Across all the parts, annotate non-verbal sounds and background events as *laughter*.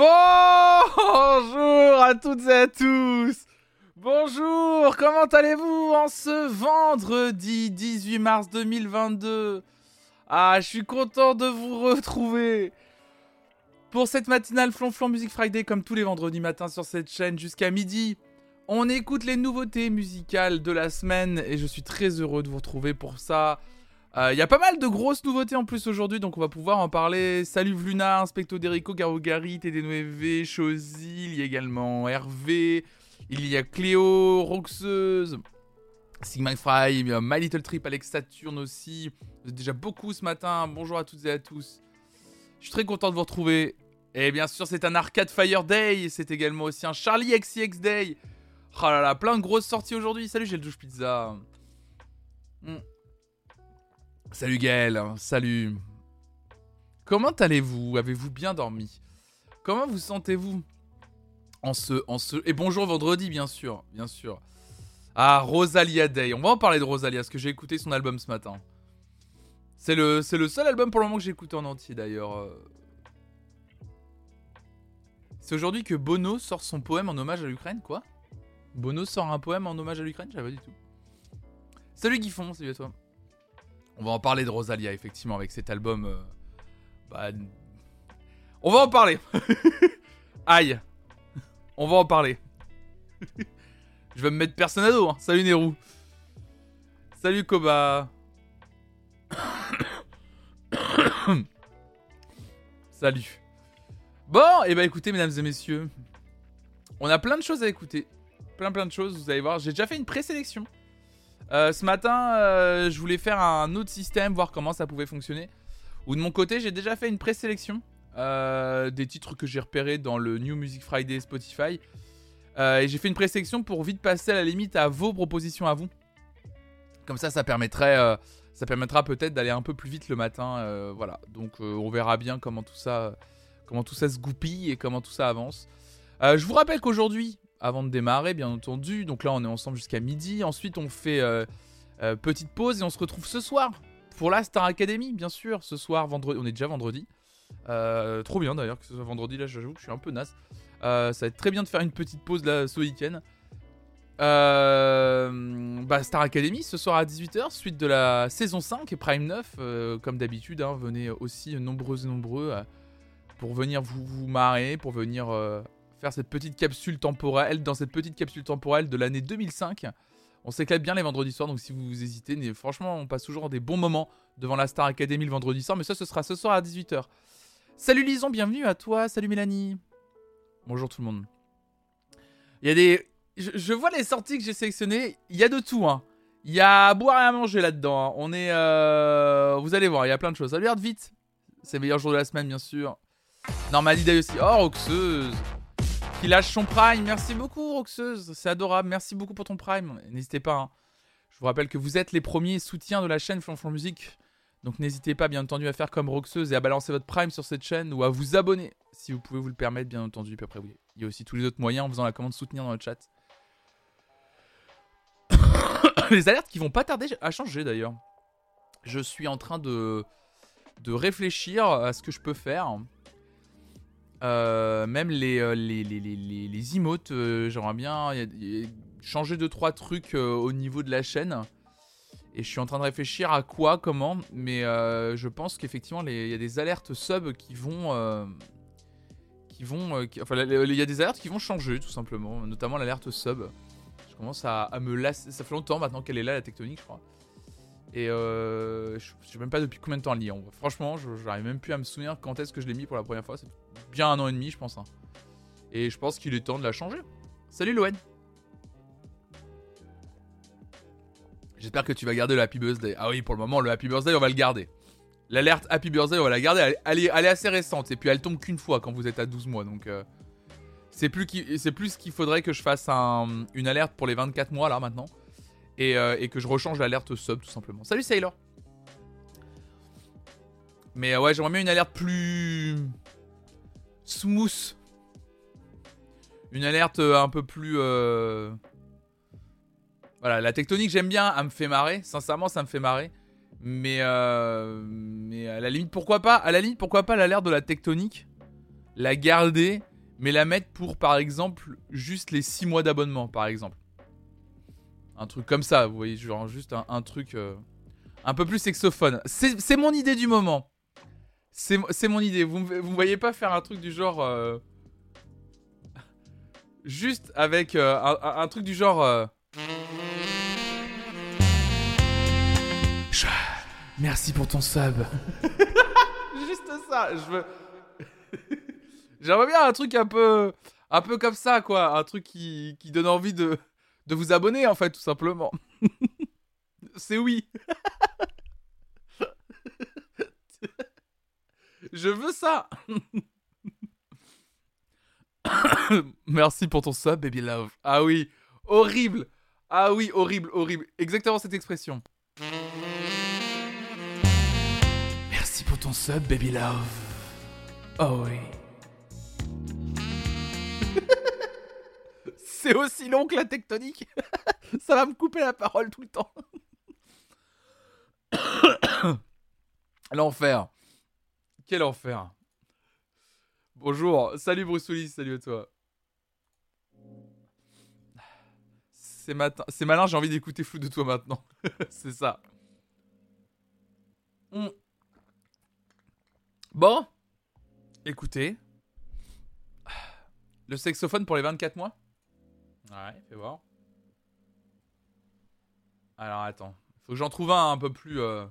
Bonjour à toutes et à tous Bonjour, comment allez-vous en ce vendredi 18 mars 2022 Ah, je suis content de vous retrouver pour cette matinale Flonflon Music Friday comme tous les vendredis matins sur cette chaîne jusqu'à midi. On écoute les nouveautés musicales de la semaine et je suis très heureux de vous retrouver pour ça. Il euh, y a pas mal de grosses nouveautés en plus aujourd'hui, donc on va pouvoir en parler. Salut Vluna, Inspecto Derico, Garogari, TD9V, Chosy, il y a également Hervé, il y a Cléo, Roxeuse, Sigma Fry, My Little Trip, Alex Saturne aussi. Déjà beaucoup ce matin, bonjour à toutes et à tous. Je suis très content de vous retrouver. Et bien sûr, c'est un Arcade Fire Day, c'est également aussi un Charlie XCX Day. Oh là là, plein de grosses sorties aujourd'hui. Salut, j'ai le douche pizza. Hmm. Salut Gaël, salut. Comment allez-vous? Avez-vous bien dormi? Comment vous sentez-vous? En ce, en ce... Et bonjour vendredi, bien sûr, bien sûr. Ah, Rosalia Day. On va en parler de Rosalia, parce que j'ai écouté son album ce matin. C'est le, c'est le seul album pour le moment que j'ai écouté en entier, d'ailleurs. Euh. C'est aujourd'hui que Bono sort son poème en hommage à l'Ukraine, quoi? Bono sort un poème en hommage à l'Ukraine? Je savais pas du tout. Salut Guifon, salut à toi. On va en parler de Rosalia, effectivement, avec cet album. Euh, bah, on va en parler. *laughs* Aïe. On va en parler. *laughs* Je vais me mettre personne à dos. Hein. Salut Nero. Salut Koba. *coughs* Salut. Bon, et eh bah ben, écoutez, mesdames et messieurs, on a plein de choses à écouter plein plein de choses, vous allez voir. J'ai déjà fait une présélection. Euh, ce matin, euh, je voulais faire un autre système, voir comment ça pouvait fonctionner. Ou de mon côté, j'ai déjà fait une présélection euh, des titres que j'ai repérés dans le New Music Friday Spotify. et j'ai fait une présélection pour vite passer à la limite à vos propositions à vous. Comme ça, ça permettrait, ça permettra peut-être d'aller un peu plus vite le matin. voilà. Donc, on verra bien comment tout ça, comment tout ça se goupille et comment tout ça avance. je vous rappelle qu'aujourd'hui, avant de démarrer, bien entendu. Donc là, on est ensemble jusqu'à midi. Ensuite, on fait euh, euh, petite pause et on se retrouve ce soir pour la Star Academy, bien sûr. Ce soir, vendredi, on est déjà vendredi. Euh, trop bien d'ailleurs que ce soit vendredi. Là, j'avoue que je suis un peu naze. ça va être très bien de faire une petite pause là ce week-end. Bah, Star Academy ce soir à 18h, suite de la saison 5 et Prime 9. comme d'habitude, hein, venez aussi nombreux et nombreux pour venir vous, vous marrer, pour venir faire cette petite capsule temporelle, dans cette petite capsule temporelle de l'année 2005. On s'éclate bien les vendredis soirs, donc si vous hésitez, franchement, on passe toujours des bons moments devant la Star Academy le vendredi soir, mais ça, ce sera ce soir à 18h. Salut Lison, bienvenue à toi, salut Mélanie. Bonjour tout le monde. Il y a des... Je, vois les sorties que j'ai sélectionnées, il y a de tout, hein. Il y a à boire et à manger là-dedans. Hein. On est... Euh, vous allez voir, il y a plein de choses. Salut vite C'est le meilleur jour de la semaine, bien sûr. Day aussi. Oh, Roxeuse qui lâche son Prime. Merci beaucoup, Roxeuse. C'est adorable. Merci beaucoup pour ton Prime. N'hésitez pas. Hein. Je vous rappelle que vous êtes les premiers soutiens de la chaîne Flonflon Musique. Donc n'hésitez pas, bien entendu, à faire comme Roxeuse et à balancer votre Prime sur cette chaîne ou à vous abonner si vous pouvez vous le permettre, bien entendu. Puis après, oui, il y a aussi tous les autres moyens en faisant la commande soutenir dans le chat. *coughs* les alertes qui vont pas tarder à changer d'ailleurs. Je suis en train de, de réfléchir à ce que je peux faire. Euh, même les, euh, les, les, les, les emotes, euh, j'aimerais bien changer 2-3 trucs au niveau de la chaîne. Et je suis en train de réfléchir à quoi, comment. Mais je pense qu'effectivement, il y a des alertes sub qui vont. qui vont enfin, il y a des alertes qui vont changer, tout simplement. Notamment l'alerte sub. Je commence à, me lasser. Ça fait longtemps maintenant qu'elle est là, la tectonique, je crois. Et euh, je sais même pas depuis combien de temps elle lit. Franchement, j'arrive même plus à me souvenir quand est-ce que je l'ai mis pour la première fois. Bien un an et demi, je pense. Hein. Et je pense qu'il est temps de la changer. Salut Loen. J'espère que tu vas garder le Happy Birthday. Ah oui, pour le moment, le Happy Birthday, on va le garder. L'alerte Happy Birthday, on va la garder. Elle, est, assez récente. Et puis, elle tombe qu'une fois quand vous êtes à 12 mois. Donc, euh, c'est plus qu'il faudrait que je fasse une alerte pour les 24 mois, là, maintenant. Euh, et, que je rechange l'alerte sub tout simplement. Salut Sailor Mais ouais, j'aimerais bien une alerte plus smooth. Une alerte euh, un peu plus... Voilà, la tectonique j'aime bien, elle me fait marrer. Sincèrement, ça me fait marrer. Mais, mais à la limite, pourquoi pas À la limite, pourquoi pas l'alerte de la tectonique La garder mais la mettre pour, par exemple, juste les 6 mois d'abonnement, par exemple. Un truc comme ça, vous voyez, genre juste un, truc euh, un peu plus sexophone. C'est mon idée du moment. C'est mon idée. Vous ne voyez pas faire un truc du genre... Euh, juste avec euh, un, truc du genre... Merci pour ton sub. *laughs* juste ça. Je veux... *laughs* J'aimerais bien un truc un peu, un peu comme ça, quoi. Un truc qui, qui donne envie de, de vous abonner, en fait, tout simplement. *laughs* C'est oui. Je veux ça. *coughs* Merci pour ton sub, baby love. Ah oui, horrible. Ah oui, horrible, horrible. Exactement cette expression. Merci pour ton sub, baby love. Oh oui. *laughs* C'est aussi long que la tectonique. *laughs* Ça va me couper la parole tout le temps. *coughs* L'enfer. Quel enfer. Bonjour. Salut Bruce Willis, salut à toi. C'est matin. Malin, j'ai envie d'écouter flou de toi maintenant. *laughs* C'est ça. Hmm. Bon. Écoutez. Le saxophone pour les 24 mois? Ouais, fais voir. Alors attends. Faut que j'en trouve un un peu plus. Euh...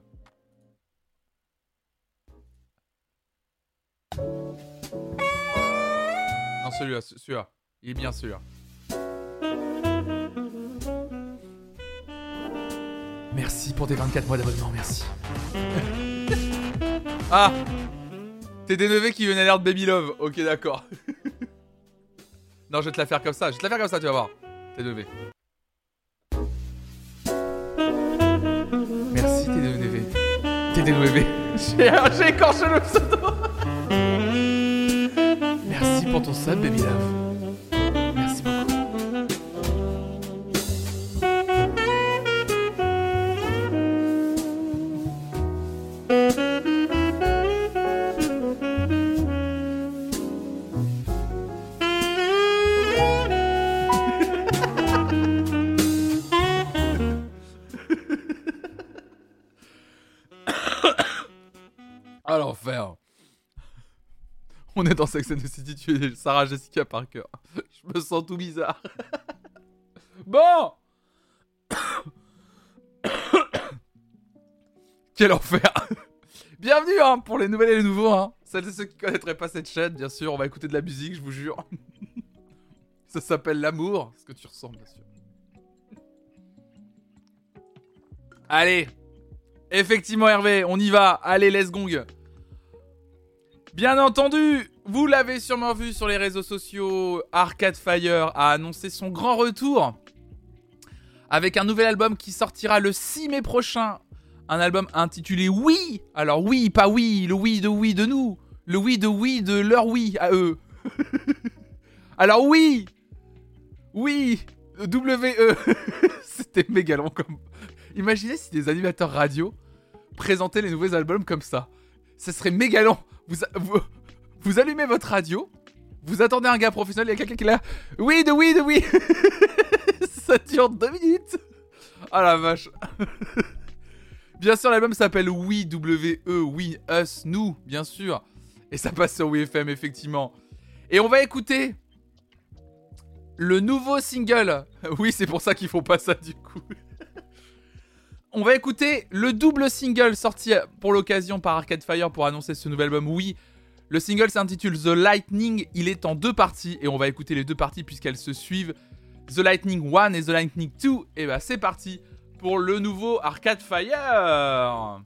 Non, celui-là, celui-là. Il est bien celui-là. Merci pour tes 24 mois d'abonnement, merci. *laughs* ah T'es des qui venaient l'air de Baby Love. Ok, d'accord. *laughs* non, je vais te la faire comme ça. Je vais te la faire comme ça, tu vas voir. T'es levé. Merci, t'es levé. T'es levé. *laughs* J'ai écorché le pseudo. Ton sub, baby love. *laughs* dans Sex and tu es Sarah Jessica Parker. *laughs* Je me sens tout bizarre. *laughs* bon *coughs* Quel enfer Bienvenue hein, pour les nouvelles et les nouveaux. Hein. Celles et ceux qui connaîtraient pas cette chaîne, bien sûr, on va écouter de la musique, je vous jure. Ça s'appelle l'amour, ce que tu ressens, bien sûr. Allez Effectivement, Hervé, on y va. Allez, let's gong Bien entendu, vous l'avez sûrement vu sur les réseaux sociaux, Arcade Fire a annoncé son grand retour avec un nouvel album qui sortira le 6 mai prochain. Un album intitulé Oui. Alors oui, pas oui, le oui de oui de nous. Le oui de oui de leur oui à eux. *laughs* Alors oui. Oui. W-E. *laughs* C'était méga long comme... Imaginez si des animateurs radio présentaient les nouveaux albums comme ça. Ce serait méga long vous, allumez votre radio, vous attendez un gars professionnel, il y a quelqu'un qui est là. Oui, de oui, de oui. *laughs* Ça dure deux minutes. Ah la vache. *laughs* bien sûr, l'album s'appelle Oui, W-E, Oui, Us, Nous, bien sûr. Et ça passe sur WFM, effectivement. Et on va écouter le nouveau single. *laughs* Oui, c'est pour ça qu'ils font pas ça du coup. On va écouter le double single sorti pour l'occasion par Arcade Fire pour annoncer ce nouvel album. Oui, le single s'intitule The Lightning. Il est en deux parties et on va écouter les deux parties puisqu'elles se suivent. The Lightning 1 et The Lightning 2. Et bah c'est parti pour le nouveau Arcade Fire.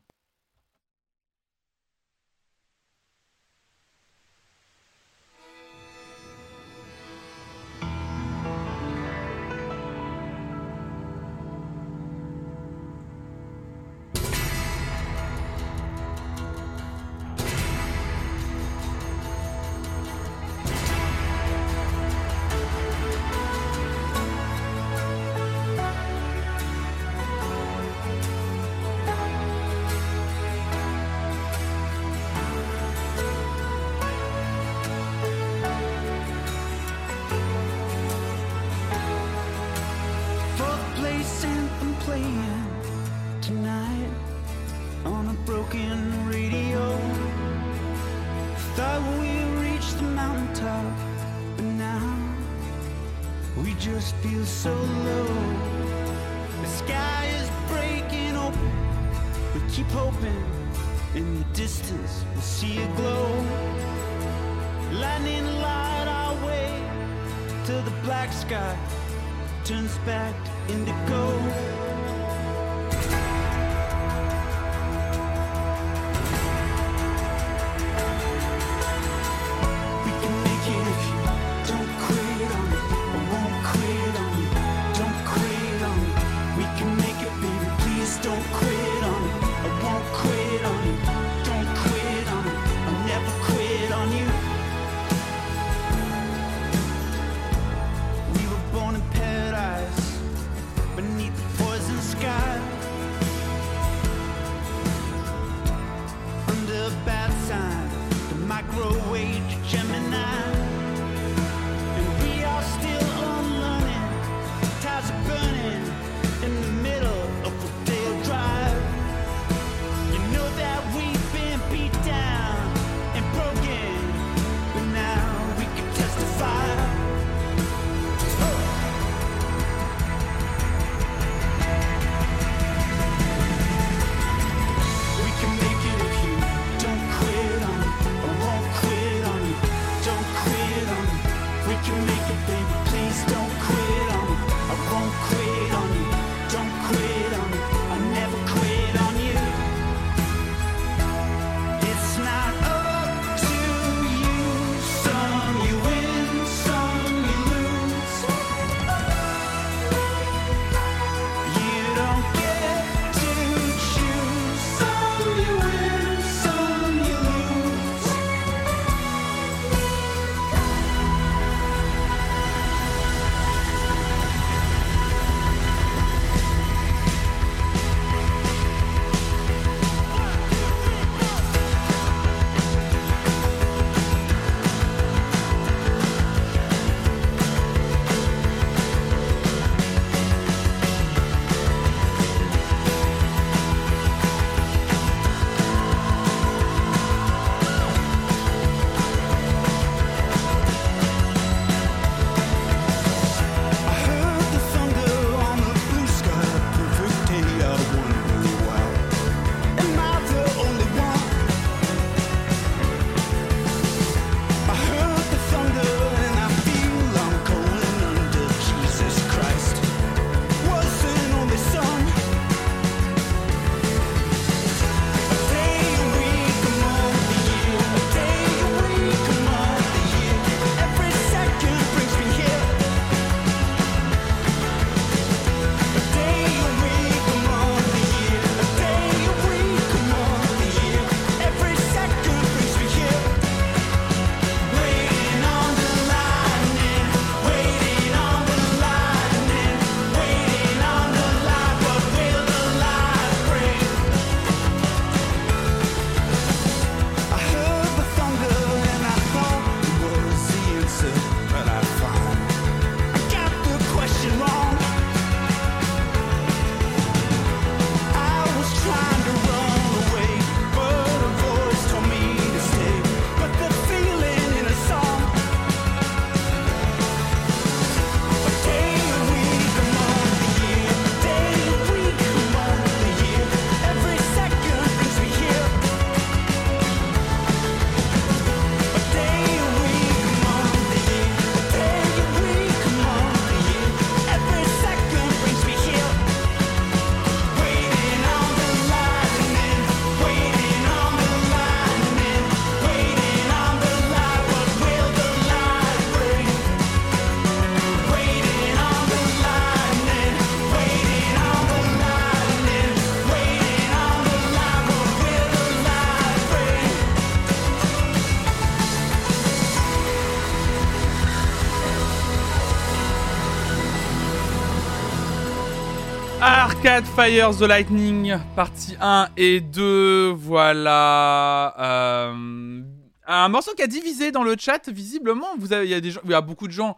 4 Fires the Lightning, partie 1 et 2, voilà. Euh, un morceau qui a divisé dans le chat, visiblement. Vous avez, il, y a beaucoup de gens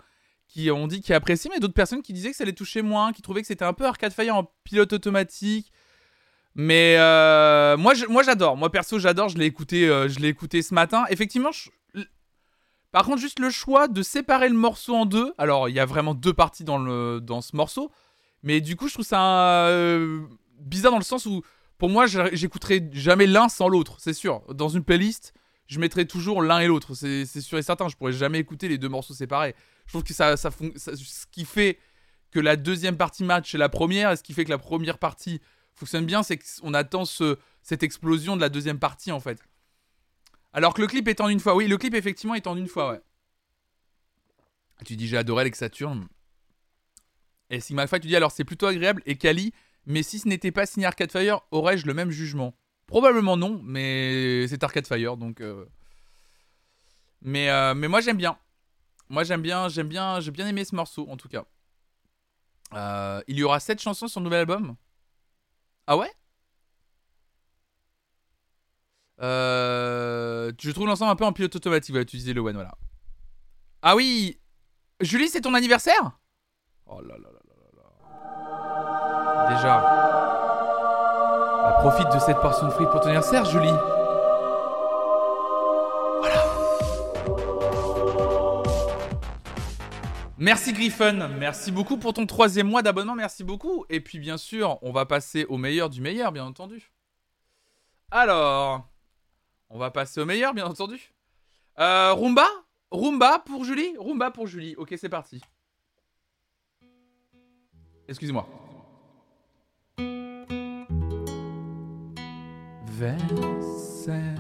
qui ont dit qui apprécient, mais d'autres personnes qui disaient que ça les touchait moins, qui trouvaient que c'était un peu Arcade Fire en pilote automatique. Mais euh, moi, moi j'adore. Moi perso, j'adore. Je l'ai écouté, euh, je l'ai écouté ce matin. Effectivement, par contre, juste le choix de séparer le morceau en deux. Alors, il y a vraiment deux parties dans, le, dans ce morceau mais du coup, je trouve ça euh, bizarre dans le sens où, pour moi, j'écouterai jamais l'un sans l'autre. C'est sûr. Dans une playlist, je mettrai toujours l'un et l'autre. C'est sûr et certain. Je pourrais jamais écouter les deux morceaux séparés. Je trouve que ça, ce qui fait que la deuxième partie match la première, et ce qui fait que la première partie fonctionne bien, c'est qu'on attend ce, cette explosion de la deuxième partie en fait. Alors que le clip est en une fois. Oui, le clip effectivement est en une fois, ouais. Tu dis j'ai adoré Alex Saturn. Et Sigma Phi, tu dis alors c'est plutôt agréable et Kali, mais si ce n'était pas signé Arcade Fire, aurais-je le même jugement? Probablement non, mais c'est Arcade Fire donc. euh, Mais, euh, mais moi j'aime bien. Moi j'aime bien, j'aime bien, j'ai bien aimé ce morceau en tout cas. Euh, il y aura 7 chansons sur le nouvel album? Ah ouais? Je trouve l'ensemble un peu en pilote automatique, ouais, tu disais le one, voilà. Ah oui Julie, c'est ton anniversaire? Oh là là là. Bah, profite de cette portion de frites pour ton anniversaire, Julie. Merci Griffon, merci beaucoup pour ton troisième mois d'abonnement, merci beaucoup. Et puis bien sûr, on va passer au meilleur du meilleur, bien entendu. Alors, on va passer au meilleur, bien entendu. Euh, Roomba? Roomba pour Julie? Roomba pour Julie. Ok, c'est parti. Excusez-moi. Verset.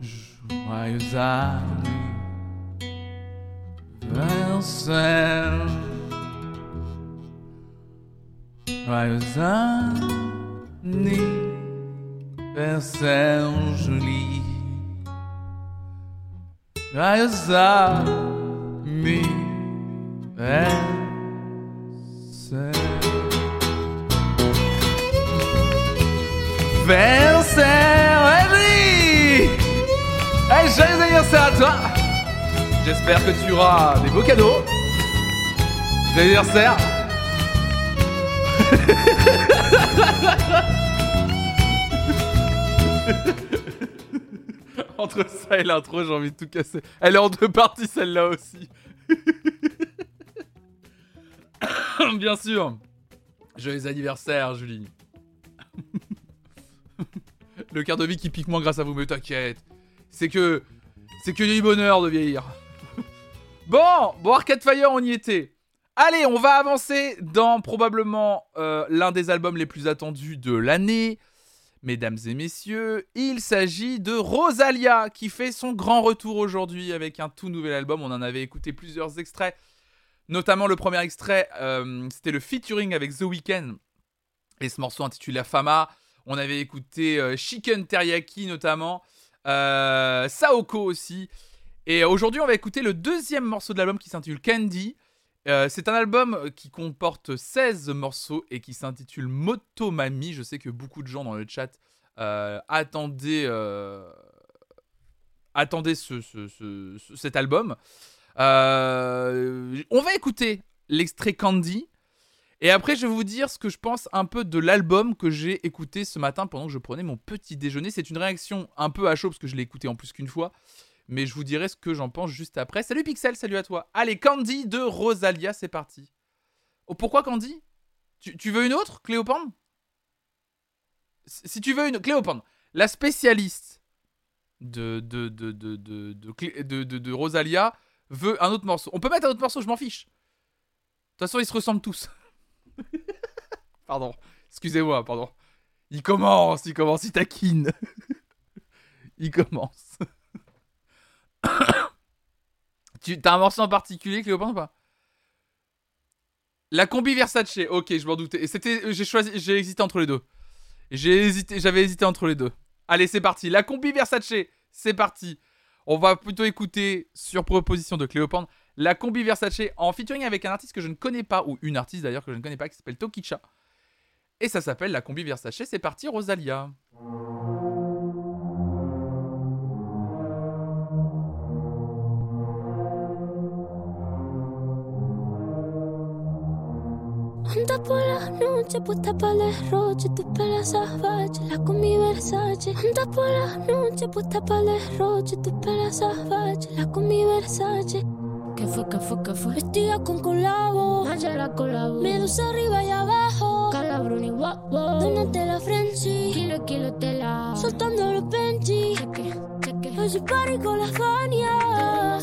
Joyeux anniversaire. Vincent. Joyeux anniversaire, Julie. Joyeux anniversaire. Henry Hey, joyeux anniversaire à toi J'espère que tu auras des beaux cadeaux. Joyeux anniversaire. *laughs* Entre ça et l'intro, j'ai envie de tout casser. Elle est en deux parties celle-là aussi. *coughs* Bien sûr. Joyeux anniversaire, Julie. Le quart de vie qui pique moins grâce à vous, mais t'inquiète. C'est que. C'est que du bonheur de vieillir. *laughs* bon, bon, Arcade Fire, on y était. Allez, on va avancer dans probablement euh, l'un des albums les plus attendus de l'année. Mesdames et messieurs, il s'agit de Rosalia qui fait son grand retour aujourd'hui avec un tout nouvel album. On en avait écouté plusieurs extraits, notamment le premier extrait, euh, c'était le featuring avec The Weeknd et ce morceau intitulé La Fama. On avait écouté euh, Chicken Teriyaki notamment, euh, Saoko aussi. Et aujourd'hui, on va écouter le deuxième morceau de l'album qui s'intitule Candy. Euh, c'est un album qui comporte 16 morceaux et qui s'intitule Motomami. Je sais que beaucoup de gens dans le chat attendaient, attendaient ce, ce- ce- ce- cet album. On va écouter l'extrait Candy. Et après, je vais vous dire ce que je pense un peu de l'album que j'ai écouté ce matin pendant que je prenais mon petit déjeuner. C'est une réaction un peu à chaud parce que je l'ai écouté en plus qu'une fois. Mais je vous dirai ce que j'en pense juste après. Salut Pixel, salut à toi. Allez, Candy de Rosalia, c'est parti. Oh, pourquoi Candy? Tu, veux une autre, Cléopâtre Si tu veux une... Cléopâtre, la spécialiste de, de, de, de, de- de- de Rosalia veut un autre morceau. On peut mettre un autre morceau, je m'en fiche. De toute façon, ils se ressemblent tous. Pardon. Excusez-moi, pardon. Il commence, il commence, il taquine. *laughs* il commence. *coughs* tu as un morceau en particulier, Cléopâtre, ou pas? La combi Versace, ok, je m'en doutais. C'était, j'ai choisi, j'ai hésité entre les deux. J'ai hésité, j'avais hésité entre les deux. Allez, c'est parti. La combi Versace, c'est parti. On va plutôt écouter, sur proposition de Cléopâtre, la combi Versace en featuring avec un artiste que je ne connais pas, ou une artiste d'ailleurs que je ne connais pas, qui s'appelle Tokicha. Et ça s'appelle la combi Versace. C'est parti, Rosalia. Anda por la noche, puesta para el derroche, tu pelo salvaje, la con mi Versace. Anda por la noche, puesta para el derroche, tu pelo salvaje, la con mi Versace. ¿Qué fue, qué fue, qué fue? Vestida con colabo, Allá la colabo. medusa arriba y abajo. Calabrón y guapo. Donate la Frenzy, Kilo, kilo, tela. soltando los Benji. Cheque, cheque. Hoy party con la Fania,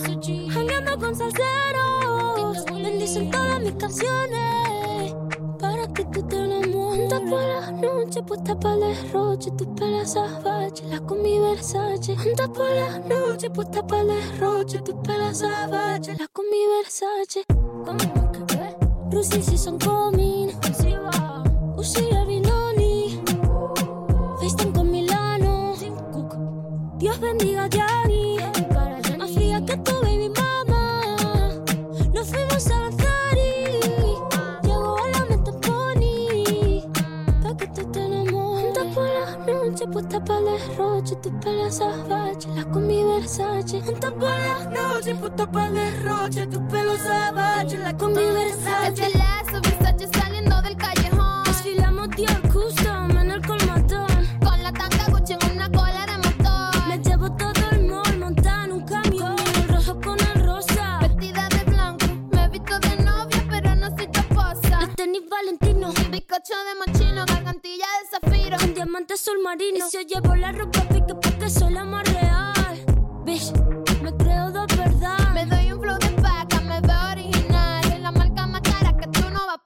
jangueando con salseros. Bendicen todas mis canciones para que tú te enamores. Por la noche, puesta para el derroche, tu pelo salvaje, la con mi Versace. Anda por la noche, puesta para el derroche, tu pelo salvaje, la con mi Versace. ¿Cómo que qué? Rusia season coming, Uzi Albinoni, FaceTime con Milano. Dios bendiga a allá Más fría que tu baby mama. Nos fuimos a Benzari. Llegó a la meta pony. Pa' que tú te enamores. Anda por la noche, puesta el derroche. Tu pelo salvaje, la con mi Versace. Anda por la noche, puesta el derroche. Tu pelo salvaje, la con mi Versace. Desfilamos Dior Custom en el colmatón. Con la tanga Gucci en una cola de motor. Me llevo todo el mall, montada en un camión. El rojo con el rosa. Vestida de blanco, me he visto de novia, pero no soy tu esposa. Los tenis Valentino. Mi bizcocho de mochino, gargantilla de zafiro. Con diamantes azul marino. Y si yo llevo la ropa pique porque soy la más real. Bitch, me creo de verdad. Me doy un flow de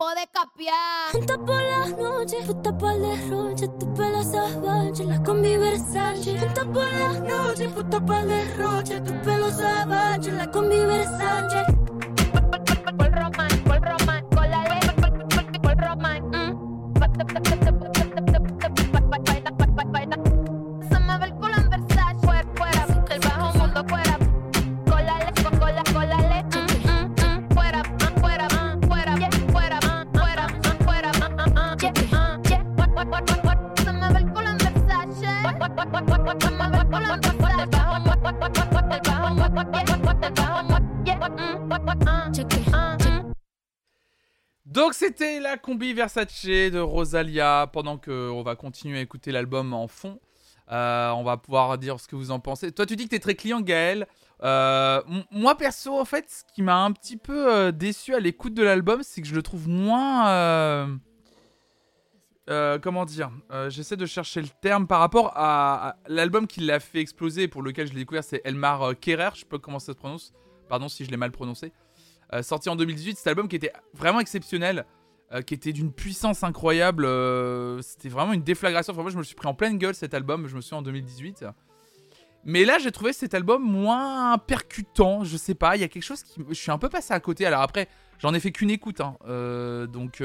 tú no vas a poder capiar. Junta por la noche, puesta para el derroche, tu pelo salvaje, la con mi Versace. Junta por la noche, puesta para el derroche, tu pelo salvaje, la con mi Versace. Por román, por román, con la ley, por román. Se Donc c'était la combi Versace de Rosalia. Pendant que on va continuer à écouter l'album en fond, euh, on va pouvoir dire ce que vous en pensez. Toi, tu dis que t'es très client, Gaël. Euh, moi perso, en fait, ce qui m'a un petit peu euh, déçu à l'écoute de l'album, c'est que je le trouve moins. euh, euh, comment dire Euh, J'essaie de chercher le terme par rapport à, l'album qui l'a fait exploser, pour lequel je l'ai découvert, c'est Elmar euh, Kerrer. Je sais pas comment ça se prononce. Pardon si je l'ai mal prononcé. Euh, sorti en 2018, cet album qui était vraiment exceptionnel, euh, qui était d'une puissance incroyable. euh, C'était vraiment une déflagration. Enfin, moi, je me suis pris en pleine gueule cet album, je me souviens en 2018. Mais là, j'ai trouvé cet album moins percutant. Je sais pas, il y a quelque chose qui. Je suis un peu passé à côté. Alors après, j'en ai fait qu'une écoute. hein, donc,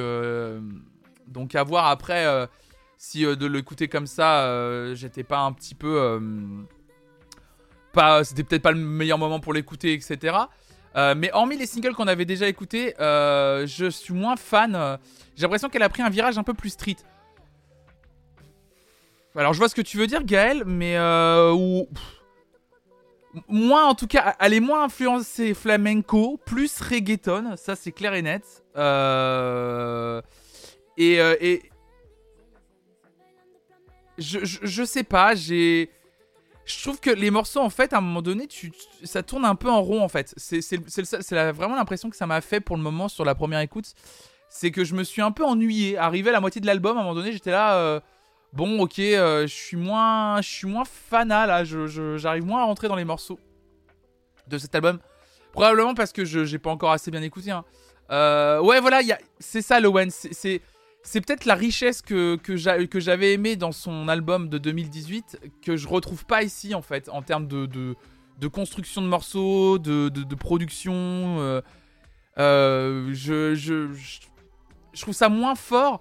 donc, à voir après si de l'écouter comme ça, j'étais pas un petit peu. c'était peut-être pas le meilleur moment pour l'écouter, etc. Euh, mais hormis les singles qu'on avait déjà écoutés, euh, je suis moins fan. J'ai l'impression qu'elle a pris un virage un peu plus street. Alors je vois ce que tu veux dire, Gaël, mais euh, moins en tout cas, elle est moins influencée flamenco, plus reggaeton, ça c'est clair et net. Et, et je, je, je sais pas, j'ai je trouve que les morceaux, en fait, à un moment donné, ça tourne un peu en rond, en fait. C'est vraiment l'impression que ça m'a fait pour le moment sur la première écoute. C'est que je me suis un peu ennuyé. Arrivé à la moitié de l'album, à un moment donné, j'étais là. euh, bon, ok, euh, je suis moins, moins fanat là. J'arrive moins à rentrer dans les morceaux de cet album. Probablement parce que je j'ai pas encore assez bien écouté. hein. Euh, ouais, voilà, c'est ça, Lowen. C'est- C'est peut-être la richesse que, que j'a- que j'avais aimé dans son album de 2018 que je retrouve pas ici en fait en termes de, construction de morceaux, de, production. euh, euh, je, je trouve ça moins fort.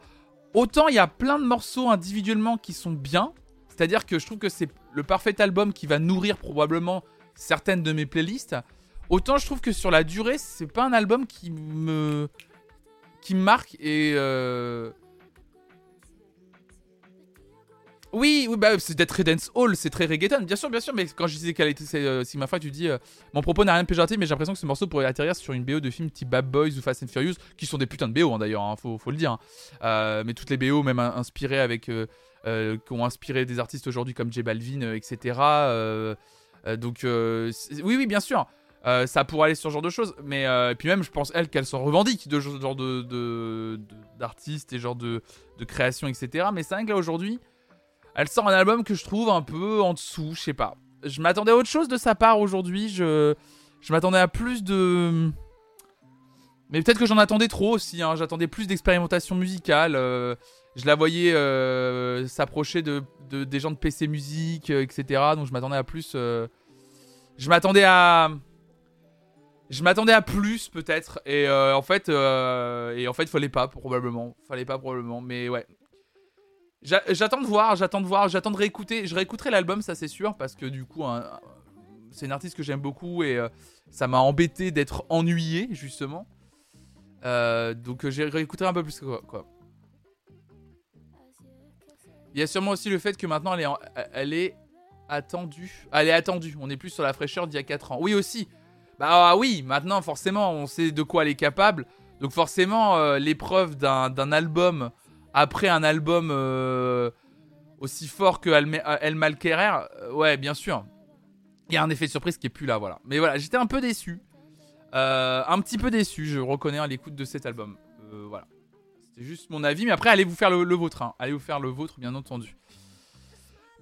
Autant il y a plein de morceaux individuellement qui sont bien, c'est-à-dire que je trouve que c'est le parfait album qui va nourrir probablement certaines de mes playlists. Autant je trouve que sur la durée, c'est pas un album qui me qui me marque et euh, Oui, oui, bah c'est Dead Redance Hall, c'est très reggaeton, bien sûr, bien sûr, mais quand je disais qu'elle était euh, Sigma Fry, tu dis euh, mon propos n'a rien de péjoratif, mais j'ai l'impression que ce morceau pourrait atterrir sur une BO de films type Bad Boys ou Fast and Furious, qui sont des putains de BO hein, d'ailleurs, hein, faut, faut le dire. hein. Euh, mais toutes les BO, même in- inspirées avec, qui ont inspiré des artistes aujourd'hui comme J Balvin, etc. donc oui, oui, bien sûr. Euh, ça pourrait aller sur ce genre de choses, mais euh, et puis même, je pense elle qu'elle s'en revendique de ce genre de d'artistes et genre de, de création, etc. Mais c'est vrai que là aujourd'hui, elle sort un album que je trouve un peu en dessous, je sais pas. Je m'attendais à autre chose de sa part aujourd'hui. Je, je m'attendais à plus de. Mais peut-être que j'en attendais trop aussi. hein. J'attendais plus d'expérimentation musicale. euh, je la voyais s'approcher de, de- des gens de PC Musique, etc. Donc je m'attendais à plus. Je m'attendais à. Je m'attendais à plus peut-être. Et euh, en fait, euh, et en fait, fallait pas probablement. Fallait pas probablement. Mais ouais, J'a- J'attends de voir, j'attends de voir, j'attends de réécouter. Je réécouterai l'album, ça c'est sûr, parce que du coup, c'est une artiste que j'aime beaucoup et euh, ça m'a embêté d'être ennuyé, justement. Euh, donc j'ai réécouté un peu plus quoi. Il y a sûrement aussi le fait que maintenant elle est, elle est attendue. Elle est attendue, on est plus sur la fraîcheur d'il y a 4 ans. Oui aussi. Bah ah oui, maintenant forcément on sait de quoi elle est capable. Donc forcément euh, l'épreuve d'un album après un album euh, aussi fort que El, Malquerer, euh, ouais, bien sûr. Il y a un effet de surprise qui est plus là, voilà. Mais voilà, j'étais un peu déçu. Un petit peu déçu, je reconnais à l'écoute de cet album. Voilà. C'était juste mon avis, mais après, allez vous faire le, le vôtre. hein. Allez vous faire le vôtre, bien entendu.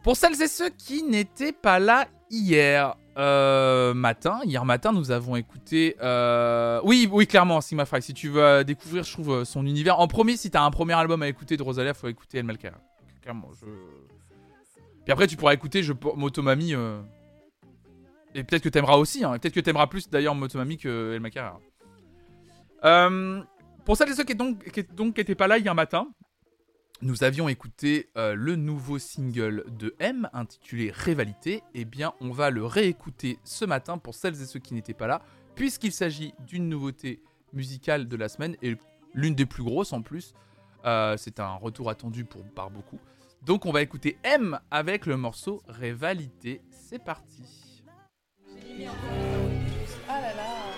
Pour celles et ceux qui n'étaient pas là hier euh, matin, hier matin, nous avons écouté. euh, Oui, oui, clairement, Sigma Fry. Si tu veux euh, découvrir, je trouve, son univers. En premier, si t'as un premier album à écouter de Rosalia, faut écouter El Malquera. Clairement, je. Puis après, tu pourras écouter je... Motomami. Et peut-être que t'aimeras aussi. Hein. Peut-être que t'aimeras plus d'ailleurs Motomami que El. Euh, Pour celles et ceux qui donc donc pas là hier matin, nous avions écouté euh, le nouveau single de M intitulé Rivalité. Eh bien, on va le réécouter ce matin pour celles et ceux qui n'étaient pas là, puisqu'il s'agit d'une nouveauté musicale de la semaine et l'une des plus grosses en plus. Euh, C'est un retour attendu pour, par beaucoup. Donc, on va écouter M avec le morceau Rivalité. C'est parti. Ah là là.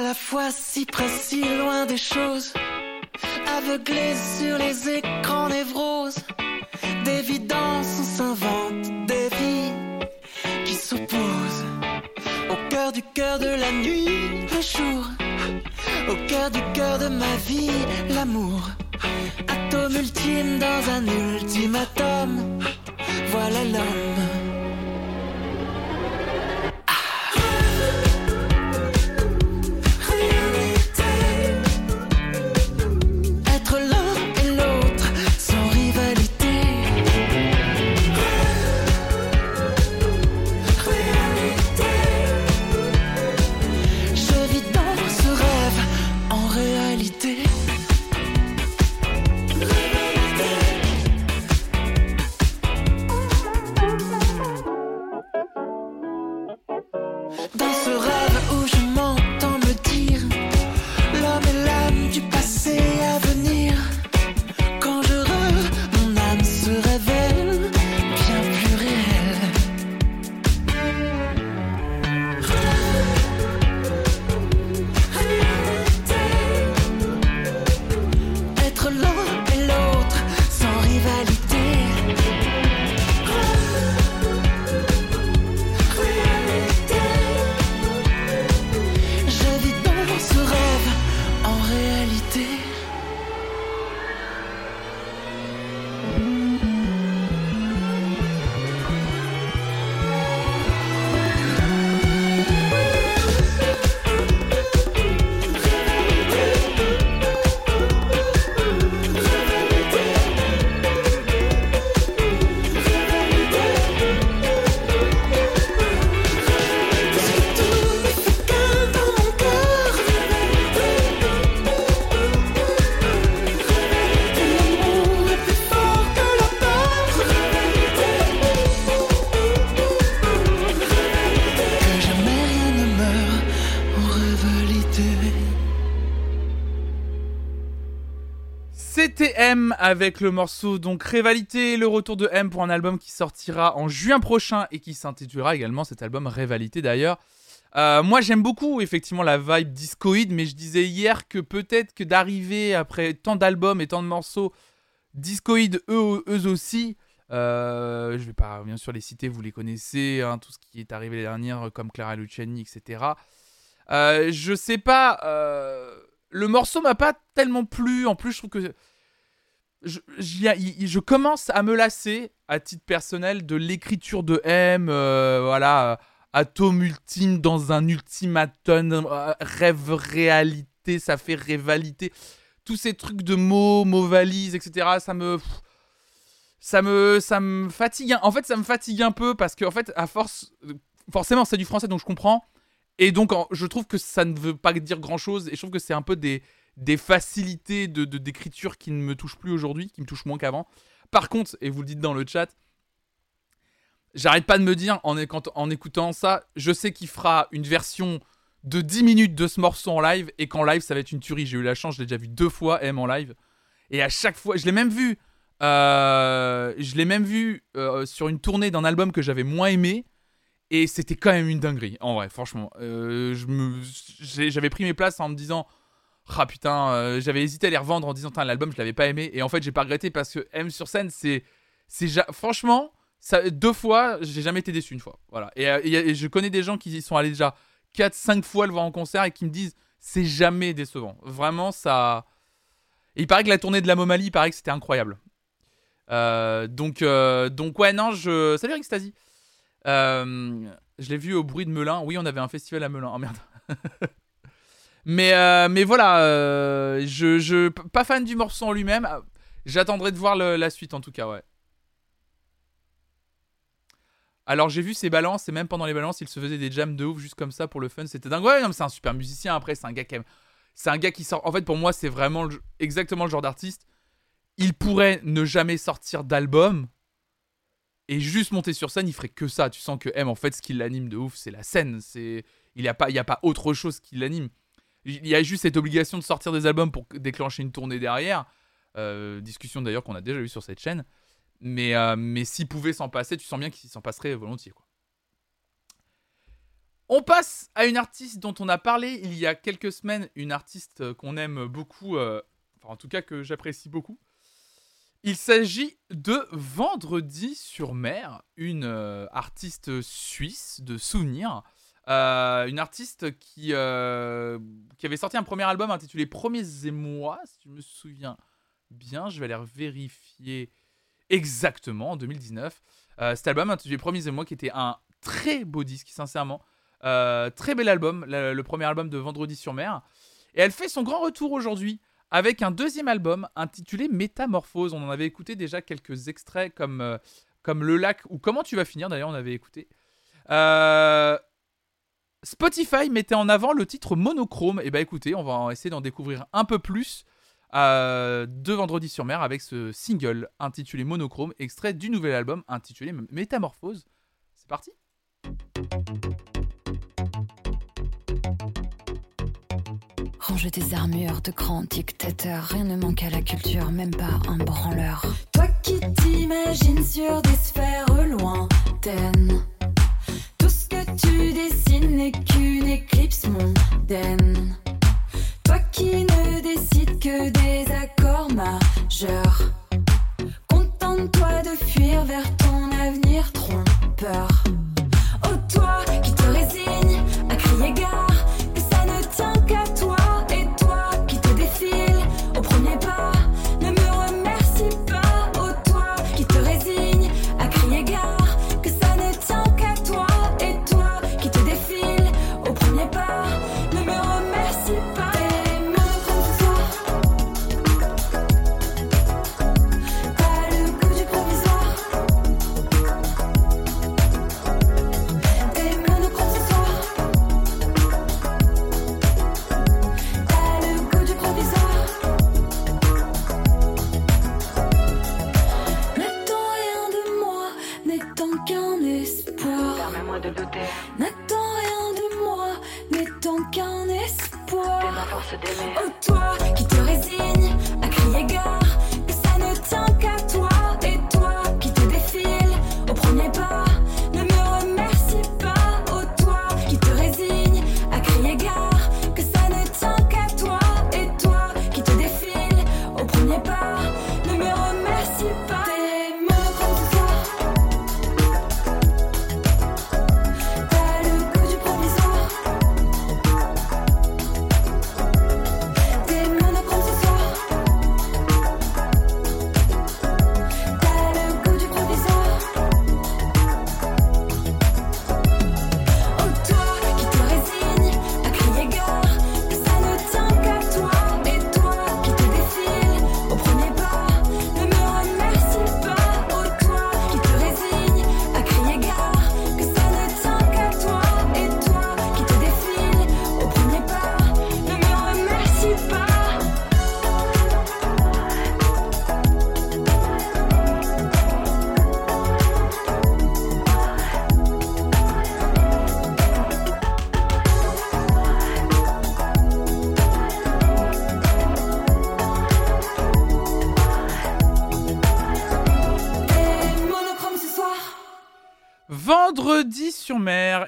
À la fois si près, si loin des choses, aveuglé sur les écrans névroses, d'évidence on s'invente des vies qui s'opposent. Au cœur du cœur de la nuit, le jour, au cœur du cœur de ma vie, l'amour. Atome ultime dans un ultimatum, voilà l'homme. Rêve où je avec le morceau donc Rivalité, le retour de M pour un album qui sortira en juin prochain et qui s'intitulera également cet album Rivalité d'ailleurs. Euh, moi j'aime beaucoup effectivement la vibe discoïde, mais je disais hier que peut-être que d'arriver après tant d'albums et tant de morceaux discoïdes eux, aussi, euh, je vais pas bien sûr les citer, vous les connaissez, hein, tout ce qui est arrivé l'année dernière comme Clara Luciani, etc. Euh, je sais pas, euh, le morceau m'a pas tellement plu, en plus je trouve que je, commence à me lasser à titre personnel de l'écriture de M, euh, voilà, euh, atome ultime dans un ultimatum, euh, rêve réalité, ça fait rivalité, tous ces trucs de mots, mots valises, etc. Ça me, ça me, ça me fatigue. En fait, ça me fatigue un peu parce que en fait, à force, forcément, c'est du français donc je comprends. Et donc, je trouve que ça ne veut pas dire grand chose. Et je trouve que c'est un peu des, des facilités de, d'écriture qui ne me touchent plus aujourd'hui, qui me touchent moins qu'avant. Par contre, et vous le dites dans le chat, j'arrête pas de me dire en, en écoutant ça, je sais qu'il fera une version de 10 minutes de ce morceau en live et qu'en live ça va être une tuerie. J'ai eu la chance, je l'ai déjà vu deux fois M en live. Et à chaque fois, je l'ai même vu, euh, je l'ai même vu euh, sur une tournée d'un album que j'avais moins aimé. Et c'était quand même une dinguerie, en vrai, franchement. Euh, j'avais pris mes places en me disant, ah putain, euh, j'avais hésité à les revendre en disant, l'album je l'avais pas aimé. Et en fait, j'ai pas regretté parce que M sur scène, c'est, franchement, ça, deux fois, j'ai jamais été déçu une fois. Voilà. Et, euh, je connais des gens qui y sont allés déjà 4-5 fois le voir en concert et qui me disent, c'est jamais décevant. Vraiment, ça. Et il paraît que la tournée de la Momalie, il paraît que c'était incroyable. Euh, donc, donc ouais, non, je. Salut Rickstasi. Euh, je l'ai vu au bruit de Melun. Oui, on avait un festival à Melun. Oh merde. *laughs* mais, euh, mais voilà, euh, je, je. Pas fan du morceau en lui-même. J'attendrai de voir la suite en tout cas, ouais. Alors j'ai vu ses balances et même pendant les balances, il se faisait des jams de ouf juste comme ça pour le fun. C'était dingue. Ouais, non, c'est un super musicien. Après, c'est un gars qui aime. C'est un gars qui sort. En fait, pour moi, c'est vraiment exactement le genre d'artiste. Il pourrait ne jamais sortir d'album et juste monter sur scène. Il ferait que ça. Tu sens que M, en fait, ce qui l'anime de ouf, c'est la scène. C'est il y a pas, il y a pas autre chose qui l'anime. Il y a juste cette obligation de sortir des albums pour déclencher une tournée derrière. Euh, discussion d'ailleurs qu'on a déjà eu sur cette chaîne. Mais, euh, mais s'il pouvait s'en passer, tu sens bien qu'il s'en passerait volontiers. On passe à une artiste dont on a parlé il y a quelques semaines, une artiste qu'on aime beaucoup, euh, enfin en tout cas que j'apprécie beaucoup. Il s'agit de Vendredi sur mer, une artiste suisse de souvenirs. Euh, une artiste qui, euh, qui avait sorti un premier album intitulé Premiers émois, si je me souviens bien. Je vais aller vérifier exactement en 2019. Euh, cet album intitulé Premiers émois qui était un très beau disque, sincèrement. Très bel album, le, premier album de Vendredi sur mer. Et elle fait son grand retour aujourd'hui avec un deuxième album intitulé Métamorphose. On en avait écouté déjà quelques extraits comme, comme Le Lac ou Comment tu vas finir d'ailleurs, on avait écouté. Euh, Spotify mettait en avant le titre Monochrome. Et bah écoutez, on va essayer d'en découvrir un peu plus euh, de Vendredi sur mer avec ce single intitulé Monochrome, extrait du nouvel album intitulé Métamorphose. C'est parti Range tes armures de grands dictateurs. Rien ne manque à la culture, même pas un branleur. Toi qui t'imagines sur des sphères lointaines. Que tu dessines n'est qu'une éclipse mondaine. Toi qui ne décides que des accords majeurs. Contente-toi de fuir vers ton avenir trompeur.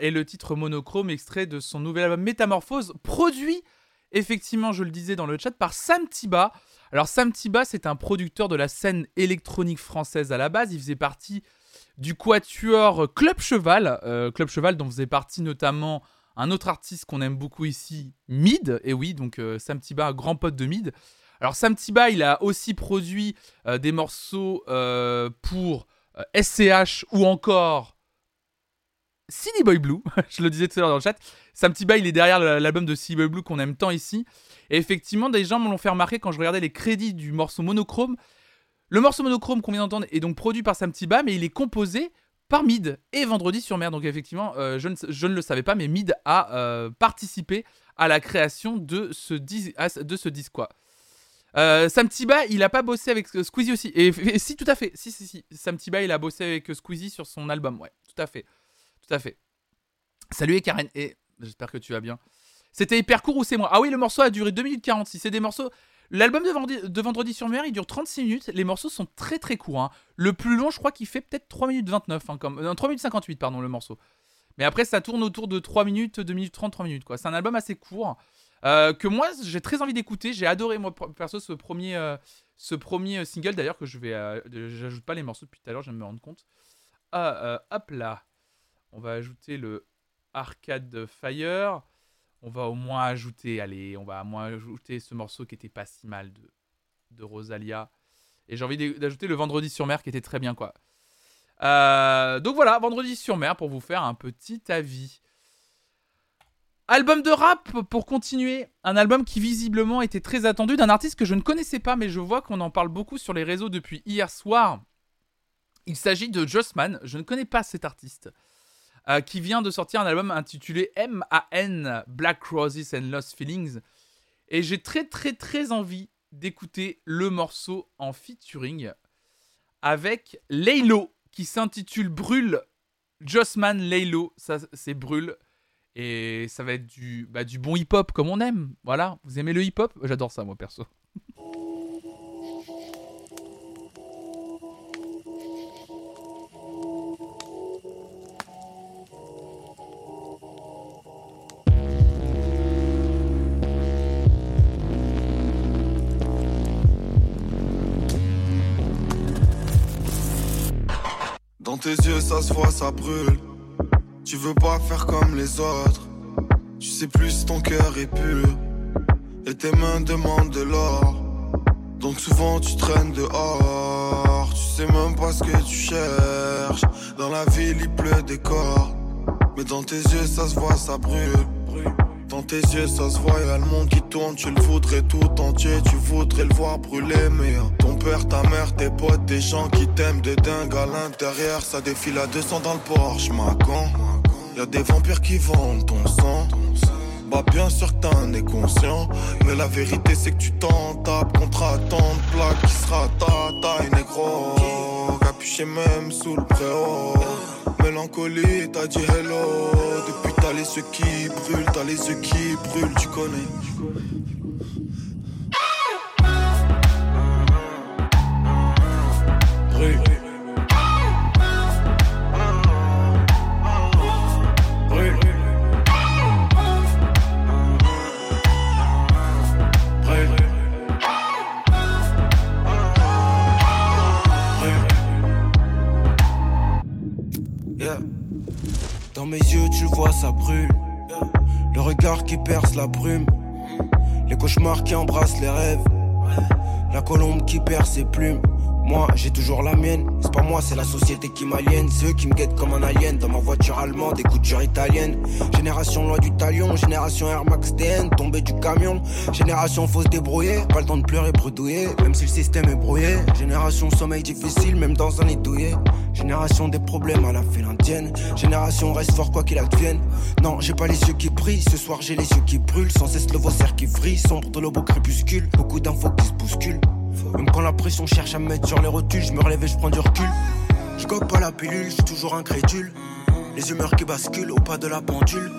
Et le titre monochrome extrait de son nouvel album Métamorphose, produit effectivement, je le disais dans le chat, par Sam Tiba. Alors Sam Tiba, c'est un producteur de la scène électronique française à la base. Il faisait partie du quatuor Club Cheval, euh, Club Cheval dont faisait partie notamment un autre artiste qu'on aime beaucoup ici, Mid. Et oui, donc euh, Sam Tiba, grand pote de Mid. Alors Sam Tiba, il a aussi produit euh, des morceaux pour SCH ou encore City Boy Blue. *laughs* Je le disais tout à l'heure dans le chat. Sam Tiba, il est derrière l'album de City Boy Blue qu'on aime tant ici. Et effectivement, des gens me l'ont fait remarquer quand je regardais les crédits du morceau Monochrome. Le morceau Monochrome qu'on vient d'entendre est donc produit par Sam Tiba, mais il est composé par Mid et Vendredi sur Mer. Donc effectivement, euh, je, ne, le savais pas, mais Mid a euh, participé à la création de ce, disque. Quoi. Euh, il a pas bossé avec euh, Squeezie aussi. Et, si, tout à fait. Si, si, si. Il a bossé avec Squeezie sur son album. Ouais, tout à fait. Fait. Salut et Karen. Et j'espère que tu vas bien. C'était hyper court ou c'est moi? Ah oui, le morceau a duré 2 minutes 46. C'est des morceaux. L'album de, Vendredi- sur Mer, il dure 36 minutes. Les morceaux sont très très courts. hein. Le plus long, je crois qu'il fait peut-être 3 minutes 29. hein, comme... non, 3 minutes 58, pardon, le morceau. Mais après, ça tourne autour de 3 minutes, 2 minutes 30, 3 minutes. quoi. C'est un album assez court. euh, que moi, j'ai très envie d'écouter. J'ai adoré, moi, perso, ce premier, euh, ce premier euh, single. D'ailleurs, que je vais. euh, J'ajoute pas les morceaux depuis tout à l'heure, je me rendre compte. Euh, hop là. On va ajouter le Arcade Fire. On va au moins ajouter, allez, on va au moins ajouter ce morceau qui était pas si mal de, de Rosalia. Et j'ai envie d'aj- d'ajouter le Vendredi sur mer qui était très bien, quoi. Euh, donc voilà, Vendredi sur mer pour vous faire un petit avis. Album de rap pour continuer. Un album qui visiblement était très attendu d'un artiste que je ne connaissais pas, mais je vois qu'on en parle beaucoup sur les réseaux depuis hier soir. Il s'agit de Jossman. Je ne connais pas cet artiste. Euh, qui vient de sortir un album intitulé M.A.N. Black Roses and Lost Feelings. Et j'ai très très très envie d'écouter le morceau en featuring avec Laylo qui s'intitule Brûle. Jossman Laylo, ça c'est Brûle. Et ça va être du, bah, du bon hip-hop comme on aime. Voilà, vous aimez le hip-hop? J'adore ça moi perso. Se voit, ça brûle. Tu veux pas faire comme les autres. Tu sais plus ton cœur est pur. Et tes mains demandent de l'or. Donc souvent tu traînes dehors. Tu sais même pas ce que tu cherches. Dans la ville, il pleut des cordes. Mais dans tes yeux, ça se voit, ça brûle. Dans tes yeux, ça se voit, y'a le monde qui tourne. Tu le voudrais tout entier, tu voudrais le voir brûler. Mais père, ta mère, tes potes, des gens qui t'aiment de dingue à l'intérieur. Ça défile à 200 dans le Porsche, ma con. Y'a des vampires qui vendent ton sang. Bah, bien sûr que t'en es conscient. Mais la vérité, c'est que tu t'en tapes contre de plaque qui sera ta taille, négro. Capuché même sous le préau. Mélancolie, t'as dit hello. Depuis t'as les yeux qui brûlent, t'as les yeux qui brûlent, tu connais. Dans mes yeux, tu vois, ça brûle. Le regard qui perce la brume. Les cauchemars qui embrassent les rêves. La colombe qui perd ses plumes. Moi, j'ai toujours la mienne. C'est pas moi, c'est la société qui m'aliène. C'est eux qui me guettent comme un alien. Dans ma voiture allemande, des coutures italiennes. Génération loi du talion. Génération Air Max TN, tombé du camion. Génération faut se débrouiller. Pas le temps de pleurer, bredouiller. Même si le système est brouillé. Génération sommeil difficile, même dans un lit. Génération des problèmes à la file indienne. Génération reste fort quoi qu'il advienne. Non, j'ai pas les yeux qui brillent. Ce soir, j'ai les yeux qui brûlent. Sans cesse le vaussaire qui vrille. Sombre de au crépuscule. Beaucoup d'infos qui se bousculent. Même quand la pression cherche à me mettre sur les rotules, je me relève et je prends du recul. Je gobe pas la pilule, je suis toujours incrédule. Les humeurs qui basculent au pas de la pendule.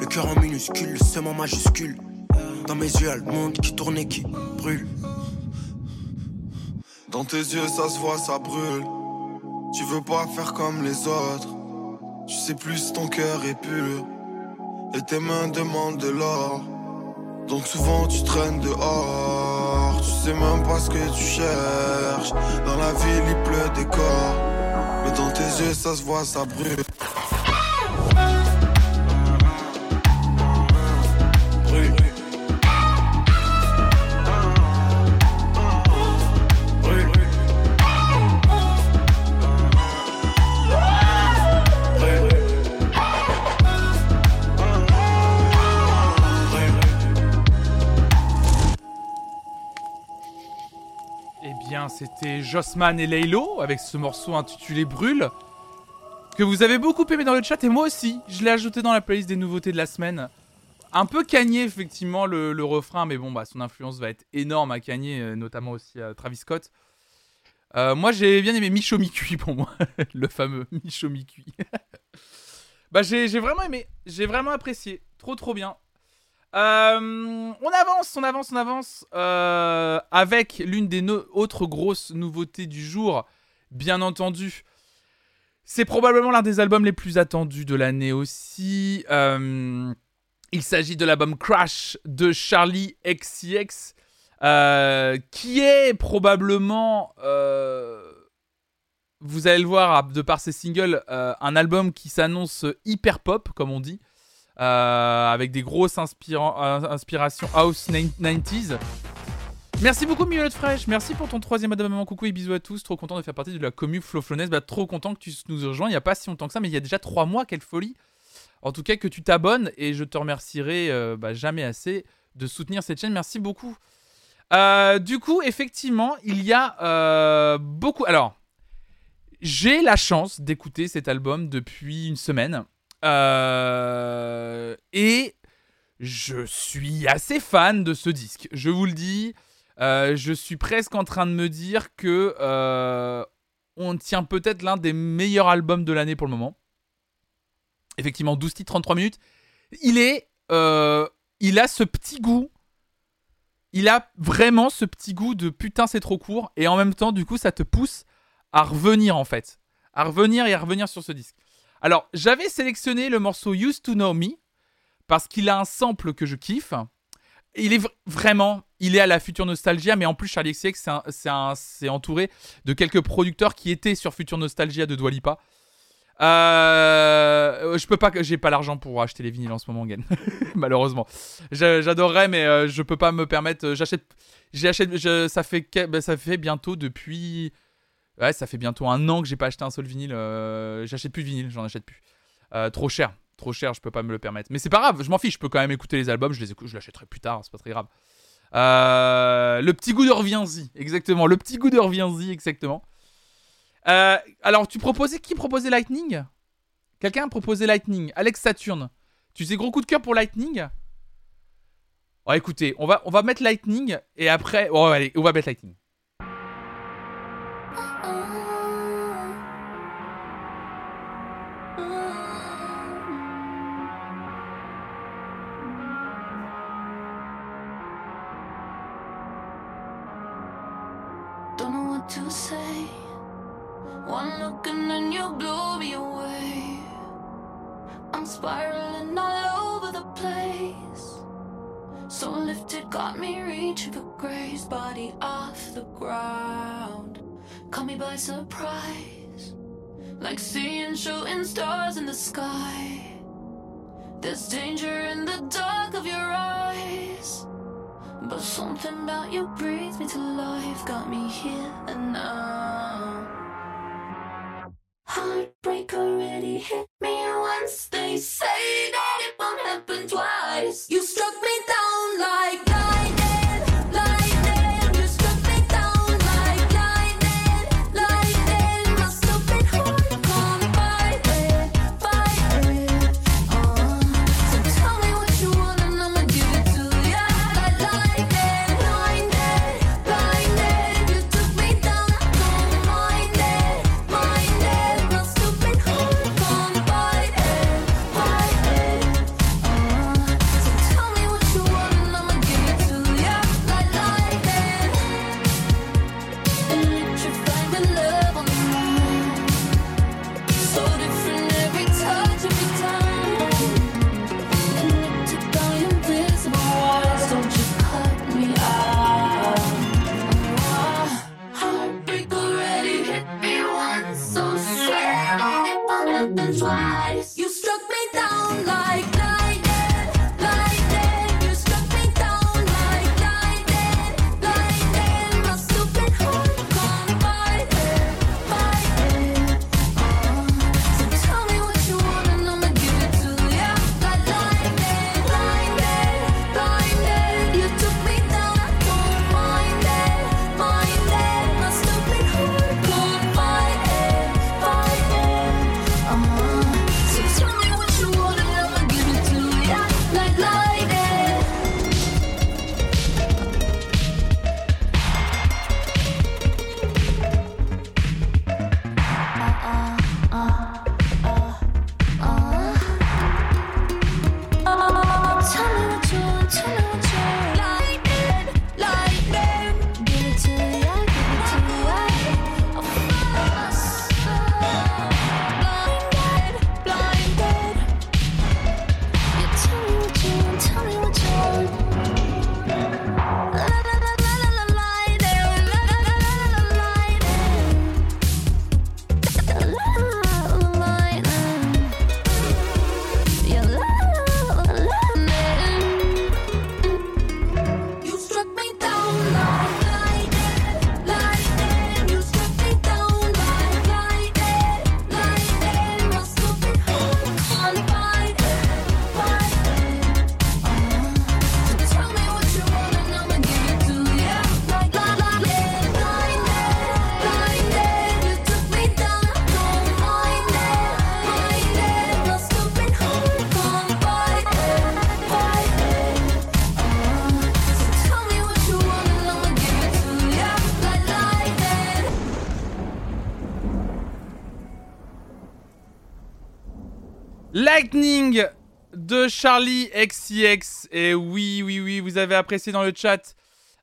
Le cœur en minuscule, le seum en majuscule. Dans mes yeux, y'a le monde qui tourne et qui brûle. Dans tes yeux, ça se voit, ça brûle. Tu veux pas faire comme les autres. Tu sais plus ton cœur est pur. Et tes mains demandent de l'or. Donc souvent tu traînes dehors. Tu sais même pas ce que tu cherches. Dans la ville il pleut des corps. Mais dans tes yeux ça se voit, ça brûle. Brûle. Bien, c'était Jossman et Laylo avec ce morceau intitulé Brûle. Que vous avez beaucoup aimé dans le chat et moi aussi. Je l'ai ajouté dans la playlist des nouveautés de la semaine. Un peu Kanye, effectivement, le, refrain, mais bon, bah, son influence va être énorme à Kanye, euh, notamment aussi à Travis Scott. Euh, moi, j'ai bien aimé Micho Mi-Cuit pour moi, *laughs* le fameux Micho Mi-Cuit. *laughs* bah, j'ai vraiment aimé, j'ai vraiment apprécié. Trop, trop bien. Euh, on avance, on avance, on avance euh, avec l'une des autres grosses nouveautés du jour, bien entendu. C'est probablement l'un des albums les plus attendus de l'année aussi. Euh, il s'agit de l'album Crash de Charlie XCX, qui est probablement, vous allez le voir de par ses singles, un album qui s'annonce hyper pop, comme on dit. Euh, avec des grosses euh, inspirations house 90s. Merci beaucoup Miolette Fraîche, merci pour ton troisième abonnement, coucou et bisous à tous, trop content de faire partie de la commu Flo Flonnaise, bah, trop content que tu nous rejoins, il n'y a pas si longtemps que ça, mais il y a déjà trois mois, quelle folie En tout cas que tu t'abonnes et je te remercierai euh, bah, jamais assez de soutenir cette chaîne, merci beaucoup. Du coup, effectivement, il y a beaucoup... Alors, j'ai la chance d'écouter cet album depuis une semaine. Euh, et je suis assez fan de ce disque. Je vous le dis, euh, je suis presque en train de me dire que euh, on tient peut-être l'un des meilleurs albums de l'année pour le moment. Effectivement, 12 titres, 33 minutes. Il est, il a ce petit goût. Il a vraiment ce petit goût de putain c'est trop court et en même temps du coup ça te pousse à revenir en fait, à revenir et à revenir sur ce disque. Alors, j'avais sélectionné le morceau Used to Know Me parce qu'il a un sample que je kiffe. Il est vr- vraiment, il est à la future Nostalgia, mais en plus Charlie XCX c'est entouré de quelques producteurs qui étaient sur Future Nostalgia de Dwalipa. Euh, je peux pas, j'ai pas l'argent pour acheter les vinyles en ce moment, Gen. *laughs* Malheureusement, J'a- j'adorerais, mais euh, je peux pas me permettre. euh, J'achète, ça fait, bah, ça fait bientôt depuis, ouais, ça fait bientôt un an que j'ai pas acheté un seul vinyle. euh, j'achète plus de vinyle, j'en achète plus. Euh, trop cher, trop cher, je peux pas me le permettre. Mais c'est pas grave, je m'en fiche, je peux quand même écouter les albums, je les écoute, je l'achèterai plus tard, c'est pas très grave. Euh, le petit goût de reviens-y, exactement. Le petit goût de reviens-y, exactement. Alors, tu proposais qui proposait Lightning? Quelqu'un a proposé Lightning. Alex Saturne. Tu sais gros coup de cœur pour Lightning? Oh, écoutez, on va, on va mettre Lightning et après. Oh, allez, on va mettre Lightning. Don't sky. There's danger in the dark of your eyes. But something about you brings me to life, got me here and now. Heartbreak already hit me once. They say that it won't happen twice. You struck Lightning de Charlie XCX. Et oui, oui, oui, vous avez apprécié dans le chat.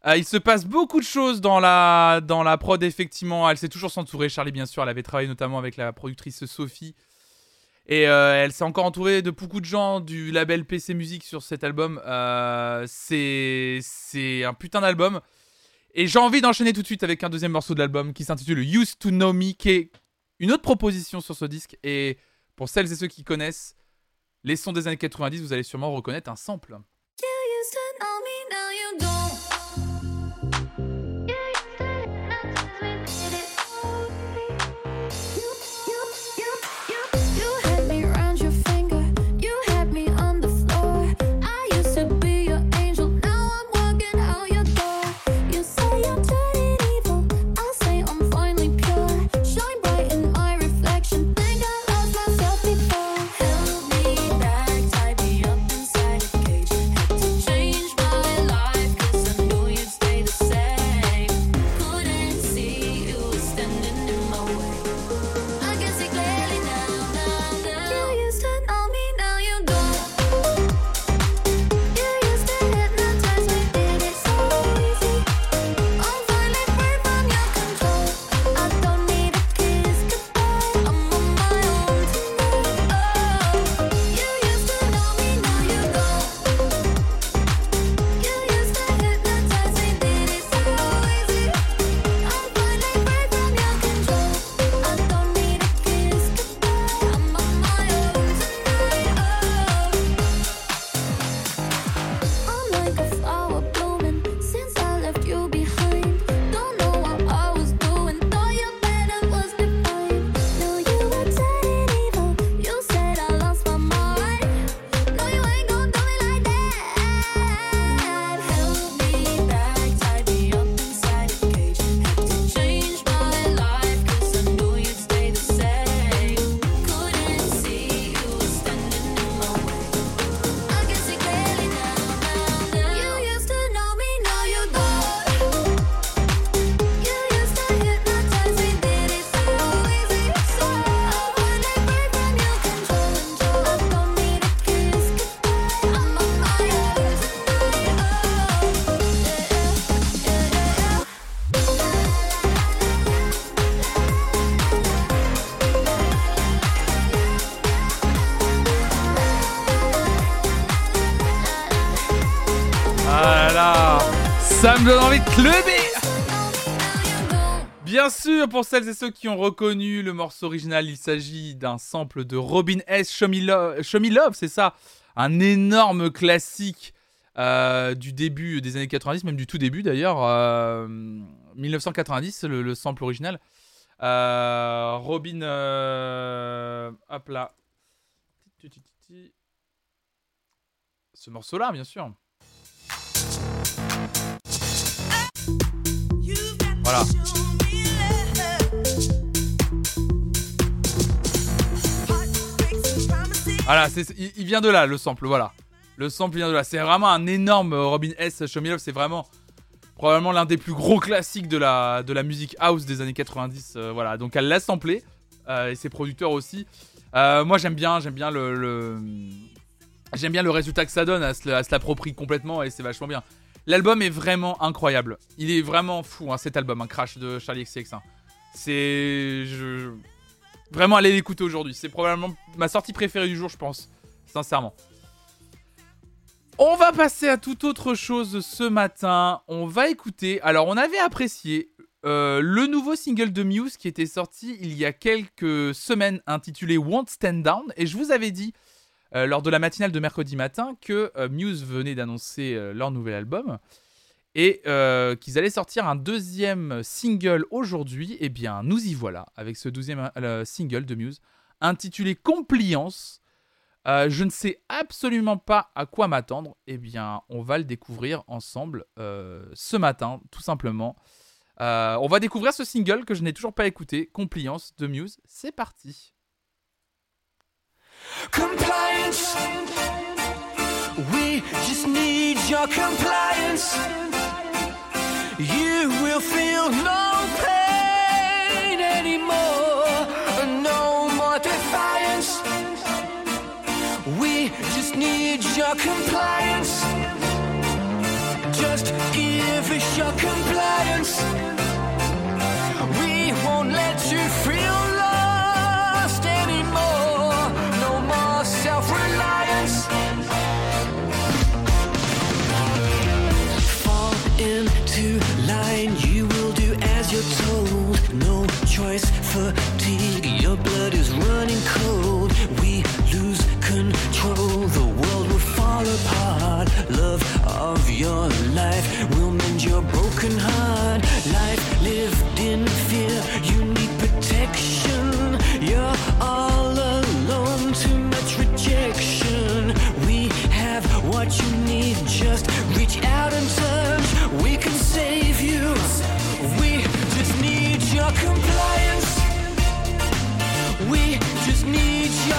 Euh, il se passe beaucoup de choses dans la, dans la prod, effectivement. Elle s'est toujours s'entourer, Charlie, bien sûr. Elle avait travaillé notamment avec la productrice Sophie. Et euh, elle s'est encore entourée de beaucoup de gens du label PC Music sur cet album. Euh, c'est un putain d'album. Et j'ai envie d'enchaîner tout de suite avec un deuxième morceau de l'album qui s'intitule Used to Know Me, qui est une autre proposition sur ce disque. Et pour celles et ceux qui connaissent, les sons des années 90, vous allez sûrement reconnaître un sample. Bien sûr, pour celles et ceux qui ont reconnu le morceau original, il s'agit d'un sample de Robin S. Chemilove, Love, c'est ça Un énorme classique euh, du début des années 90, même du tout début d'ailleurs, euh, 1990, le, le, sample original. Euh, Robin... hop là. Ce morceau-là, bien sûr. Voilà. Voilà, il, vient de là, le sample, voilà. Le sample vient de là. C'est vraiment un énorme euh, Robin S. Show Me Love. C'est vraiment probablement l'un des plus gros classiques de la, de la musique house des années 90. euh, voilà, donc elle l'a samplé. euh, et ses producteurs aussi. Moi, j'aime bien, j'aime bien le, le- j'aime bien le résultat que ça donne. Elle se, elle se l'approprie complètement et c'est vachement bien. L'album est vraiment incroyable. Il est vraiment fou, hein, cet album, un crash de Charlie XCX. hein. C'est. Vraiment, allez l'écouter aujourd'hui. C'est probablement ma sortie préférée du jour, je pense. Sincèrement. On va passer à toute autre chose ce matin. On va écouter. Alors, on avait apprécié euh, le nouveau single de Muse qui était sorti il y a quelques semaines intitulé Won't Stand Down. Et je vous avais dit euh, lors de la matinale de mercredi matin que euh, Muse venait d'annoncer euh, leur nouvel album et qu'ils allaient sortir un deuxième single aujourd'hui. Eh bien, nous y voilà avec ce deuxième euh, single de Muse intitulé Compliance. Je ne sais absolument pas à quoi m'attendre. Eh bien, on va le découvrir ensemble ce matin, tout simplement. On va découvrir ce single que je n'ai toujours pas écouté, Compliance de Muse. C'est parti. Compliance. We just need your compliance. You will feel no pain anymore. No more defiance. We just need your compliance. Just give us your compliance. Fatigue, your blood is running cold. We lose control, the world will fall apart. Love of your life will mend your broken heart.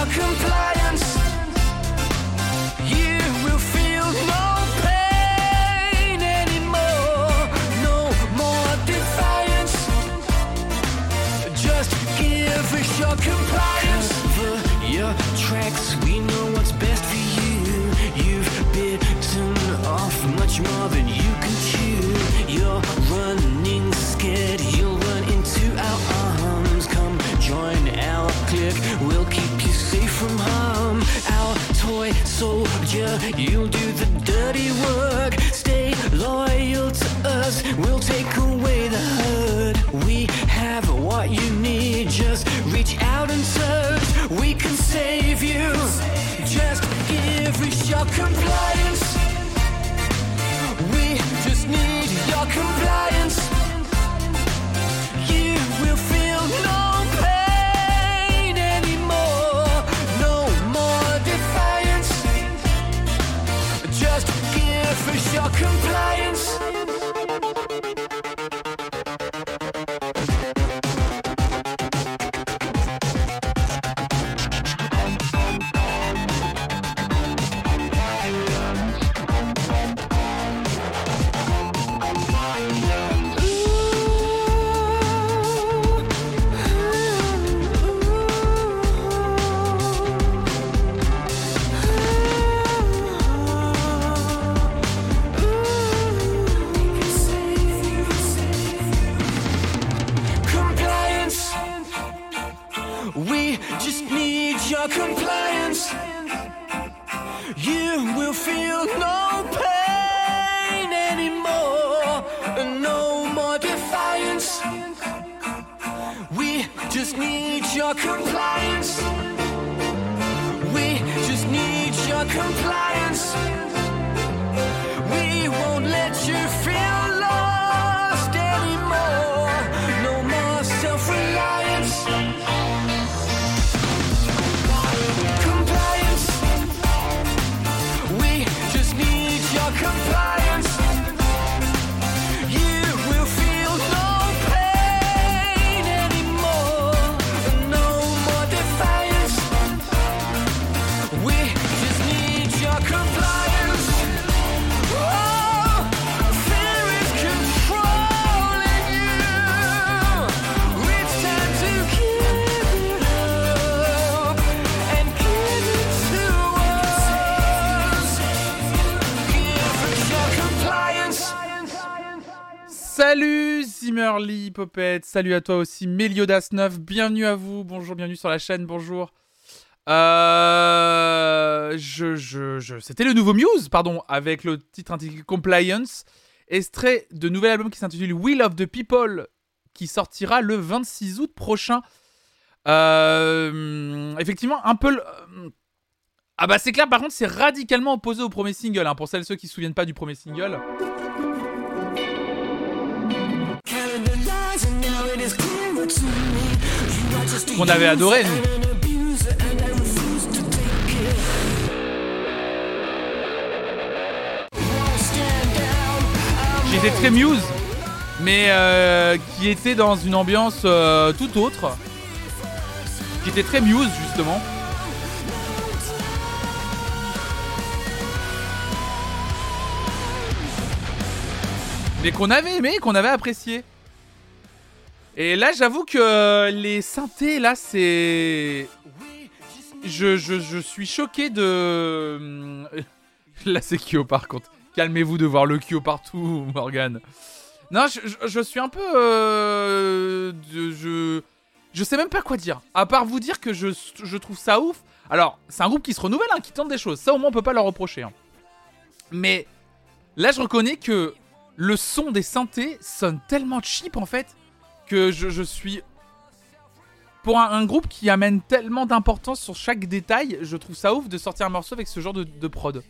comply soldier. You'll do the dirty work. Stay loyal to us. We'll take away the hurt. We have what you need. Just reach out and search. We can save you. Just give. We shall comply. Salut Zimmerly Popette, salut à toi aussi Meliodas9, bienvenue à vous, bonjour, bienvenue sur la chaîne, bonjour. Euh, je, je, je, C'était le nouveau Muse, pardon, avec le titre intitulé Compliance, extrait de nouvel album qui s'intitule Will of the People, qui sortira le 26 août prochain. Euh, effectivement, un peu... euh, Ah bah c'est clair, par contre c'est radicalement opposé au premier single, hein, pour celles et ceux qui se souviennent pas du premier single. Qu'on avait adoré, nous. J'étais très Muse, mais euh, qui était dans une ambiance euh, tout autre. Qui était très Muse, justement. Mais qu'on avait aimé, qu'on avait apprécié. Et là, j'avoue que euh, les synthés, là, c'est. Je, je, suis choqué de. *laughs* Là, c'est Kyo par contre. Calmez-vous de voir le Kyo partout, *laughs* Morgan. Non, je, suis un peu. euh, je. Je sais même pas quoi dire. À part vous dire que je, je trouve ça ouf. Alors, c'est un groupe qui se renouvelle, hein, qui tente des choses. Ça, au moins, on peut pas leur reprocher. hein. Mais là, je reconnais que le son des synthés sonne tellement cheap en fait que je, suis. Pour un, groupe qui amène tellement d'importance sur chaque détail, je trouve ça ouf de sortir un morceau avec ce genre de, prod.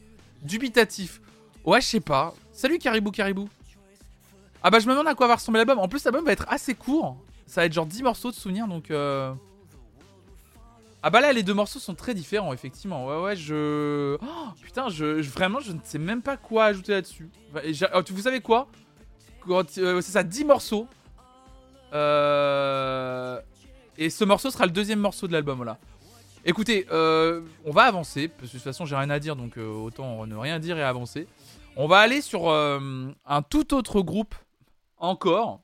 Dubitatif. Ouais, je sais pas. Salut Caribou Caribou. Ah bah je me demande à quoi va ressembler l'album. En plus l'album va être assez court. Ça va être genre 10 morceaux de souvenirs donc... euh, Ah bah là les deux morceaux sont très différents effectivement. Ouais ouais je... Oh, putain je, vraiment je ne sais même pas quoi ajouter là-dessus. Oh, vous savez quoi? Euh, C'est ça 10 morceaux. Euh... Et ce morceau sera le deuxième morceau de l'album voilà. Écoutez, euh, on va avancer, de toute façon j'ai rien à dire, donc euh, autant ne rien dire et avancer. On va aller sur un tout autre groupe encore.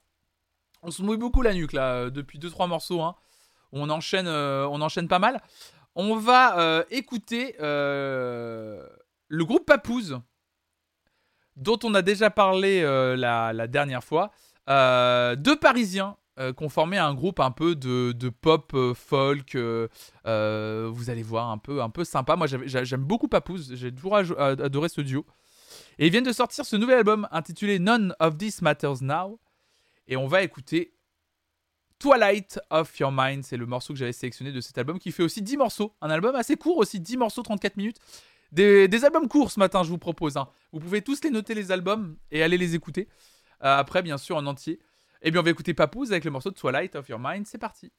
On se mouille beaucoup la nuque là, depuis 2-3 morceaux. hein. On, enchaîne, on enchaîne pas mal. On va écouter le groupe Papouze, dont on a déjà parlé la dernière fois. Euh, deux Parisiens euh, qui ont formé un groupe un peu de, pop euh, folk. vous allez voir, un peu, un peu sympa. Moi, j'aime beaucoup Papouze. J'ai toujours adoré ce duo. Et ils viennent de sortir ce nouvel album intitulé None of This Matters Now. Et on va écouter Twilight of Your Mind. C'est le morceau que j'avais sélectionné de cet album qui fait aussi 10 morceaux. Un album assez court aussi, 10 morceaux, 34 minutes. Des, des albums courts ce matin, je vous propose. hein. Vous pouvez tous les noter, les albums, et aller les écouter. Euh, après, bien sûr, en entier. Et bien, on va écouter Papouze avec le morceau de Twilight of Your Mind. C'est parti.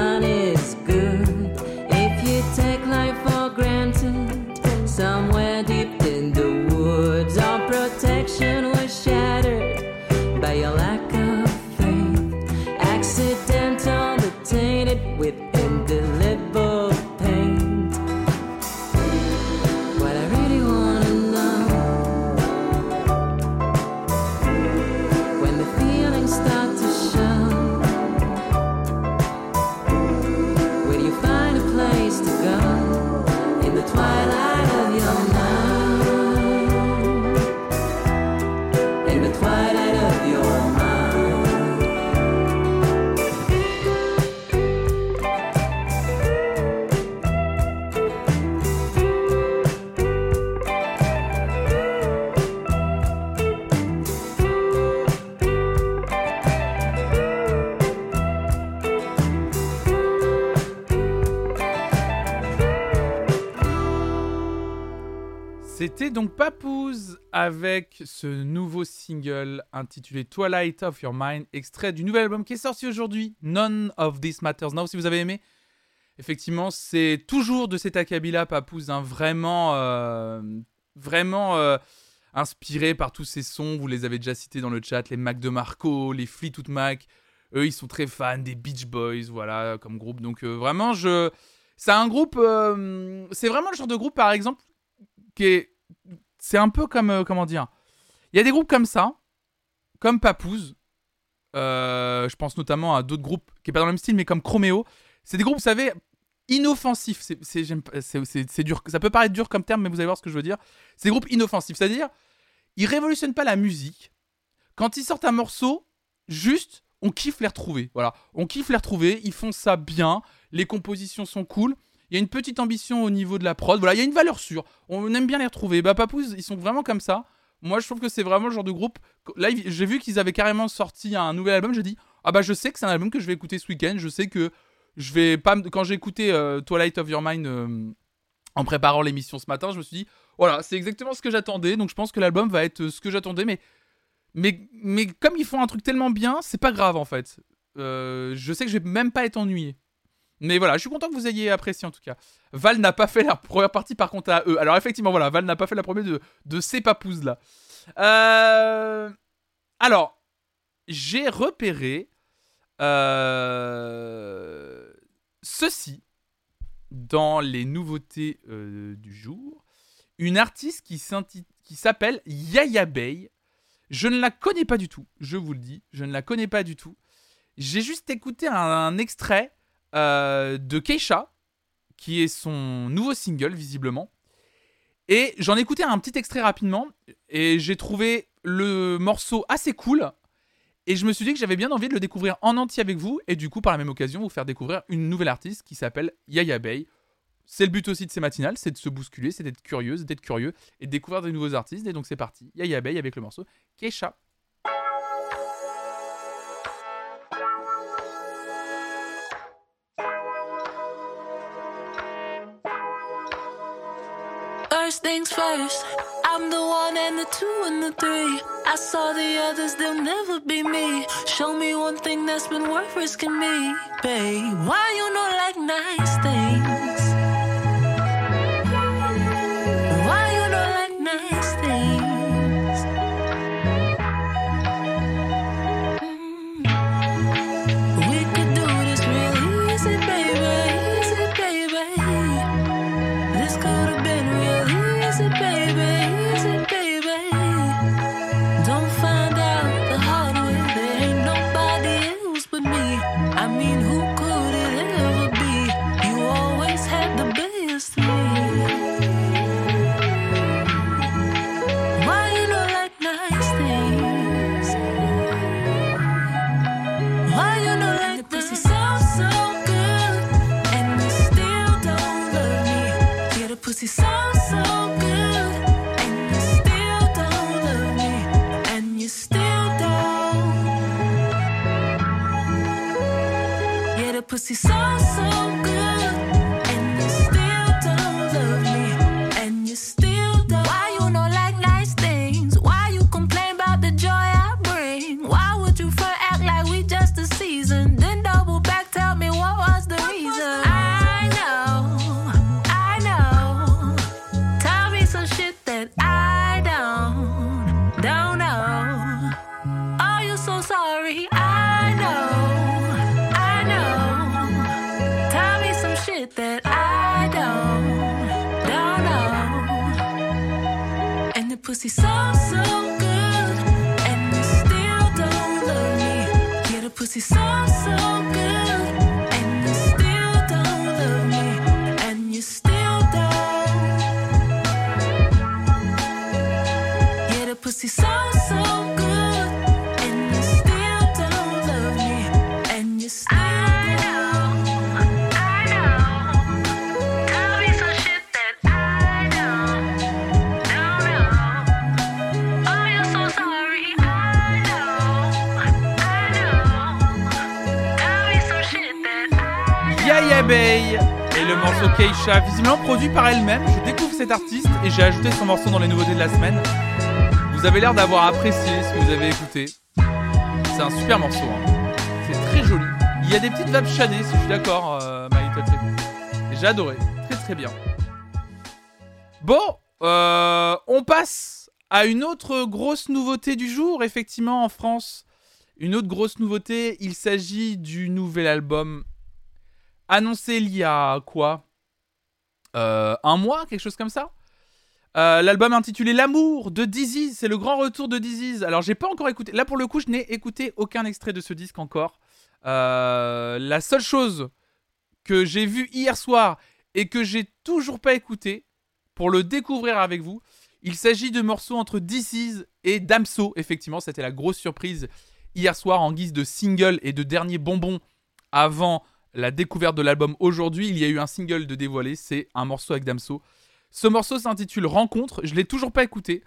money. Avec ce nouveau single intitulé Twilight of Your Mind, extrait du nouvel album qui est sorti aujourd'hui, None of This Matters Now. Si vous avez aimé, effectivement, c'est toujours de cet acabit-là, Papouze, hein, vraiment, euh, vraiment euh, inspiré par tous ces sons. Vous les avez déjà cités dans le chat, les Mac de Marco, les Fleetwood Mac. Eux, ils sont très fans des Beach Boys, voilà, comme groupe. Donc euh, vraiment, je, c'est un groupe, c'est vraiment le genre de groupe, par exemple, qui est, c'est un peu comme, euh, comment dire, il y a des groupes comme ça, comme Papouze. euh, je pense notamment à d'autres groupes qui est pas dans le même style, mais comme Chromeo. C'est des groupes, vous savez, inoffensifs. C'est dur. Ça peut paraître dur comme terme, mais vous allez voir ce que je veux dire. C'est des groupes inoffensifs, c'est-à-dire, ils révolutionnent pas la musique. Quand ils sortent un morceau, juste, on kiffe les retrouver. Voilà, on kiffe les retrouver. Ils font ça bien. Les compositions sont cool. Il y a une petite ambition au niveau de la prod. Voilà, il y a une valeur sûre. On aime bien les retrouver. Bah, Papouze, ils sont vraiment comme ça. Moi, je trouve que c'est vraiment le genre de groupe. Là, j'ai vu qu'ils avaient carrément sorti un nouvel album. Je dis, ah bah, je sais que c'est un album que je vais écouter ce week-end. Je sais que je vais pas. Quand j'ai écouté euh, Twilight of Your Mind euh, en préparant l'émission ce matin, je me suis dit, voilà, c'est exactement ce que j'attendais. Donc, je pense que l'album va être euh, ce que j'attendais. Mais, mais, mais comme ils font un truc tellement bien, c'est pas grave en fait. Je sais que je vais même pas être ennuyé. Mais voilà, je suis content que vous ayez apprécié en tout cas. Val n'a pas fait la première partie par contre à eux. Alors effectivement, voilà, Val n'a pas fait la première de, de ces papouses là. Euh, Alors, j'ai repéré euh, ceci dans les nouveautés euh, du jour. Une artiste qui s'appelle Yaya Bey. Je ne la connais pas du tout, je vous le dis, je ne la connais pas du tout. J'ai juste écouté un extrait euh, de Keisha, qui est son nouveau single, visiblement. Et j'en ai écouté un petit extrait rapidement, et j'ai trouvé le morceau assez cool. Et je me suis dit que j'avais bien envie de le découvrir en entier avec vous, et du coup, par la même occasion, vous faire découvrir une nouvelle artiste qui s'appelle Yaya Bey. C'est le but aussi de ces matinales, c'est de se bousculer, c'est d'être curieuse, d'être curieux, et de découvrir de nouveaux artistes. Et donc c'est parti, Yaya Bey avec le morceau Keisha. Things first, I'm the one and the two and the three. I saw the others, they'll never be me. Show me one thing that's been worth risking me, babe. Why you not like nice things? And the morceau Keisha, visiblement produit par elle-même. Je découvre cet artiste et j'ai ajouté son morceau dans les nouveautés de la semaine. Vous avez l'air d'avoir apprécié ce que vous avez écouté. C'est un super morceau. hein. C'est très joli. Il y a des petites vapes chanées, si je suis d'accord, euh, My Little J'ai adoré. Très très bien. Bon, euh, on passe à une autre grosse nouveauté du jour, effectivement, en France. Une autre grosse nouveauté, il s'agit du nouvel album annoncé il y a quoi? Un mois, quelque chose comme ça Euh, L'album intitulé L'amour de Dizzy, c'est le grand retour de Dizzy. Alors j'ai pas encore écouté, là pour le coup je n'ai écouté aucun extrait de ce disque encore. Euh, la seule chose que j'ai vue hier soir et que j'ai toujours pas écouté pour le découvrir avec vous, il s'agit de morceaux entre Dizzy et Damso. Effectivement, c'était la grosse surprise hier soir en guise de single et de dernier bonbon avant la découverte de l'album aujourd'hui. Il y a eu un single de dévoilé, c'est un morceau avec Damso. Ce morceau s'intitule Rencontre, je l'ai toujours pas écouté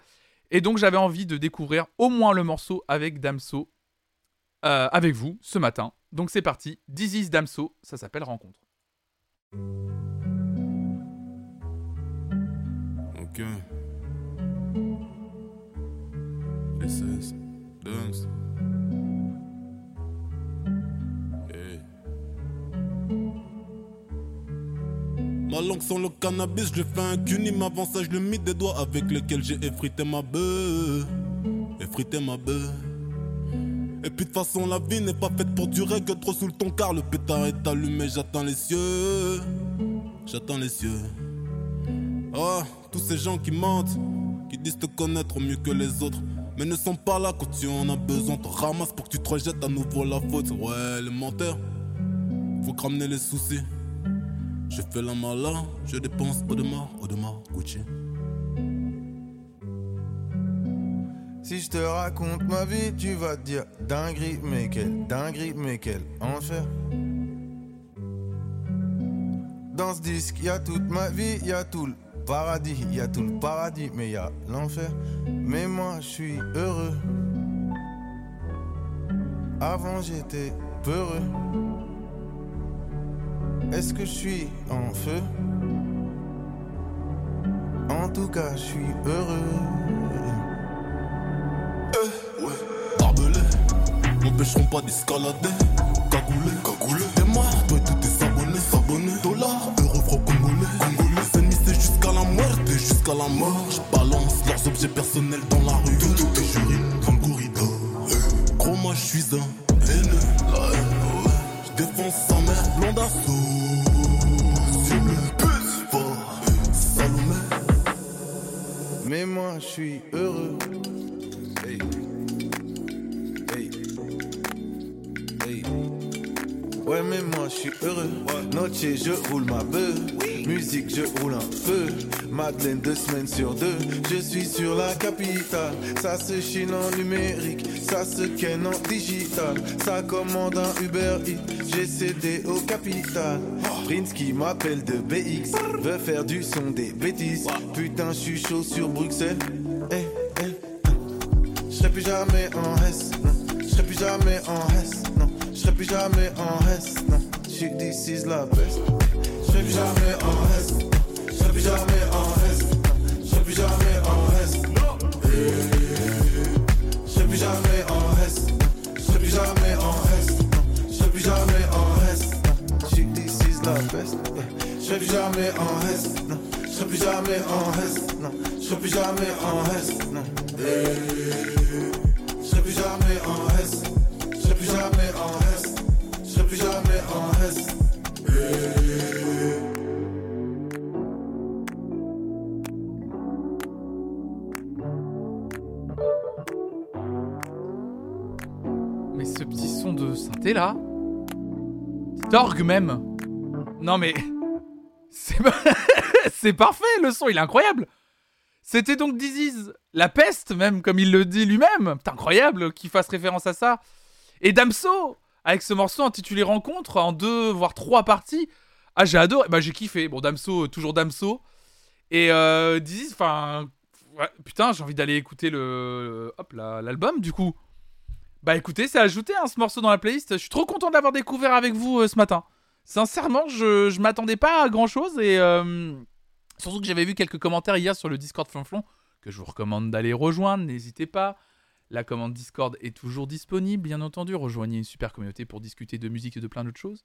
et donc j'avais envie de découvrir au moins le morceau avec Damso euh, avec vous ce matin. Donc c'est parti, This is Damso, ça s'appelle Rencontre. Ok. Ma langue sans le cannabis, je fais un cunim avant ça, je le mis des doigts avec lesquels j'ai effrité ma bœuf. Effrité ma bœuf. Et puis de façon, la vie n'est pas faite pour durer que trop sous le ton car le pétard est allumé, j'attends les cieux. J'attends les cieux. Oh, tous ces gens qui mentent, qui disent te connaître mieux que les autres, mais ne sont pas là quand tu en as besoin. Te ramasse pour que tu te rejettes à nouveau la faute. Ouais, les menteurs, faut ramener les soucis. Je fais la malin, je dépense au demain, au demain, Gucci. Si je te raconte ma vie, tu vas dire dinguerie, mais quelle dinguerie, mais quel enfer. Dans ce disque, y a toute ma vie, y a tout le paradis, y a tout le paradis, mais y a l'enfer. Mais moi, je suis heureux. Avant, j'étais peureux. Est-ce que je suis en feu? En tout cas, je suis heureux. Eh, ouais, barbelé, m'empêcheront pas d'escalader. Cagoulé, cagoulé, t'es mort, toi et tous tes abonnés, s'abonner. Dollars, euros, francs congolais, congolais. Les c'est jusqu'à la jusqu'à la mort. Je balance leurs objets personnels dans la rue. Tout, tout, et j'urine comme Gourida. Eh, Gros, moi, je suis un défends sa mère, blonde assaut. Sur le fort, Salomé. Mais moi, je suis heureux. Ouais, mais moi, je suis heureux. Noche, je roule ma bœuf. Musique, je roule un peu. Madeleine, deux semaines sur deux. Je suis sur la capitale. Ça se chine en numérique. Ça se ken en digital. Ça commande un Uber Eats. J'ai cédé au capital. Prince qui m'appelle de BX. Veut faire du son des bêtises. Putain, je suis chaud sur Bruxelles. Eh, eh, je serai plus jamais en S. Je serai plus jamais en S, non. Serai plus jamais en S, non. Je d'ici la peste. Je serai plus jamais en non. Je serai plus jamais en non. Je serai plus jamais en non. Je serai plus jamais en non. Je serai plus jamais en non. Je serai plus jamais en non. Je d'ici la peste. Je serai plus jamais en S, non. Je serai plus jamais en S, non. Je serai plus jamais en S, non. Je serai plus jamais en S. Jamais en S. Je plus jamais en S. Mais ce petit son de synthé là, petit orgue même. Non mais *laughs* c'est *laughs* c'est parfait, le son il est incroyable. C'était donc Disease, la peste même comme il le dit lui-même. C'est incroyable qu'il fasse référence à ça. Et Damso avec ce morceau intitulé Rencontre en deux voire trois parties. Ah j'ai adoré, bah j'ai kiffé. Bon Damso toujours Damso et euh, enfin putain j'ai envie d'aller écouter le hop l'album du coup. Bah écoutez, c'est ajouté hein, ce morceau dans la playlist. Je suis trop content de l'avoir découvert avec vous euh, ce matin. Sincèrement, je, je m'attendais pas à grand chose et euh, surtout que j'avais vu quelques commentaires hier sur le Discord Flonflon que je vous recommande d'aller rejoindre. N'hésitez pas. La commande Discord est toujours disponible, bien entendu. Rejoignez une super communauté pour discuter de musique et de plein d'autres choses.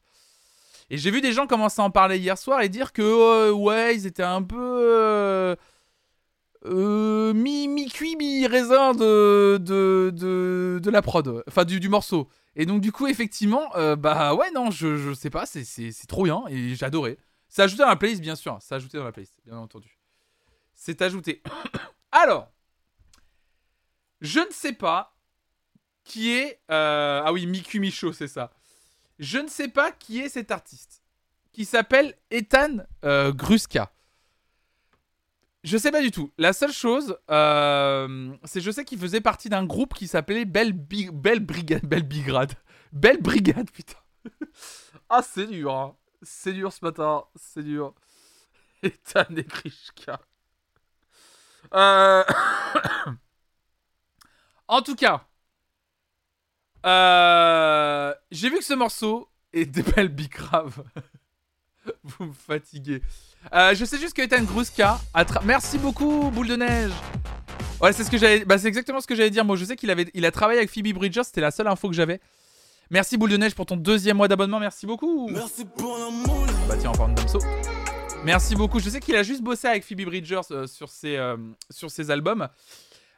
Et j'ai vu des gens commencer à en parler hier soir et dire que euh, ouais, ils étaient un peu euh, euh, mi cuit mi raisin de de, de la prod, enfin du, morceau. Et donc du coup effectivement, bah ouais non, je je sais pas, c'est trop bien et adoré. C'est ajouté dans la playlist bien sûr, c'est ajouté dans la playlist bien entendu. C'est ajouté. *coughs* Alors, je ne sais pas qui est euh, ah oui Miku Micho c'est ça. Je ne sais pas qui est cet artiste qui s'appelle Ethan euh, Gruska. Je sais pas du tout. La seule chose, euh, c'est je sais qu'il faisait partie d'un groupe qui s'appelait Belle, Belle Brigade. Belle. Belle Brigade, putain. ah, c'est dur. hein. C'est dur ce matin. C'est dur. Ethan et Grishka. Euh... en tout cas, euh, j'ai vu que ce morceau est des belles bicraves. *laughs* Vous me fatiguez. Euh, je sais juste que Ethan Gruska a tra- Merci beaucoup, boule de neige. Ouais, c'est ce que j'allais. Bah, c'est exactement ce que j'allais dire. Moi, je sais qu'il avait, il a travaillé avec Phoebe Bridgers. C'était la seule info que j'avais. Merci boule de neige pour ton deuxième mois d'abonnement. Merci beaucoup. Merci pour l'amour. Bah tiens, en parlant de Damso. Merci beaucoup. Je sais qu'il a juste bossé avec Phoebe Bridgers euh, sur, ses, sur ses albums.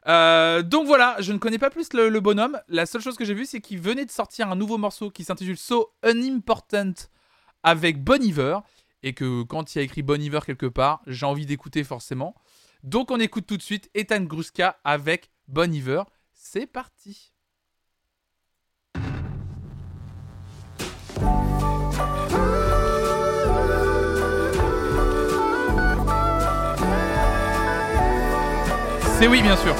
Euh, donc voilà, je ne connais pas plus le, bonhomme. La seule chose que j'ai vue, c'est qu'il venait de sortir un nouveau morceau qui s'intitule So Unimportant avec Bon Iver. Et que quand il y a écrit Bon Iver quelque part, j'ai envie d'écouter forcément. Donc on écoute tout de suite Ethan Gruska avec Bon Iver. C'est parti. C'est oui, bien sûr.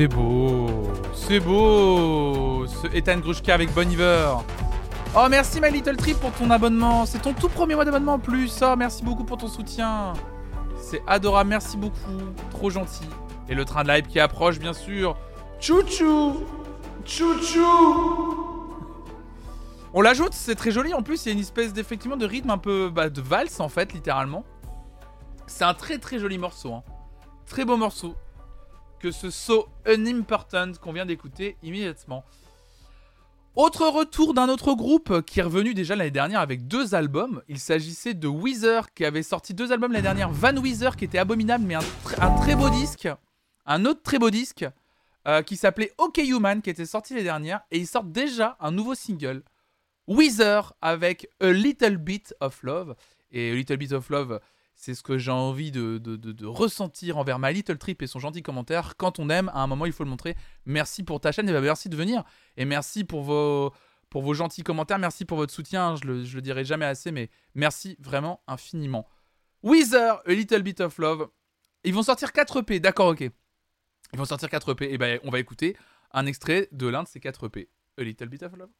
C'est beau, c'est beau, ce Ethan Grushka avec Bon Iver. Oh merci My Little Trip pour ton abonnement, c'est ton tout premier mois d'abonnement en plus. Oh merci beaucoup pour ton soutien. C'est adorable, merci beaucoup, trop gentil. Et le train de live qui approche bien sûr. Chouchou, chouchou. On l'ajoute, c'est très joli en plus, il y a une espèce d'effectivement de rythme un peu bah, de valse en fait, littéralement. C'est un très très joli morceau, hein. très beau morceau que ce So Unimportant qu'on vient d'écouter immédiatement. Autre retour d'un autre groupe qui est revenu déjà l'année dernière avec deux albums. Il s'agissait de Weezer qui avait sorti deux albums l'année dernière. Van Weezer qui était abominable mais un, tr- un très beau disque. Un autre très beau disque euh, qui s'appelait OK Human qui était sorti l'année dernière. Et ils sortent déjà un nouveau single. Weezer avec A Little Bit of Love. Et A Little Bit of Love, c'est ce que j'ai envie de, ressentir envers My Little Trip et son gentil commentaire. Quand on aime, à un moment, il faut le montrer. Merci pour ta chaîne et bah, merci de venir. Et merci pour vos, gentils commentaires. Merci pour votre soutien. Je le, le dirai jamais assez, mais merci vraiment infiniment. Weezer, A Little Bit of Love. Ils vont sortir 4 EP. D'accord, ok. Ils vont sortir 4 EP. Et ben, on va écouter un extrait de l'un de ces 4 EP. A Little Bit of Love.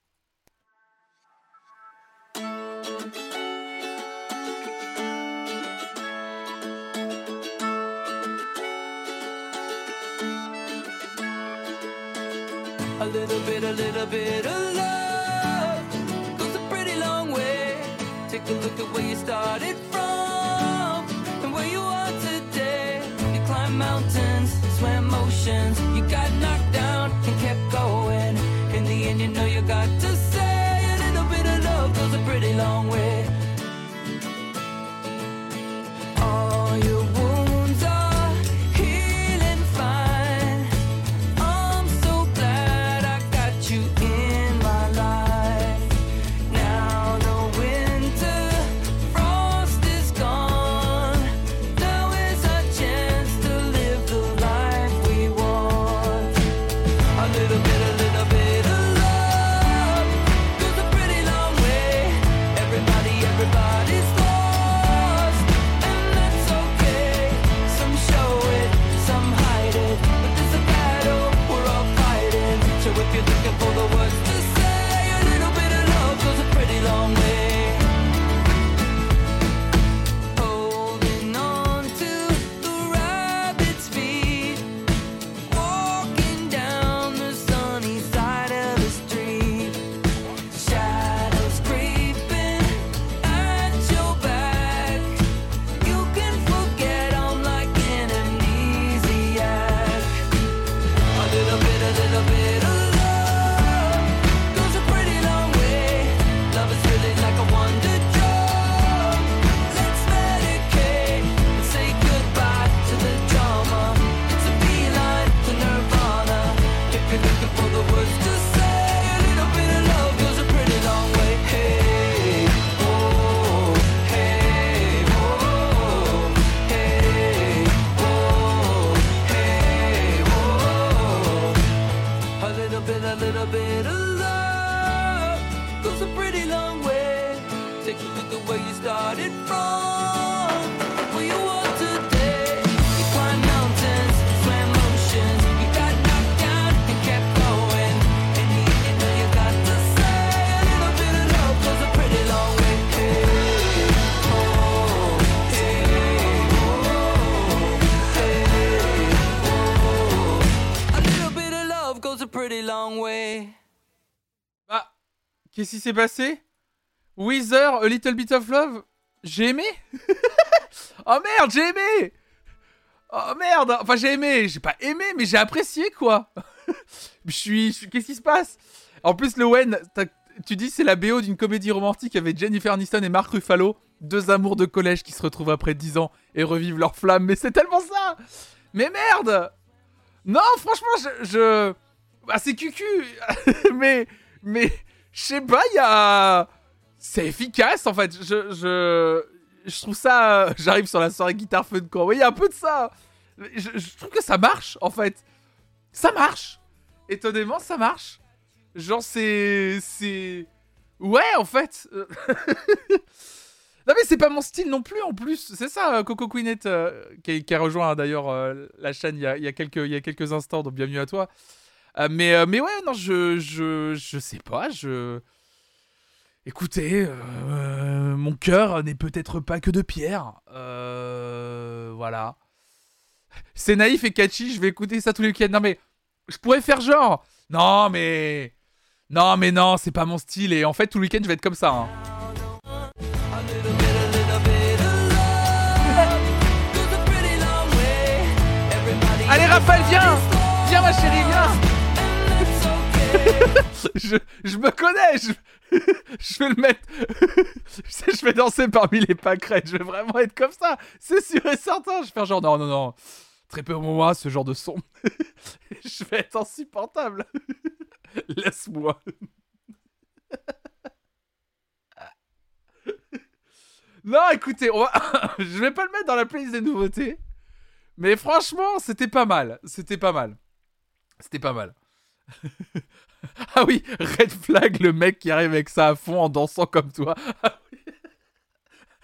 A little bit, a little bit of love goes a pretty long way. Take a look at where you started from and where you are today. You climbed mountains, swam oceans, you got knocked where you started from, where you are today. You climbed mountains, swam oceans, you got knocked down and kept going. In the end, you know you got to say a little bit of love goes a pretty long way. Hey, oh, hey, oh, hey, oh. A little bit of love goes a pretty long way. Bah, qu'est-ce qui s'est passé Weezer, A Little Bit of Love. J'ai aimé. *laughs* Oh merde, j'ai aimé. Oh merde. Enfin, j'ai aimé, j'ai pas aimé, mais j'ai apprécié, quoi. *laughs* Je suis... Qu'est-ce qui se passe? En plus, le Wen, tu dis c'est la BO d'une comédie romantique avec Jennifer Aniston et Mark Ruffalo, deux amours de collège qui se retrouvent après 10 ans et revivent leur flamme, mais c'est tellement ça. Mais merde. Non, franchement, je... je... Bah, c'est cucu. *laughs* Mais... Mais... Je sais pas, il y a... C'est efficace, en fait. Je... Je, je trouve ça... euh, *laughs* J'arrive sur la soirée guitare fun, quoi. Oui, il y un peu de ça. Je, trouve que ça marche, en fait. Ça marche. Étonnamment, ça marche. Genre, c'est... C'est... Ouais, en fait. *laughs* Non mais c'est pas mon style non plus en plus. C'est ça, euh, Coco Queenette, euh, qui, a rejoint d'ailleurs euh, la chaîne il y, a, il y a quelques, il y a quelques instants, donc bienvenue à toi. Mais, mais ouais, non, je, je, je sais pas, je... Écoutez, euh, mon cœur n'est peut-être pas que de pierre. Euh, voilà. C'est naïf et catchy, je vais écouter ça tous les week-ends. Non mais, je pourrais faire genre... Non mais... Non mais non, c'est pas mon style et en fait tout le week-end je vais être comme ça. hein. Allez Raphaël, viens Viens ma chérie, viens *laughs* je, je me connais, je, *laughs* je vais le mettre. *laughs* je vais danser parmi les pâquerettes, je vais vraiment être comme ça, c'est sûr et certain. Je vais faire genre non, non, non, très peu moi ce genre de son. je vais être insupportable. Laisse-moi. non, écoutez, on va... je vais pas le mettre dans la playlist des nouveautés. Mais franchement, c'était pas mal. C'était pas mal. C'était pas mal. *laughs* ah oui, red flag, le mec qui arrive avec ça à fond en dansant comme toi. *laughs* Ah.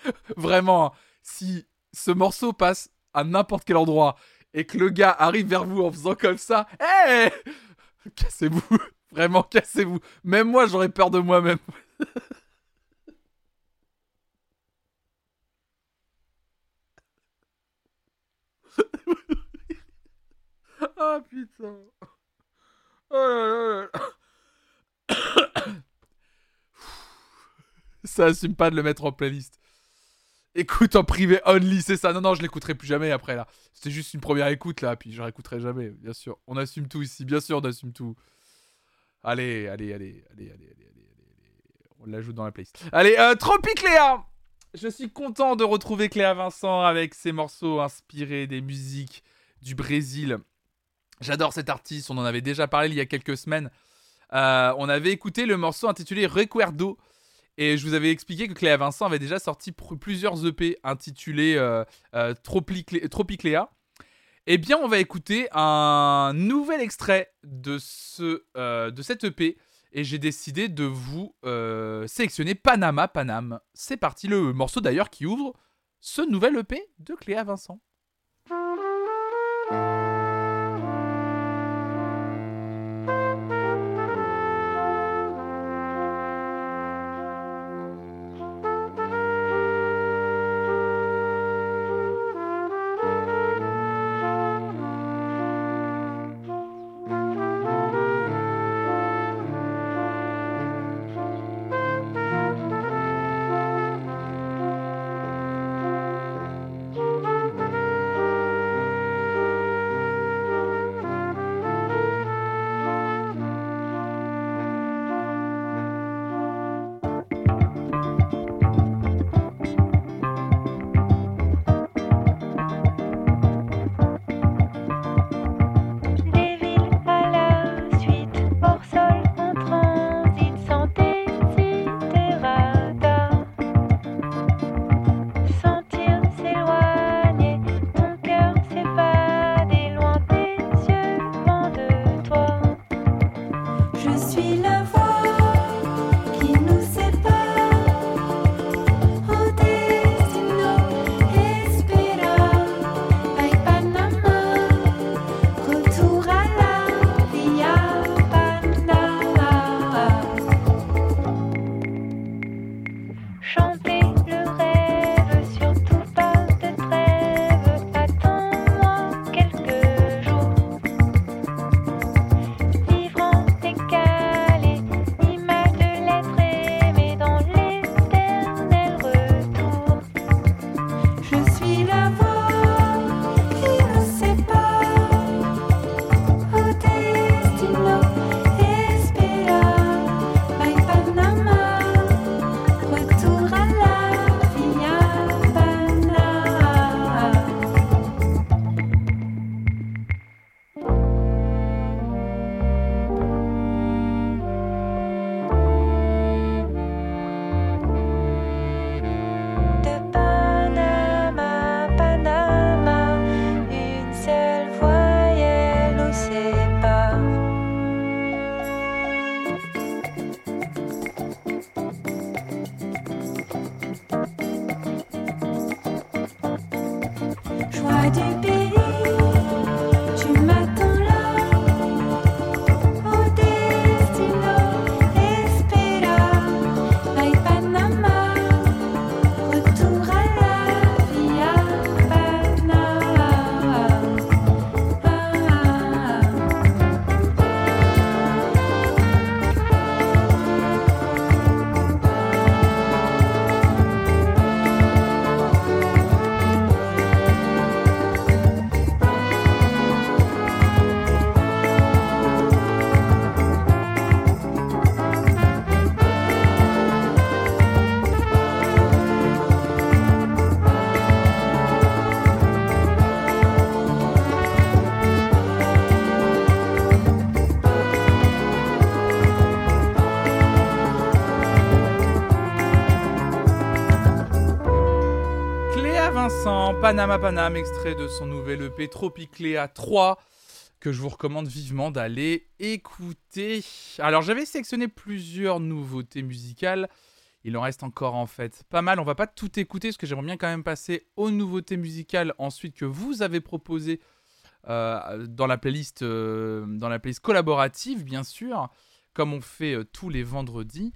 *laughs* Vraiment, si ce morceau passe à n'importe quel endroit et que le gars arrive vers vous en faisant comme ça, hé Cassez-vous. Vraiment, cassez-vous. Même moi, j'aurais peur de moi-même. Ah putain. Oh. Ça assume pas de le mettre en playlist. Écoute en privé only, c'est ça. Non, non, je l'écouterai plus jamais après là. C'était juste une première écoute là, puis je réécouterai jamais, bien sûr. On assume tout ici, bien sûr, on assume tout. Allez, allez, allez, allez, allez, allez, allez, allez. On l'ajoute dans la playlist. Allez, euh, Tropic Léa Je suis content de retrouver Cléa Vincent avec ses morceaux inspirés des musiques du Brésil. J'adore cet artiste, on en avait déjà parlé il y a quelques semaines. Euh, on avait écouté le morceau intitulé Recuerdo. Et je vous avais expliqué que Cléa Vincent avait déjà sorti plusieurs EP intitulés euh, euh, Tropic- Tropicléa. Eh bien, on va écouter un nouvel extrait de, ce, de cette EP. Et j'ai décidé de vous sélectionner Panama Panam. C'est parti, le morceau d'ailleurs qui ouvre ce nouvel EP de Cléa Vincent. Panama Panam, extrait de son nouvel EP Tropicléa 3, que je vous recommande vivement d'aller écouter. Alors j'avais sélectionné plusieurs nouveautés musicales, il en reste encore en fait pas mal, on va pas tout écouter, parce que j'aimerais bien quand même passer aux nouveautés musicales ensuite que vous avez proposées euh, dans, la playlist, euh, dans la playlist collaborative bien sûr, comme on fait euh, tous les vendredis.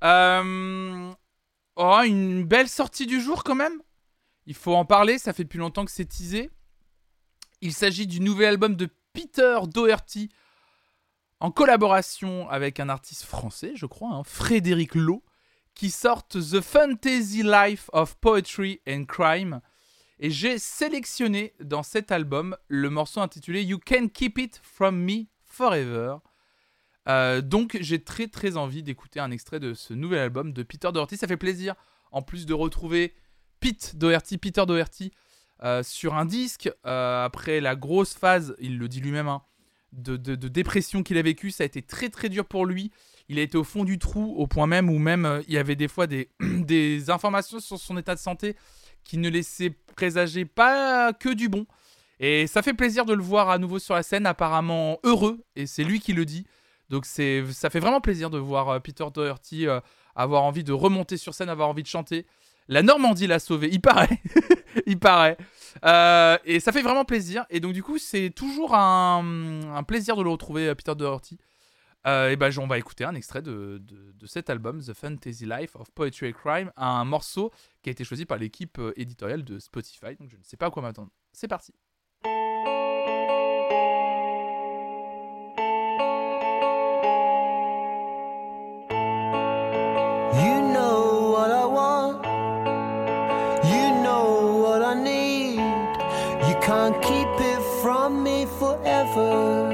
Oh, une belle sortie du jour quand même. Il faut en parler, ça fait depuis longtemps que c'est teasé. Il s'agit du nouvel album de Peter Doherty en collaboration avec un artiste français, je crois, hein, Frédéric Lowe, qui sort The Fantasy Life of Poetry and Crime. Et j'ai sélectionné dans cet album le morceau intitulé You Can Keep It From Me Forever. Euh, donc j'ai très très envie d'écouter un extrait de ce nouvel album de Peter Doherty. Ça fait plaisir en plus de retrouver Peter Doherty euh, sur un disque euh, après la grosse phase, il le dit lui-même, hein, de, dépression qu'il a vécu. Ça a été très très dur pour lui. Il a été au fond du trou au point même où même euh, il y avait des fois *clears throat* des, informations sur son état de santé qui ne laissaient présager pas que du bon. Et ça fait plaisir de le voir à nouveau sur la scène, apparemment heureux, et c'est lui qui le dit. Donc ça fait vraiment plaisir de voir Peter Doherty avoir envie de remonter sur scène, avoir envie de chanter. La Normandie l'a sauvé, il paraît. *laughs* il paraît. Euh, et ça fait vraiment plaisir. Et donc du coup, c'est toujours un, plaisir de le retrouver, euh, Peter Doherty. Euh, et ben, on va écouter un extrait de, de- de cet album, The Fantasy Life of Poetry and Crime, un morceau qui a été choisi par l'équipe éditoriale de Spotify. Donc je ne sais pas à quoi m'attendre. C'est parti. Can't keep it from me forever.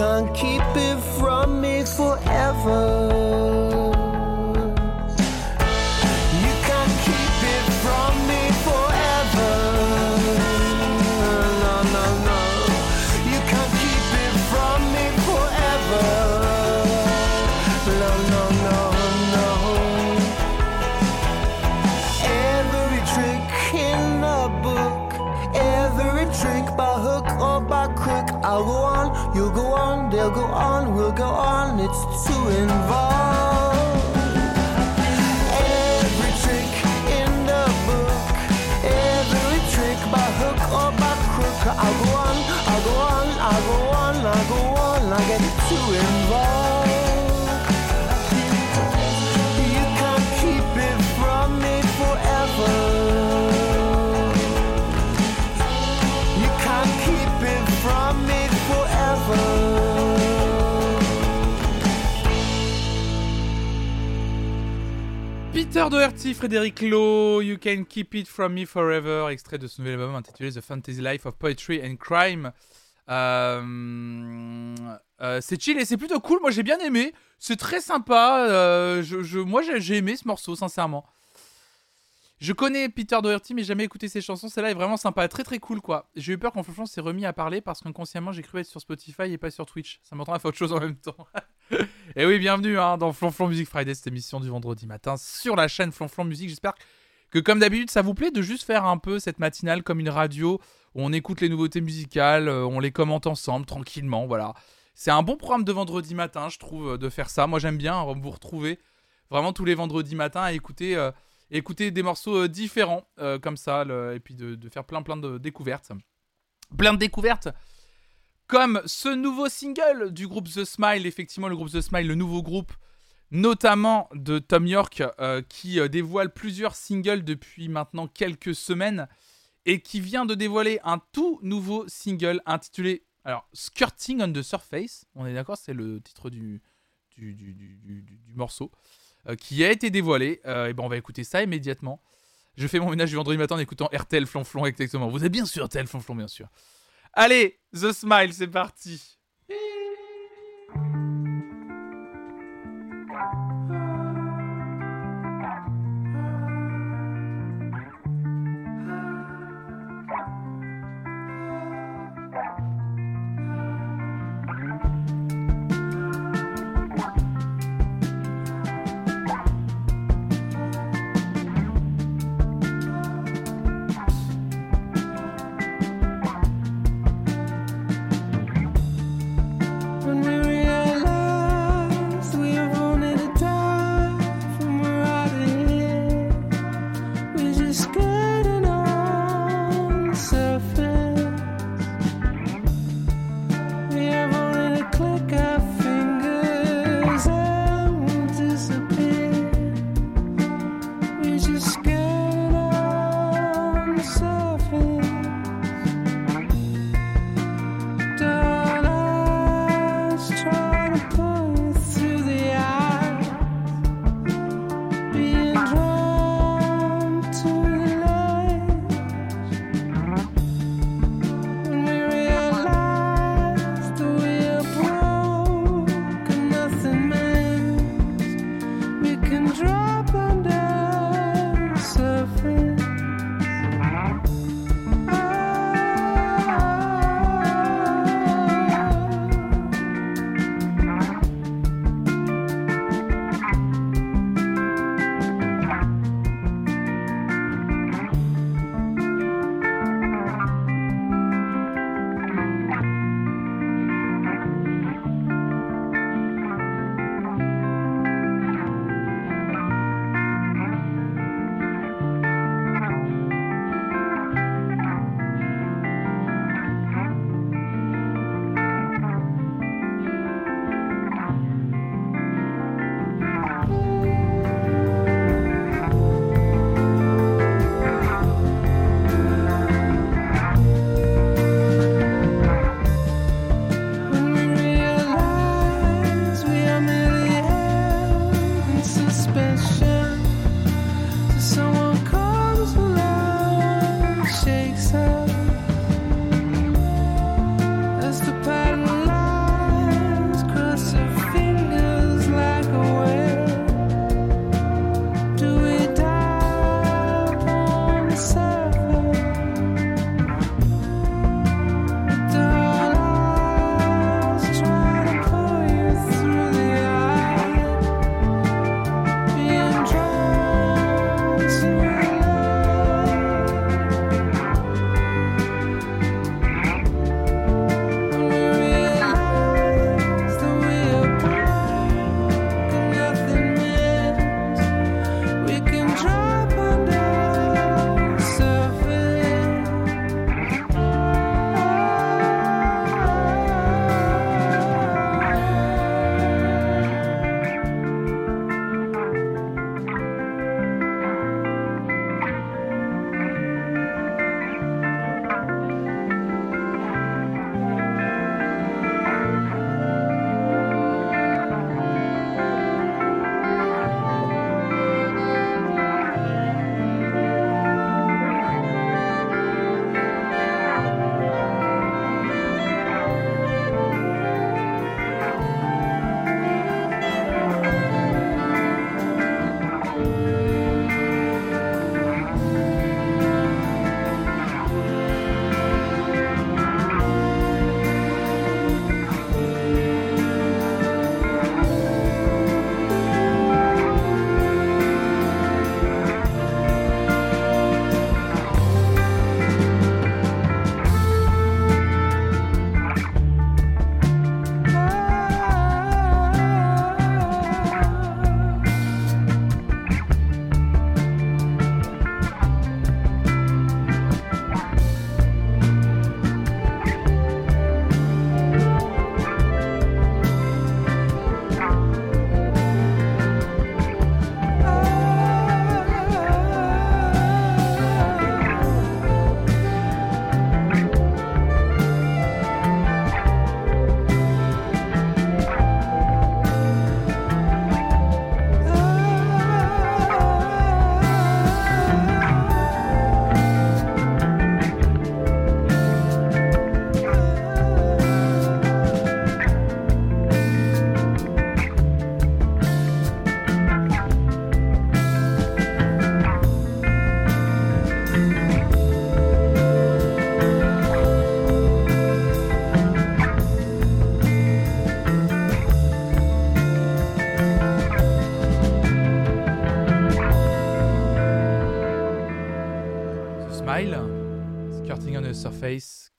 Can't keep it from me forever. Doherty, Frédéric Lowe, You Can Keep It From Me Forever, extrait de ce nouvel album intitulé The Fantasy Life of Poetry and Crime. Euh, euh, c'est chill et c'est plutôt cool. Moi j'ai bien aimé. C'est très sympa. Euh, je, je- moi j'ai j'ai aimé ce morceau, sincèrement. Je connais Peter Doherty, mais jamais écouté ses chansons. Celle-là est vraiment sympa, très très cool quoi. J'ai eu peur quand Flonflon s'est remis à parler parce qu'inconsciemment j'ai cru être sur Spotify et pas sur Twitch. Ça m'entend à faire autre chose en même temps. *laughs* et oui, bienvenue hein, dans Flonflon Music Friday, cette émission du vendredi matin sur la chaîne Flonflon Music. J'espère que comme d'habitude ça vous plaît de juste faire un peu cette matinale comme une radio où on écoute les nouveautés musicales, euh, on les commente ensemble tranquillement. Voilà. C'est un bon programme de vendredi matin, je trouve, euh, de faire ça. Moi j'aime bien euh, vous retrouver vraiment tous les vendredis matins à écouter, écouter des morceaux euh, différents euh, comme ça et puis de, faire plein plein de découvertes. Plein de découvertes comme ce nouveau single du groupe The Smile, effectivement le groupe The Smile, le nouveau groupe notamment de Tom York euh, qui dévoile plusieurs singles depuis maintenant quelques semaines et qui vient de dévoiler un tout nouveau single intitulé Skirting on the Surface, on est d'accord, c'est le titre du, morceau qui a été dévoilé. Euh, et ben on va écouter ça immédiatement. Je fais mon ménage du vendredi matin en écoutant RTL Flonflon exactement. Vous êtes bien sûr RTL Flonflon bien sûr. Allez, The Smile, c'est parti.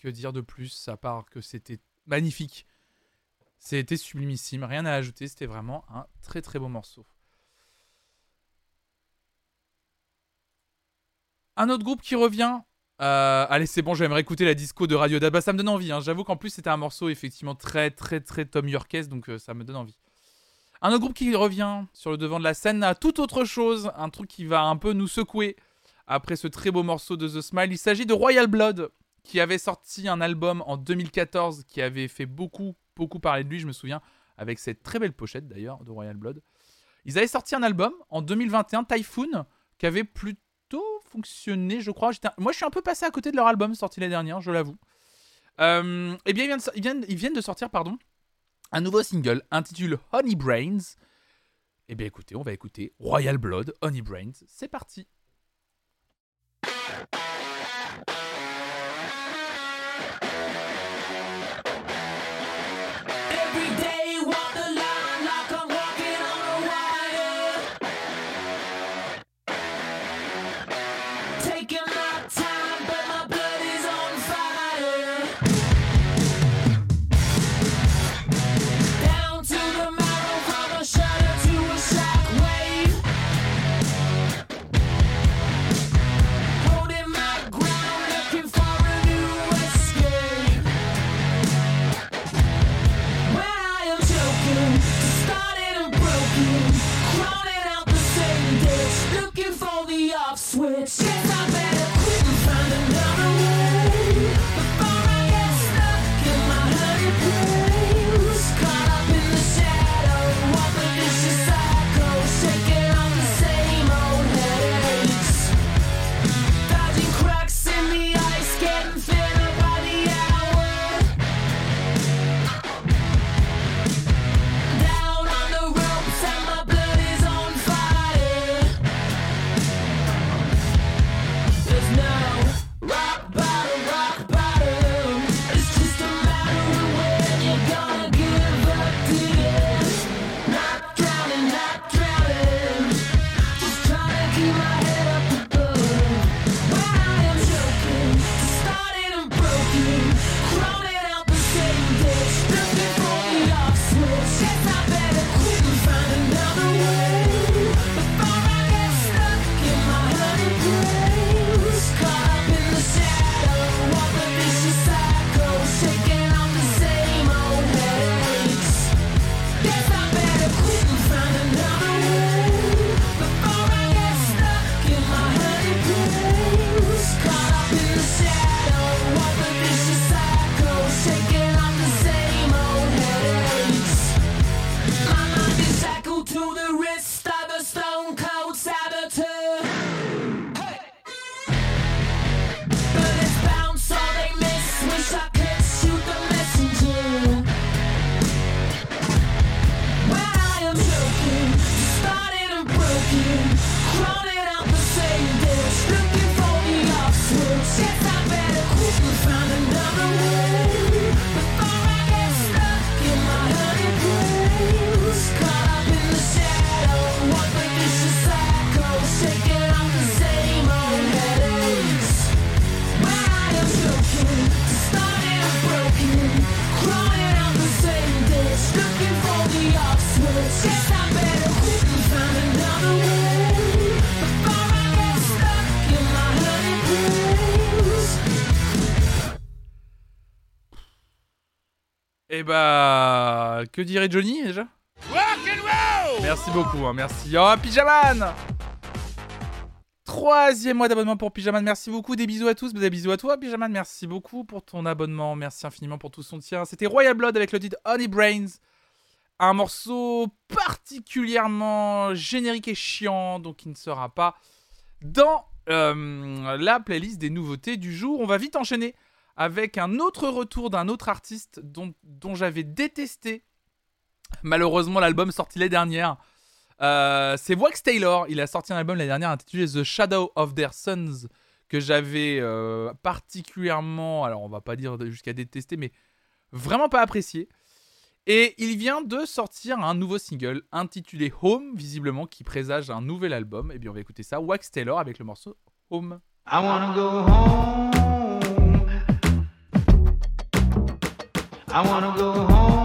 Que dire de plus à part que c'était magnifique. C'était sublimissime, rien à ajouter, c'était vraiment un très très beau morceau. Un autre groupe qui revient. Euh, allez, c'est bon, j'aimerais écouter la disco de Radio Dab. Bah, ça me donne envie. hein. J'avoue qu'en plus, c'était un morceau effectivement très, très, très Tom Yorkes, donc euh, ça me donne envie. Un autre groupe qui revient sur le devant de la scène à tout autre chose. Un truc qui va un peu nous secouer après ce très beau morceau de The Smile. Il s'agit de Royal Blood, qui avait sorti un album en 2014 qui avait fait beaucoup, beaucoup parler de lui, je me souviens, avec cette très belle pochette d'ailleurs de Royal Blood. Ils avaient sorti un album en 2021, Typhoon, qui avait plutôt fonctionné, je crois. Moi, je suis un peu passé à côté de leur album sorti l'année dernière, je l'avoue. Euh, eh bien, ils viennent, de... ils viennent de sortir, pardon, un nouveau single intitulé Honey Brains. Eh bien, écoutez, on va écouter Royal Blood, Honey Brains. C'est parti. Eh bah, que dirait Johnny déjà? Merci beaucoup, hein, merci. Oh, Pyjaman Troisième mois d'abonnement pour Pyjaman, merci beaucoup. Des bisous à tous, des bisous à toi, Pyjaman. Merci beaucoup pour ton abonnement, merci infiniment pour tout son tien. C'était Royal Blood avec le titre Honey Brains. Un morceau particulièrement générique et chiant, donc il ne sera pas dans euh, la playlist des nouveautés du jour. On va vite enchaîner avec un autre retour d'un autre artiste dont, j'avais détesté malheureusement l'album sorti l'année dernière. Euh, c'est Wax Taylor, il a sorti un album l'année dernière intitulé The Shadow of Their Sons que j'avais euh, particulièrement, alors on va pas dire jusqu'à détester, mais vraiment pas apprécié. Et il vient de sortir un nouveau single intitulé Home, visiblement qui présage un nouvel album. Et bien on va écouter ça, Wax Taylor avec le morceau Home. I wanna go home I wanna go home.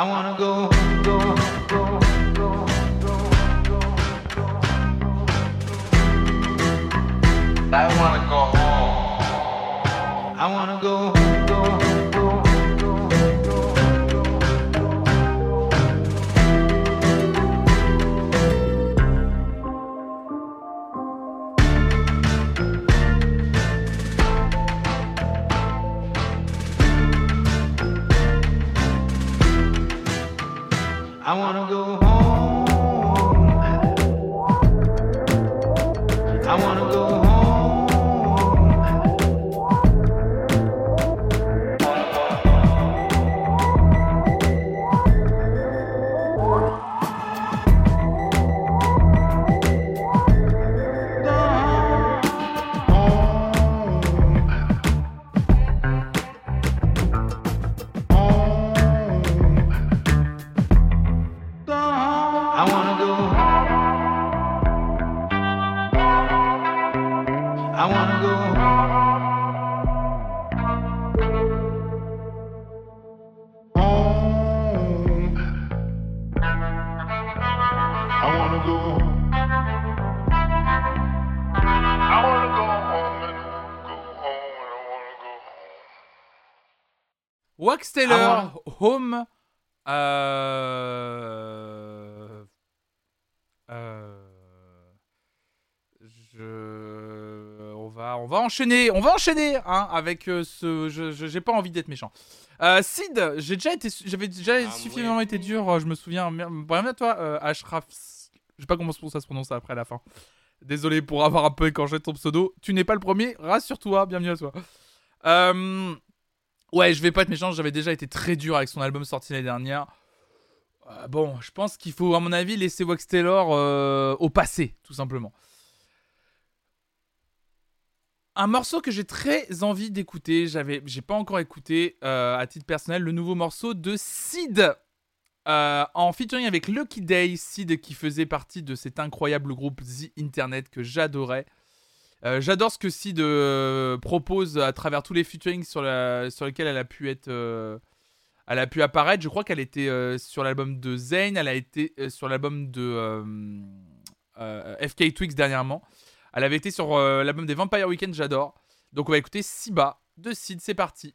I wanna go, go, go, go, go, I wanna go home. I wanna go, I wanna go Wax Taylor, Ah Home. Euh... euh, Je... On va, on va enchaîner, on va enchaîner, hein, avec euh, ce. Je, je- j'ai pas envie d'être méchant. Euh, Sid, j'ai déjà été, j'avais déjà suffisamment été dur. euh, Je me souviens. Bienvenue à toi, euh, Ashraf. Je sais pas comment ça se prononce après à la fin. Désolé pour avoir un peu écorché ton pseudo. Tu n'es pas le premier. Rassure-toi. Bienvenue à toi. Euh, Ouais, je vais pas être méchant, j'avais déjà été très dur avec son album sorti l'année dernière. Euh, bon, je pense qu'il faut, à mon avis, laisser Wax Taylor euh, au passé, tout simplement. Un morceau que j'ai très envie d'écouter, j'ai pas encore écouté euh, à titre personnel, le nouveau morceau de Sid. en featuring avec Lucky Day, Sid qui faisait partie de cet incroyable groupe The Internet que j'adorais. Euh, J'adore ce que Sid euh, propose à travers tous les featurings sur, lesquels elle a pu être, euh, elle a pu apparaître. Je crois qu'elle était sur l'album de Zayn, elle a été sur l'album de FK Twigs dernièrement. Elle avait été sur l'album des Vampire Weekend, j'adore. Donc on va écouter Siba de Sid, c'est parti.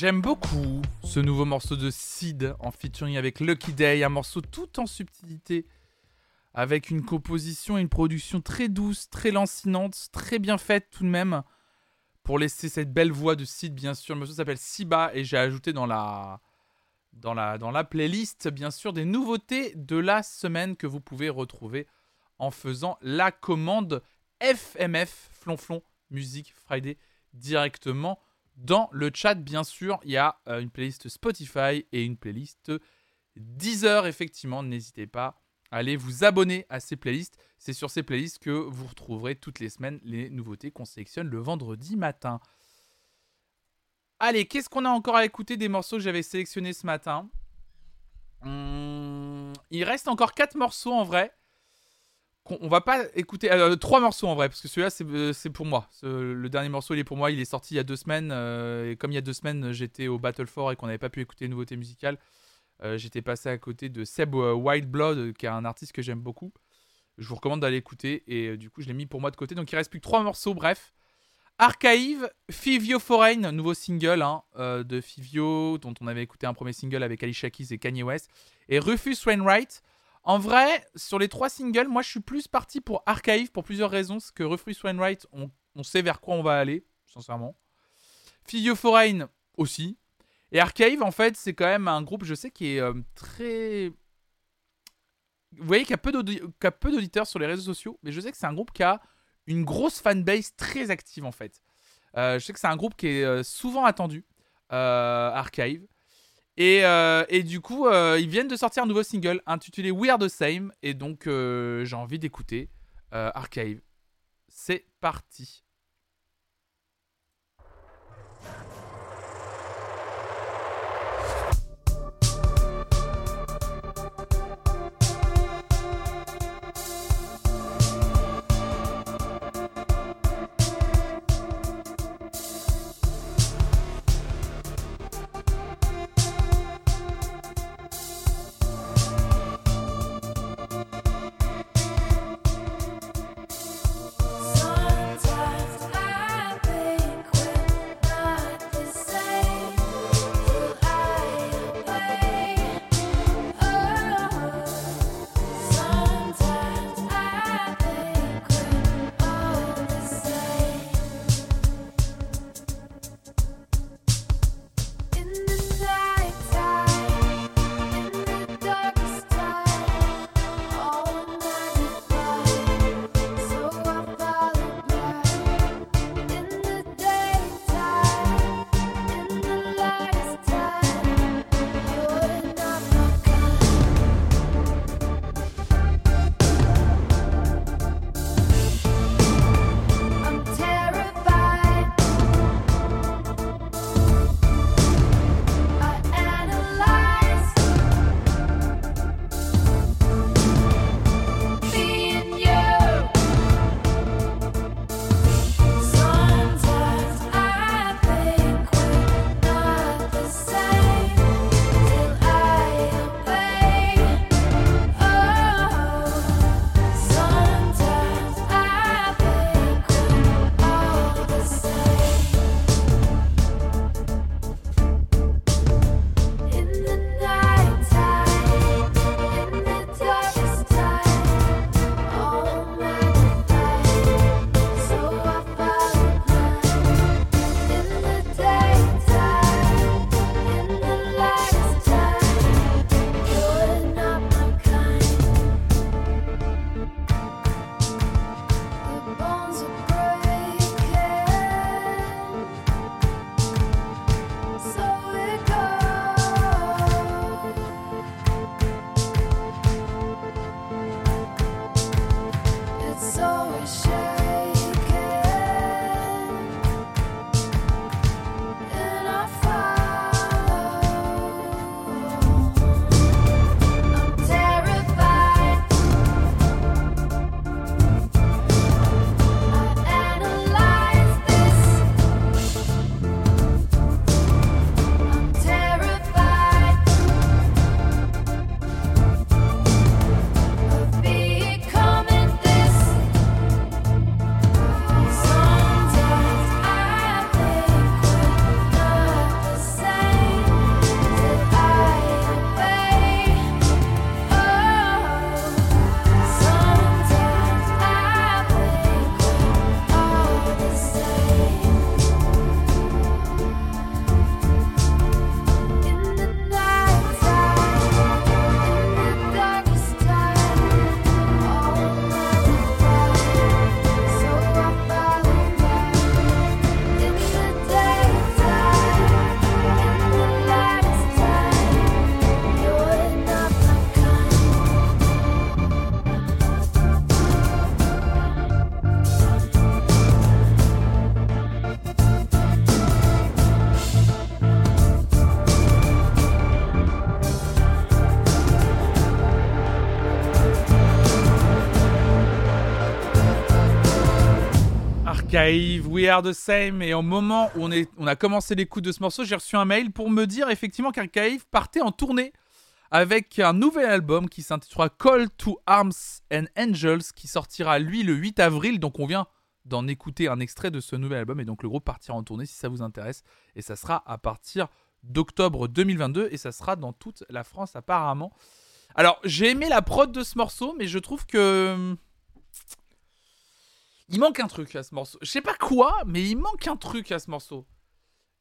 J'aime beaucoup ce nouveau morceau de Sid en featuring avec Lucky Day, un morceau tout en subtilité, avec une composition et une production très douce, très lancinante, très bien faite tout de même, pour laisser cette belle voix de Sid, bien sûr. Le morceau s'appelle Siba et j'ai ajouté dans la, dans, la, dans la playlist, bien sûr, des nouveautés de la semaine que vous pouvez retrouver en faisant la commande FMF, Flonflon Music Friday, directement dans le chat, bien sûr, il y a euh, une playlist Spotify et une playlist Deezer, effectivement. N'hésitez pas à aller vous abonner à ces playlists. C'est sur ces playlists que vous retrouverez toutes les semaines les nouveautés qu'on sélectionne le vendredi matin. Allez, qu'est-ce qu'on a encore à écouter des morceaux que j'avais sélectionnés ce matin? Hum, Il reste encore 4 morceaux en vrai. On va pas écouter. euh, trois morceaux en vrai, parce que celui-là c'est euh, pour moi. Le dernier morceau il est pour moi, il est sorti il y a deux semaines. euh, et comme il y a deux semaines j'étais au Battle 4 et qu'on n'avait pas pu écouter les nouveautés musicales, euh, j'étais passé à côté de Seb Wildblood, euh, qui est un artiste que j'aime beaucoup. Je vous recommande d'aller écouter et du coup je l'ai mis pour moi de côté. Donc il reste plus que trois morceaux, bref. Archive, Fivio Foreign, nouveau single hein, de Fivio, dont on avait écouté un premier single avec Alicia Keys et Kanye West. Et Rufus Wainwright. En vrai, sur les trois singles, moi je suis plus parti pour Archive pour plusieurs raisons. Parce que Rufus Wainwright, on, on sait vers quoi on va aller, sincèrement. Fivio Foreign aussi. Et Archive, en fait, c'est quand même un groupe, je sais, qui est euh, très. Vous voyez qu'il y a peu d'auditeurs sur les réseaux sociaux, mais je sais que c'est un groupe qui a une grosse fanbase très active en fait. Euh, je sais que c'est un groupe qui est euh, souvent attendu, Archive. Et, euh, et du coup, euh, ils viennent de sortir un nouveau single intitulé We Are the Same. Et donc, euh, j'ai envie d'écouter Archive. C'est parti. Archive, We Are the Same. Et au moment où on, a commencé l'écoute de ce morceau, j'ai reçu un mail pour me dire effectivement qu'Archive partait en tournée avec un nouvel album qui s'intitulera Call to Arms and Angels qui sortira lui le 8 avril. Donc on vient d'en écouter un extrait de ce nouvel album et donc le groupe partira en tournée si ça vous intéresse. Et ça sera à partir d'octobre 2022 et ça sera dans toute la France apparemment. Alors j'ai aimé la prod de ce morceau mais je trouve que... Il manque un truc à ce morceau. Je sais pas quoi, mais il manque un truc à ce morceau.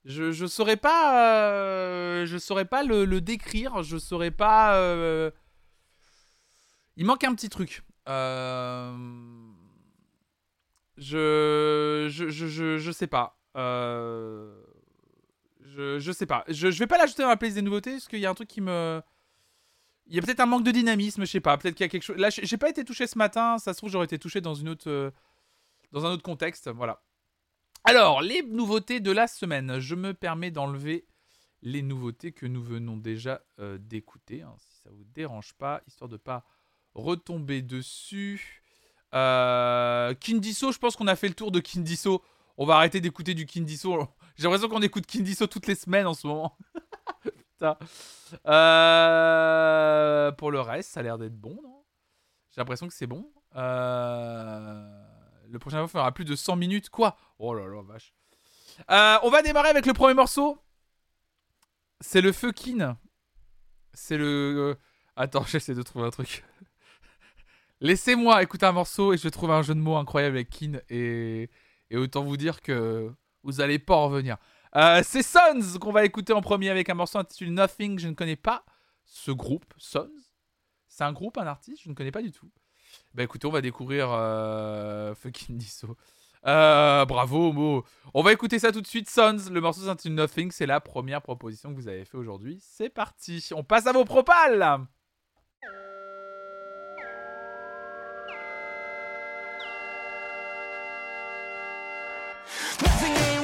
Je, je saurais pas, euh, je saurais pas le, le décrire. Je saurais pas. euh, Il manque un petit truc. Euh, Je, je, je, je, sais pas. Je, je sais pas. Je, je vais pas l'ajouter dans la playlist des nouveautés parce qu'il y a un truc qui me. Il y a peut-être un manque de dynamisme, je sais pas. Peut-être qu'il y a quelque chose. Là, j'ai pas été touché ce matin. Ça se trouve, j'aurais été touché dans une autre, dans un autre contexte. Voilà. Alors, les nouveautés de la semaine. Je me permets d'enlever les nouveautés que nous venons déjà euh, d'écouter, hein, si ça vous dérange pas, histoire de pas retomber dessus. Euh, Kindiso, je pense qu'on a fait le tour de Kindiso. On va arrêter d'écouter du Kindiso. *laughs* J'ai l'impression qu'on écoute Kindiso toutes les semaines en ce moment. *laughs* Putain. Euh, pour le reste, ça a l'air d'être bon, non? J'ai l'impression que c'est bon. Euh, Le prochain fois fera plus de 100 minutes. Quoi? Oh là là, vache. Euh, on va démarrer avec le premier morceau. C'est le fucking. C'est le. euh, Attends, *laughs* j'essaie de trouver un truc. *laughs* Laissez-moi écouter un morceau et je vais trouver un jeu de mots incroyable avec Kin. Et, et autant vous dire que vous allez pas en revenir. Euh, c'est Sons qu'on va écouter en premier avec un morceau intitulé Nothing. Je ne connais pas ce groupe, Sons. C'est un groupe, un artiste Je ne connais pas du tout. Bah écoutez, on va découvrir euh, fucking. Euh, bravo, Mo. On va écouter ça tout de suite. Sons, le morceau s'intitule Nothing. C'est la première proposition que vous avez fait aujourd'hui. C'est parti. On passe à vos propales. Nothing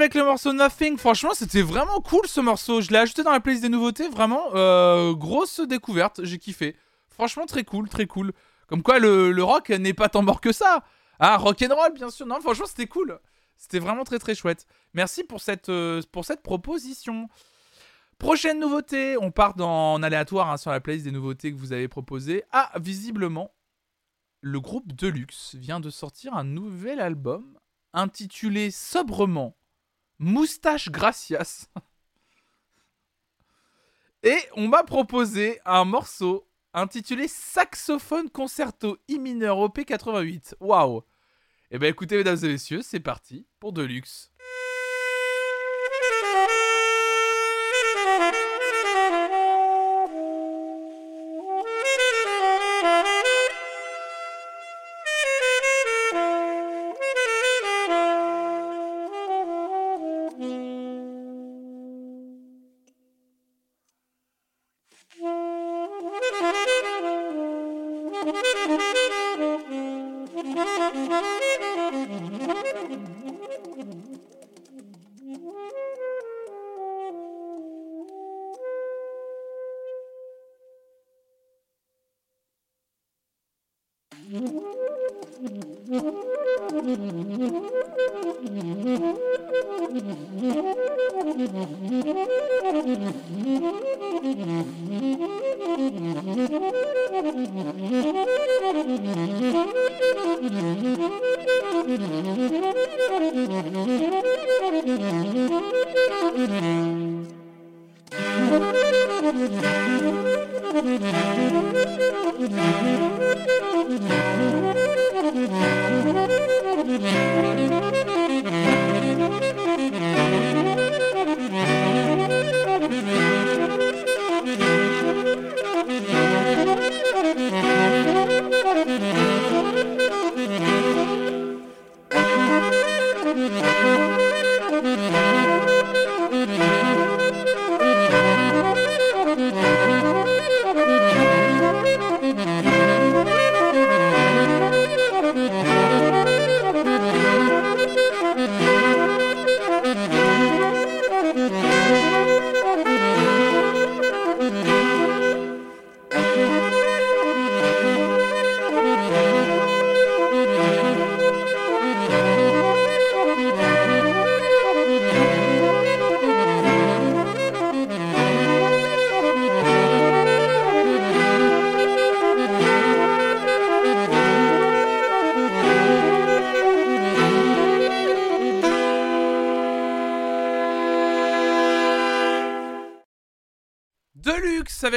avec le morceau Nothing. Franchement, c'était vraiment cool ce morceau. Je l'ai ajouté dans la playlist des nouveautés. Vraiment, euh, grosse découverte. J'ai kiffé. Franchement, très cool, très cool. Comme quoi, le, rock n'est pas tant mort que ça. Ah, rock'n'roll, bien sûr. Non, franchement, c'était cool. C'était vraiment très, très chouette. Merci pour cette, euh, pour cette proposition. Prochaine nouveauté. On part dans, en aléatoire hein, sur la playlist des nouveautés que vous avez proposées. Ah, visiblement, le groupe Deluxe vient de sortir un nouvel album intitulé sobrement Moustache Gracias. Et on m'a proposé un morceau intitulé Saxophone Concerto I mineur OP 88. Waouh Eh ben écoutez mesdames et messieurs, c'est parti pour Deluxe.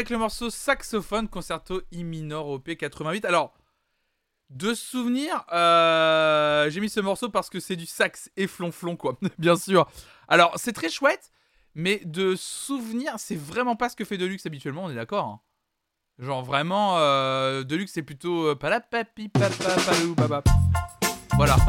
Le morceau saxophone concerto I minor OP 88. Alors, de souvenir, euh, j'ai mis ce morceau parce que c'est du sax et flonflon quoi, *laughs* bien sûr. Alors, c'est très chouette, mais de souvenir, c'est vraiment pas ce que fait Deluxe habituellement, on est d'accord hein Genre vraiment, euh, Deluxe c'est plutôt euh, papapalou babap. Voilà. *laughs*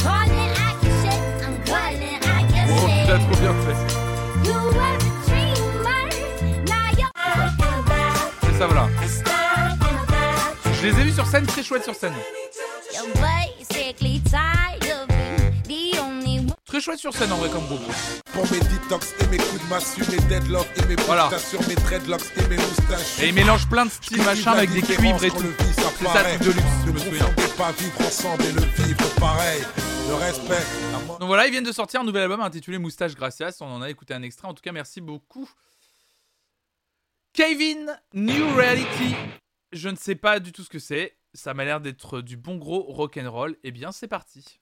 calling out your Oh, tu l'as trop bien fait. C'est ça, voilà. Je les ai vus sur scène, très chouette sur scène. Très chouette sur scène en vrai comme groupe. Pour mes detox et mes coups de massue, mes deadlocks et mes Voilà. voilà. sur mes dreadlocks et mes moustaches. Et ils mélangent plein de styles machin avec des cuivres et tout. C'est ça le truc de luxe, je me souviens. Ne pas vivre ensemble et le vivre pareil. Le respect, la mo- Donc voilà, ils viennent de sortir un nouvel album intitulé Moustache Gracias. On en a écouté un extrait. En tout cas, merci beaucoup. Kevin, New Reality. Je ne sais pas du tout ce que c'est. Ça m'a l'air d'être du bon gros rock'n'roll. Eh bien, c'est parti.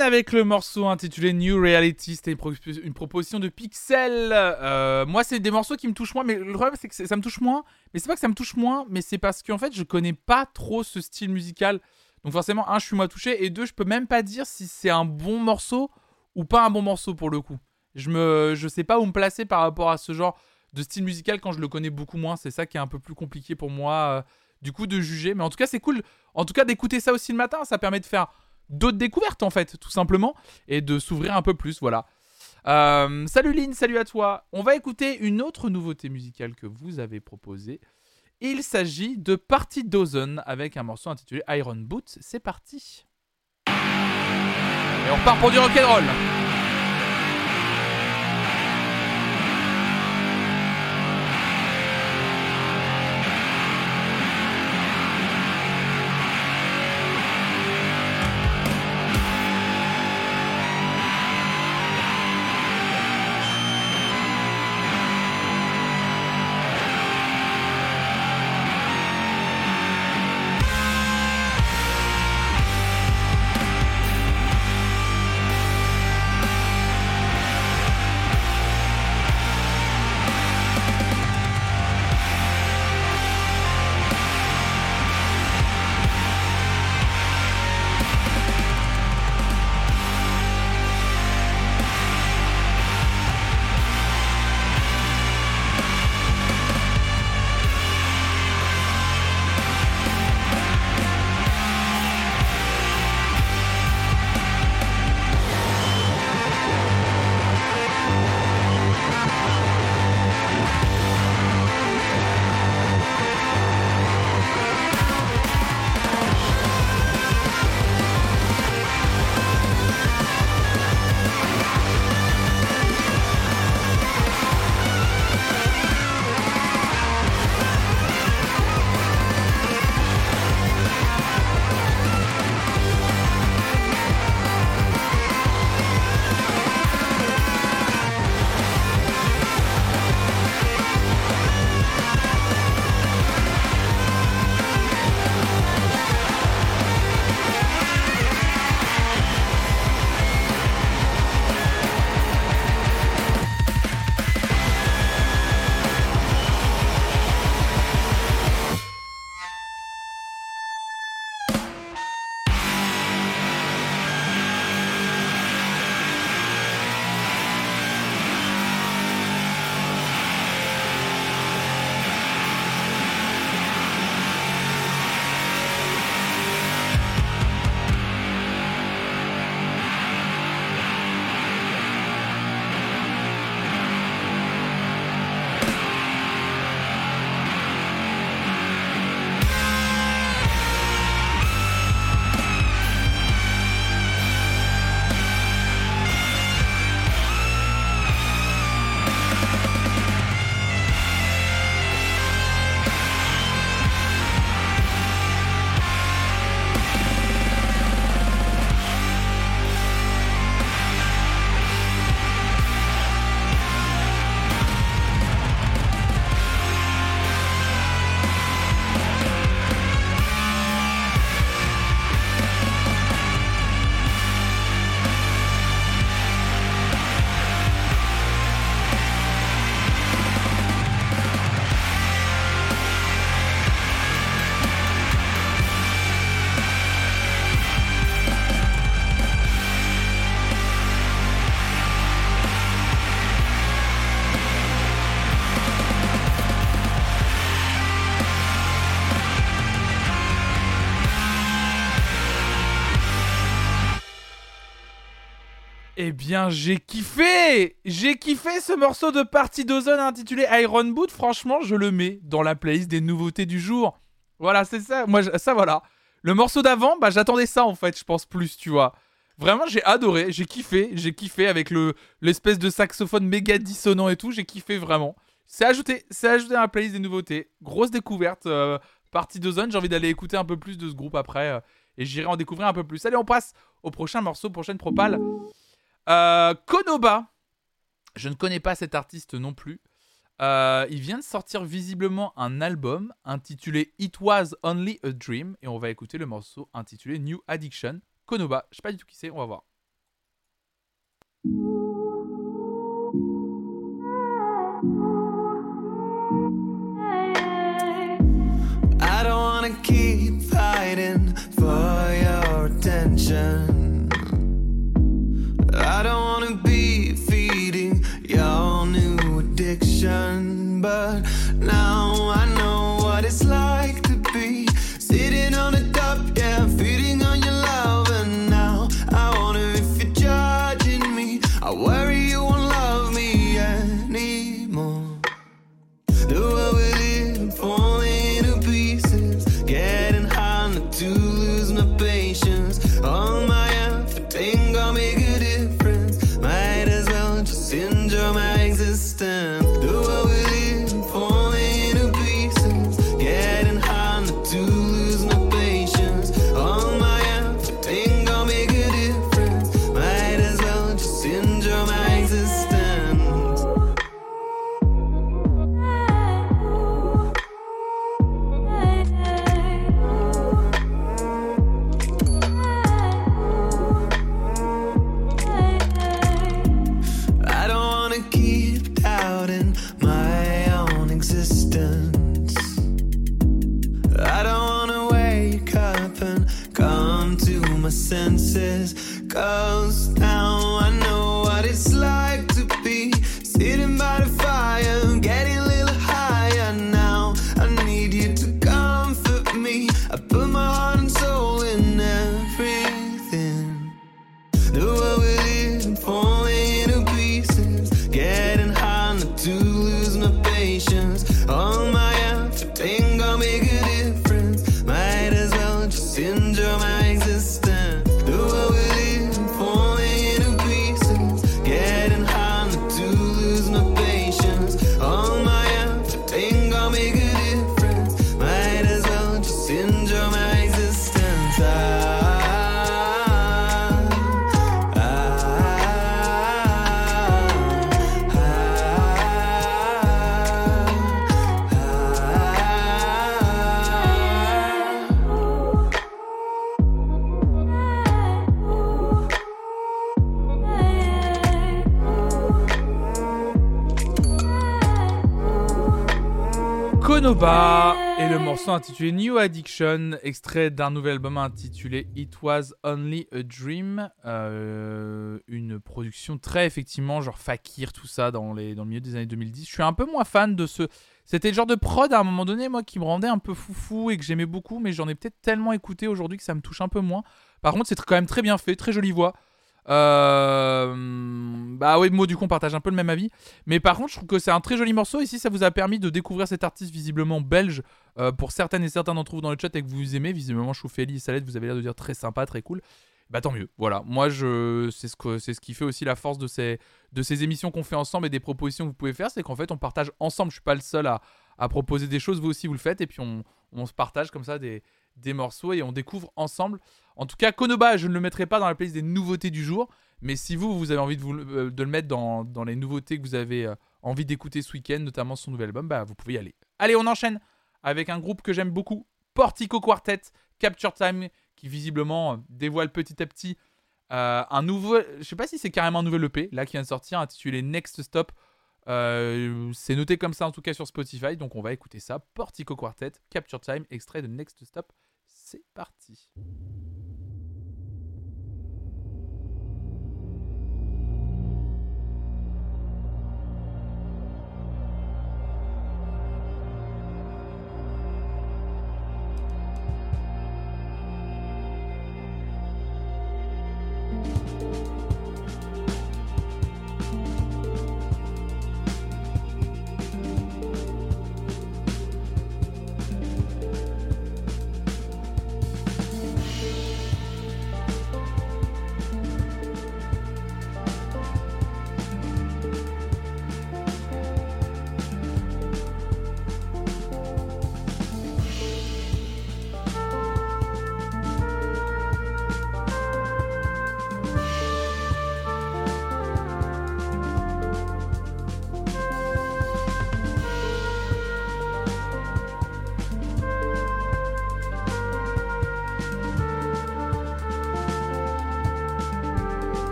Avec le morceau intitulé New Reality, c'était une, pro- une proposition de Pixel. Euh, moi, c'est des morceaux qui me touchent moins, mais le problème c'est que ça me touche moins. Mais c'est pas que ça me touche moins, mais c'est parce qu'en fait, je connais pas trop ce style musical. Donc forcément, un, je suis moins touché, et deux, je peux même pas dire si c'est un bon morceau ou pas un bon morceau pour le coup. Je me, je sais pas où me placer par rapport à ce genre de style musical quand je le connais beaucoup moins. C'est ça qui est un peu plus compliqué pour moi, euh, du coup, de juger. Mais en tout cas, c'est cool. En tout cas, d'écouter ça aussi le matin, ça permet de faire d'autres découvertes en fait, tout simplement, et de s'ouvrir un peu plus. Voilà. Euh, salut Lynn, salut à toi. On va écouter une autre nouveauté musicale que vous avez proposée. Il s'agit de Party Dozen avec un morceau intitulé Iron Boots. C'est parti. Et on repart pour du rock'n'roll. Bien, j'ai kiffé J'ai kiffé ce morceau de Party Dozen intitulé Iron Boot. Franchement, je le mets dans la playlist des nouveautés du jour. Voilà, c'est ça. Moi, ça, voilà. Le morceau d'avant, bah, j'attendais ça, en fait, je pense plus, tu vois. Vraiment, j'ai adoré, j'ai kiffé, j'ai kiffé avec le l'espèce de saxophone méga dissonant et tout, j'ai kiffé vraiment. C'est ajouté, c'est ajouté dans la playlist des nouveautés. Grosse découverte, euh, Party Dozen. J'ai envie d'aller écouter un peu plus de ce groupe après euh, et j'irai en découvrir un peu plus. Allez, on passe au prochain morceau, prochaine propale. Euh, Konoba. Je ne connais pas cet artiste non plus. Euh, il vient de sortir visiblement un album intitulé It Was Only a Dream et on va écouter le morceau intitulé New Addiction. Konoba. Je sais pas du tout qui c'est, on va voir. I don't wanna keep fighting for your attention. I don't wanna be feeding your new addiction. But now I know what it's like pieces. Come Et le morceau intitulé New Addiction, extrait d'un nouvel album intitulé It Was Only a Dream, euh, une production très effectivement genre fakir tout ça dans les dans le milieu des années 2010. Je suis un peu moins fan de ce c'était le genre de prod à un moment donné moi qui me rendait un peu foufou et que j'aimais beaucoup mais j'en ai peut-être tellement écouté aujourd'hui que ça me touche un peu moins. Par contre, c'est quand même très bien fait, très jolie voix. Euh, Bah oui, moi du coup on partage un peu le même avis. Mais par contre, je trouve que c'est un très joli morceau. Et si ça vous a permis de découvrir cet artiste visiblement belge, euh, pour certaines et certains d'entre vous dans le chat et que vous aimez, visiblement Choufeli et Salette, vous avez l'air de dire très sympa, très cool. Bah tant mieux. Voilà, moi je c'est ce que c'est ce qui fait aussi la force de ces émissions qu'on fait ensemble et des propositions que vous pouvez faire, c'est qu'en fait on partage ensemble. Je suis pas le seul à, à proposer des choses, vous aussi vous le faites et puis on, on se partage comme ça des des morceaux et on découvre ensemble. En tout cas, Konoba, je ne le mettrai pas dans la playlist des nouveautés du jour, mais si vous, vous avez envie de, euh, le mettre dans, dans les nouveautés que vous avez euh, envie d'écouter ce week-end, notamment son nouvel album, bah, vous pouvez y aller. Allez, on enchaîne avec un groupe que j'aime beaucoup, Portico Quartet, Capture Time, qui visiblement euh, dévoile petit à petit un nouveau. Je sais pas si c'est carrément un nouvel EP, là, qui vient de sortir, intitulé Next Stop. C'est noté comme ça en tout cas sur Spotify, donc on va écouter ça. Portico Quartet, Capture Time, extrait de Next Stop. C'est parti.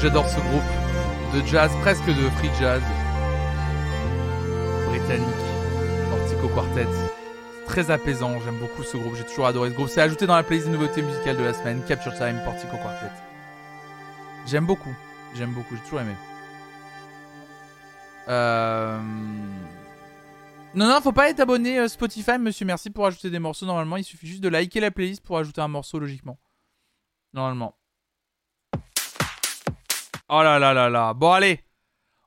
J'adore ce groupe de jazz, presque de free jazz britannique, Portico Quartet. Très apaisant, j'aime beaucoup ce groupe, j'ai toujours adoré ce groupe. C'est ajouté dans la playlist des nouveautés musicales de la semaine, Capture Time, Portico Quartet. J'aime beaucoup, j'aime beaucoup, j'ai toujours aimé. Euh... Non, non, faut pas être abonné euh, Spotify, monsieur. Merci pour ajouter des morceaux. Normalement, il suffit juste de liker la playlist pour ajouter un morceau logiquement. Normalement. Oh là là là là. Bon, allez.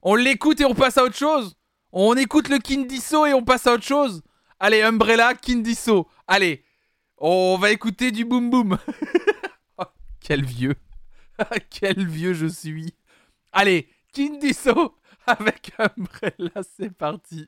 On l'écoute et on passe à autre chose. On écoute le Kindiso et on passe à autre chose. Allez, Umbrella, Kindiso. Allez. On va écouter du boom boom. *laughs* Oh, Quel vieux. *laughs* Quel vieux je suis. Allez, Kindiso *laughs* avec Umbrella, c'est parti.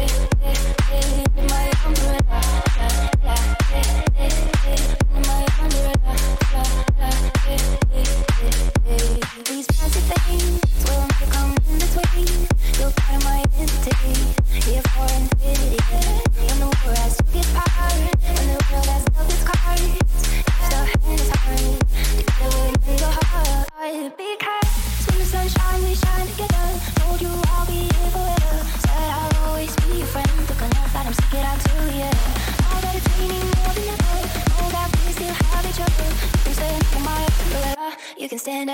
Baby, cause in the dark,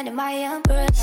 can stand under my umbrella.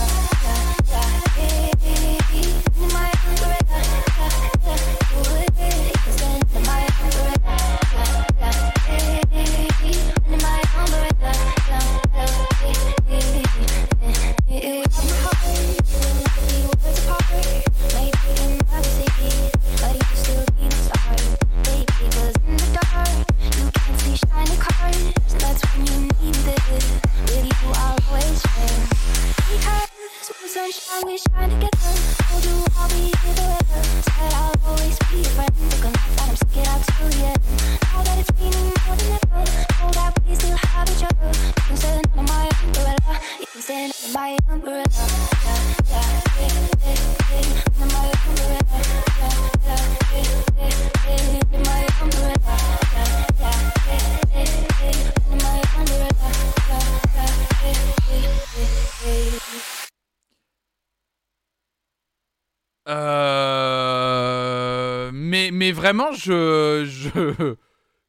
Vraiment, je. Je.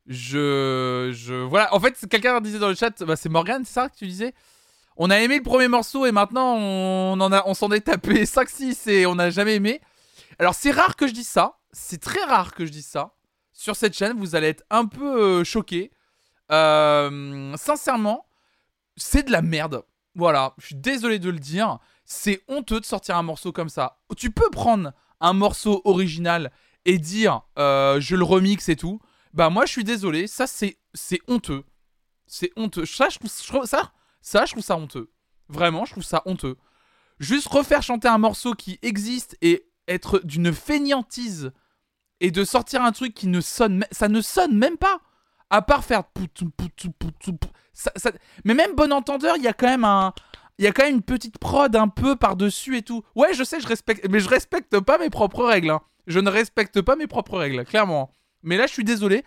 Je. je... Voilà. En fait, quelqu'un disait dans le chat, bah, c'est Morgan, c'est ça que tu disais? On a aimé le premier morceau et maintenant on en a, on s'en est tapé *laughs* 5-6 et on n'a jamais aimé. Alors, c'est rare que je dise ça. C'est très rare que je dise ça. Sur cette chaîne, vous allez être un peu euh, choqués. Euh, sincèrement, c'est de la merde. Voilà, je suis désolé de le dire. C'est honteux de sortir un morceau comme ça. Tu peux prendre un morceau original et dire euh, je le remix et tout. Bah moi je suis désolé, ça c'est honteux. C'est honteux. Ça je, trouve, ça ça je trouve ça honteux. Vraiment, je trouve ça honteux. Juste refaire chanter un morceau qui existe et être d'une fainéantise et de sortir un truc qui ne sonne ça ne sonne même pas à part faire mais même bon entendeur, il y a quand même un il y a quand même une petite prod un peu par-dessus et tout. Ouais, je sais, je respecte mais je respecte pas mes propres règles hein. Je ne respecte pas mes propres règles, clairement. Mais là, je suis désolé,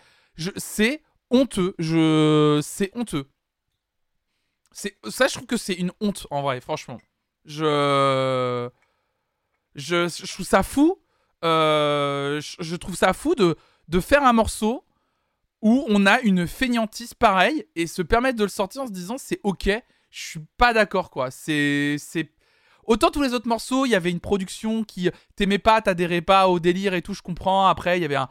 c'est honteux, je c'est honteux. Ça je trouve que c'est une honte en vrai, franchement. Je je, trouve ça fou. euh, je, je trouve ça fou de, de faire un morceau où on a une feignantise pareille et se permettre de le sortir en se disant c'est ok, je suis pas d'accord quoi. C'est autant tous les autres morceaux, il y avait une production qui t'aimais pas, t'adhérais pas au délire et tout, je comprends. Après, il y avait un,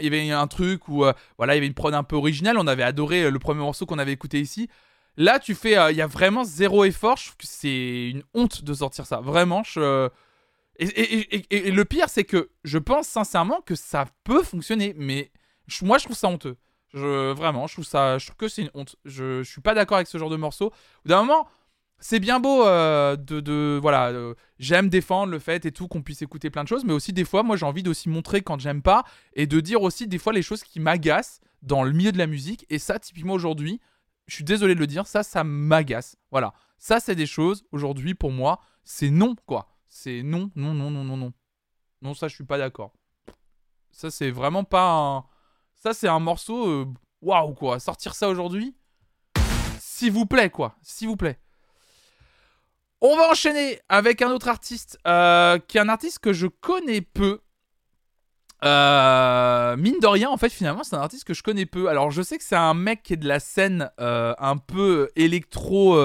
il y avait un truc où euh, voilà, il y avait une prod un peu originale. On avait adoré euh, le premier morceau qu'on avait écouté ici. Là, tu fais, euh, il y a vraiment zéro effort. Je trouve que c'est une honte de sortir ça. Vraiment, je. Et, le pire, c'est que je pense sincèrement que ça peut fonctionner, mais moi, je trouve ça honteux. Je, vraiment, je trouve ça, je trouve que c'est une honte. Je, je suis pas d'accord avec ce genre de morceau. D'un moment, c'est bien beau euh, de, de- voilà, euh, j'aime défendre le fait et tout qu'on puisse écouter plein de choses, mais aussi des fois, moi, j'ai envie d'aussi montrer quand j'aime pas et de dire aussi des fois les choses qui m'agacent dans le milieu de la musique. Et ça, typiquement aujourd'hui, je suis désolé de le dire, ça, ça m'agace. Voilà, ça, c'est des choses aujourd'hui pour moi, c'est non quoi. C'est non, non, non, non, non, non. Non, ça, je suis pas d'accord. Ça, c'est vraiment pas un. Ça, c'est un morceau. euh, Waouh, quoi. Sortir ça aujourd'hui. S'il vous plaît, quoi. S'il vous plaît. On va enchaîner avec un autre artiste. euh, qui est un artiste que je connais peu. Euh, mine de rien, en fait, finalement, c'est un artiste que je connais peu. Alors, je sais que c'est un mec qui est de la scène un peu électro.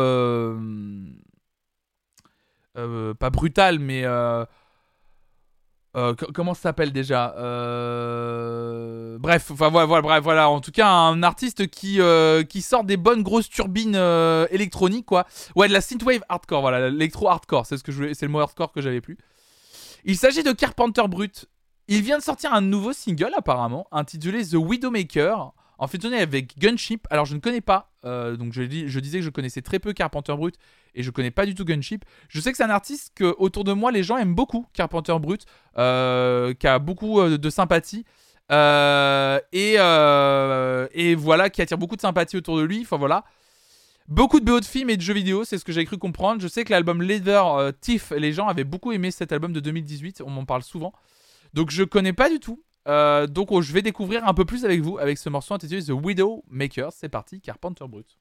pas brutal, mais. Euh, co- comment ça s'appelle déjà Euh, Bref, enfin voilà, voilà, bref, voilà. En tout cas, un artiste qui euh, qui sort des bonnes grosses turbines électroniques, quoi. Ouais, de la synthwave hardcore, voilà, l'électro hardcore, c'est ce que je c'est le mot hardcore que j'avais plus. Il s'agit de Carpenter Brut. Il vient de sortir un nouveau single apparemment, intitulé The Widowmaker, en featuring avec Gunship. Alors je ne connais pas, euh, donc je, dis- je disais que je connaissais très peu Carpenter Brut et je connais pas du tout Gunship. Je sais que c'est un artiste que autour de moi les gens aiment beaucoup, Carpenter Brut, euh, qui a beaucoup euh, de sympathie. Euh, et, voilà, qui attire beaucoup de sympathie autour de lui. Enfin voilà. Beaucoup de BO de films et de jeux vidéo, c'est ce que j'ai cru comprendre. Je sais que l'album Leather Thief, les gens avaient beaucoup aimé cet album de 2018, on m'en parle souvent. Donc je connais pas du tout. Euh, donc oh, je vais découvrir un peu plus avec vous avec ce morceau intitulé The Widow Maker. C'est parti, Carpenter Brut.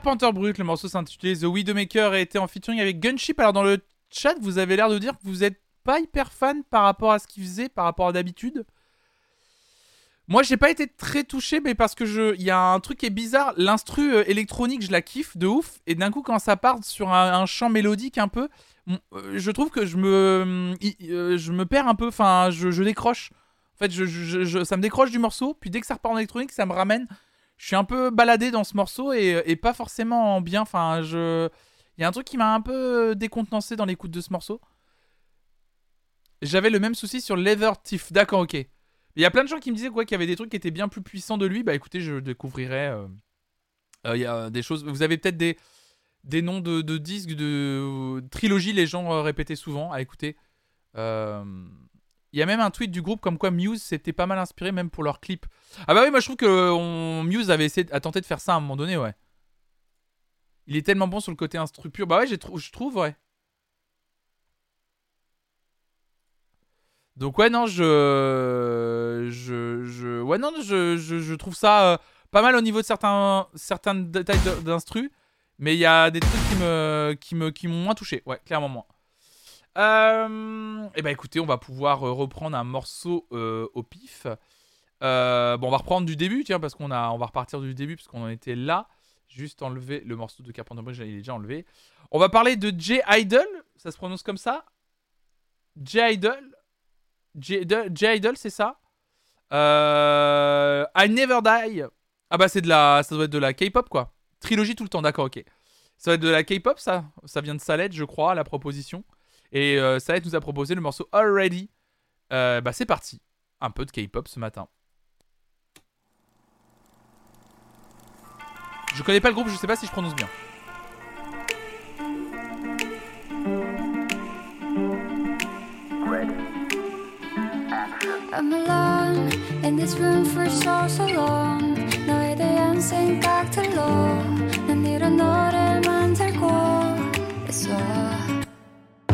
Carpenter Brut, le morceau s'intitulait The Widowmaker a été en featuring avec Gunship. Alors dans le chat, vous avez l'air de dire que vous êtes pas hyper fan par rapport à ce qu'il faisait, par rapport à d'habitude. Moi, j'ai pas été très touché, mais parce que je, il y a un truc qui est bizarre. L'instru euh, électronique, je la kiffe de ouf, et d'un coup, quand ça part sur un, un chant mélodique un peu, mm, euh, je trouve que je me, i- euh, je me perds un peu. Enfin, je, je décroche. En fait, je- je- ça me décroche du morceau. Puis dès que ça repart en électronique, ça me ramène. Je suis un peu baladé dans ce morceau et, pas forcément en bien. Enfin, je, il y a un truc qui m'a un peu décontenancé dans l'écoute de ce morceau. J'avais le même souci sur Leather Thief. D'accord, ok. Il y a plein de gens qui me disaient quoi, qu'il y avait des trucs qui étaient bien plus puissants de lui. Bah écoutez, je découvrirai. euh, euh, Il y a des choses. Vous avez peut-être des, des noms de, de disques, de, trilogies, les gens euh, répétaient souvent à écouter. Euh, Il y a même un tweet du groupe comme quoi Muse s'était pas mal inspiré, même pour leur clip. Ah bah oui, moi je trouve que on- Muse avait essayé, a tenté de faire ça à un moment donné, ouais. Il est tellement bon sur le côté instru pur. Bah ouais, je trouve, ouais. Donc ouais, non, je... Je... ouais, non, je, je, trouve ça euh, pas mal au niveau de certains, certains détails d'instru. Mais il y a des trucs qui me, qui me, qui m'ont moins touché. Ouais, clairement moins. Euh, et bah écoutez, on va pouvoir euh, reprendre un morceau euh, au pif. Bon, on va reprendre du début, tiens, parce qu'on a, on va repartir du début, parce qu'on en était là. Juste enlever le morceau de Carpenter Brut, il est déjà enlevé. On va parler de J Idol, ça se prononce comme ça? J Idol, J J Idol, c'est ça? I Never Die. Ah bah c'est de la, ça doit être de la K-pop quoi. Trilogie tout le temps, d'accord, ok. Ça va être de la K-pop, ça? Ça vient de Salette, je crois, la proposition. Et euh, Salette nous a proposé le morceau Already. Euh, bah c'est parti. Un peu de K-pop ce matin. Je connais pas le groupe, je sais pas si je prononce bien. I'm alone in this room for so so long 너에 대한 생각들로 난 이런 노래를 만들고 있어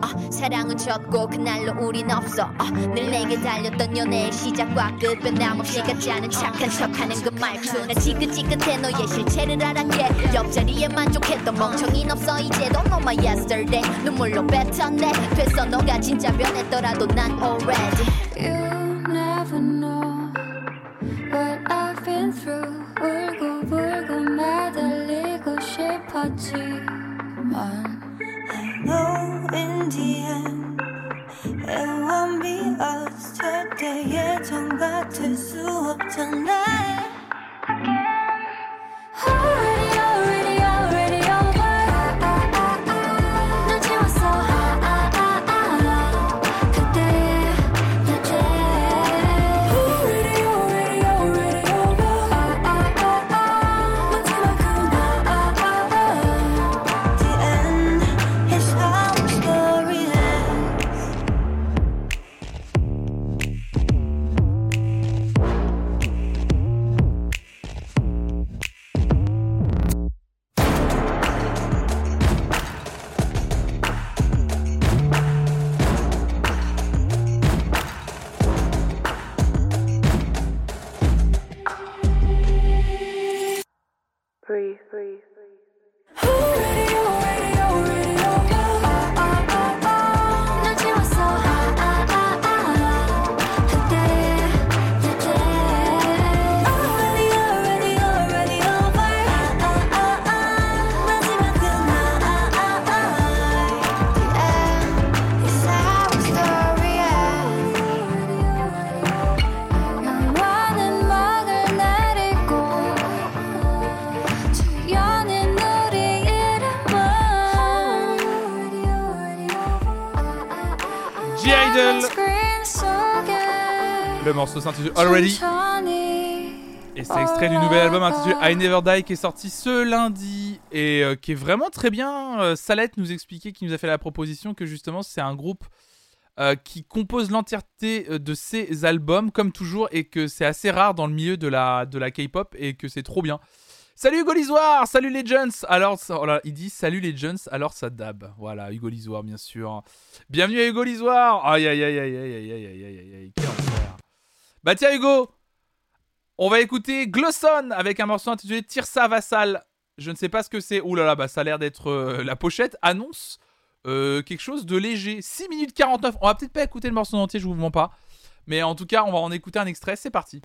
아, 사랑은 졌고 그날로 우린 없어. 아, 늘 내게 달렸던 연애의 시작과 끝 변함없이 같지 않은 착한 척하는 그 말투. 나 지긋지긋해 너의 실체를 알았게. 옆자리에 만족했던 멍청이는 없어. 이제도 my yesterday. 눈물로 뱉었네. 됐어 너가 진짜 변했더라도 난 already. You never know what I've been through. 울고 불고 매달리고 싶었지만 know in the end It won't be us 절대 예전 같을 수 없잖아 Already morceau s'intitule Already. Et c'est extrait du nouvel album intitulé I Never Die qui est sorti ce lundi et euh, qui est vraiment très bien. Euh, Salette nous expliquait, qui nous a fait la proposition que justement c'est un groupe euh, qui compose l'entièreté de ses albums comme toujours et que c'est assez rare dans le milieu de la, de la K-pop et que c'est trop bien. Salut Hugo Lisoire, salut les Jones. Alors, oh là, il dit salut les Jones, alors ça dab. Voilà, Hugo Lisoire, bien sûr. Bienvenue à Hugo Lisoire. Aïe aïe aïe aïe aïe aïe aïe aïe aïe aïe aïe, quel enfer. Bah tiens Hugo, on va écouter Glosson avec un morceau intitulé Tire ça vassal. Je ne sais pas ce que c'est. Ouh là là, bah ça a l'air d'être euh, la pochette annonce euh, quelque chose de léger. 6 minutes 49. On va peut-être pas écouter le morceau en entier, je vous mens pas. Mais en tout cas, on va en écouter un extrait. C'est parti.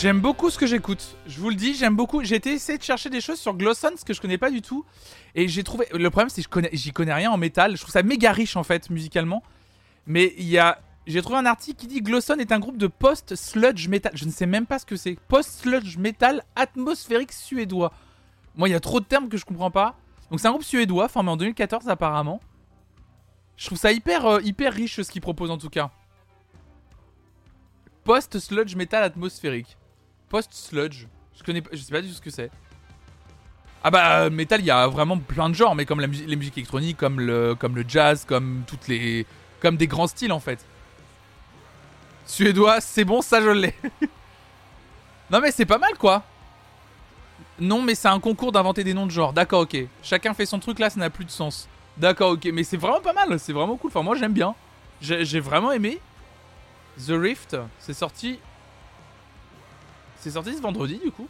J'aime beaucoup ce que j'écoute. Je vous le dis, j'aime beaucoup. J'ai été essayer de chercher des choses sur Glosson, ce que je connais pas du tout. Et j'ai trouvé. Le problème, c'est que je connais, j'y connais rien en métal. Je trouve ça méga riche en fait, musicalement. Mais il y a. J'ai trouvé un article qui dit Glosson est un groupe de post-sludge metal. Je ne sais même pas ce que c'est. Post-sludge metal atmosphérique suédois. Moi, il y a trop de termes que je comprends pas. Donc, c'est un groupe suédois formé en 2014 apparemment. Je trouve ça hyper, euh, hyper riche ce qu'ils proposent en tout cas. Post-sludge metal atmosphérique. Post-sludge. Je connais je sais pas du tout ce que c'est. Ah bah euh, metal, il y a vraiment plein de genres, mais comme la les musiques électroniques, comme le, jazz, comme toutes les, comme des grands styles en fait. Suédois, c'est bon, ça je l'ai. *laughs* non mais c'est pas mal quoi. Non mais c'est un concours d'inventer des noms de genre. D'accord, ok. Chacun fait son truc là, ça n'a plus de sens. D'accord, ok. Mais c'est vraiment pas mal, c'est vraiment cool. Enfin moi j'aime bien. J'ai vraiment aimé. The Rift, c'est sorti. C'est sorti ce vendredi du coup.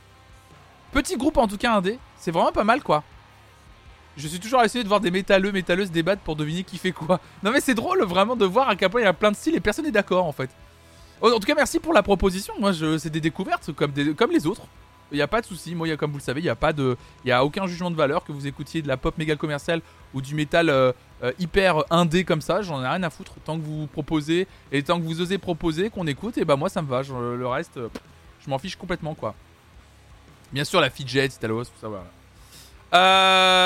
Petit groupe en tout cas indé. C'est vraiment pas mal quoi. Je suis toujours à essayer de voir des métalleux, métalleuses débattre pour deviner qui fait quoi. *laughs* Non mais c'est drôle vraiment de voir à quel il y a plein de styles et personne n'est d'accord en fait. En tout cas, merci pour la proposition. Moi, je, c'est des découvertes comme, les autres. Il n'y a pas de souci. Moi, comme vous le savez, il n'y a pas de, il a aucun jugement de valeur que vous écoutiez de la pop méga commerciale ou du métal euh, euh, hyper indé comme ça. J'en ai rien à foutre. Tant que vous proposez et tant que vous osez proposer, qu'on écoute, et bah moi ça me va. Le reste, euh, je m'en fiche complètement quoi. Bien sûr, la fidget, Italos, tout ça voilà.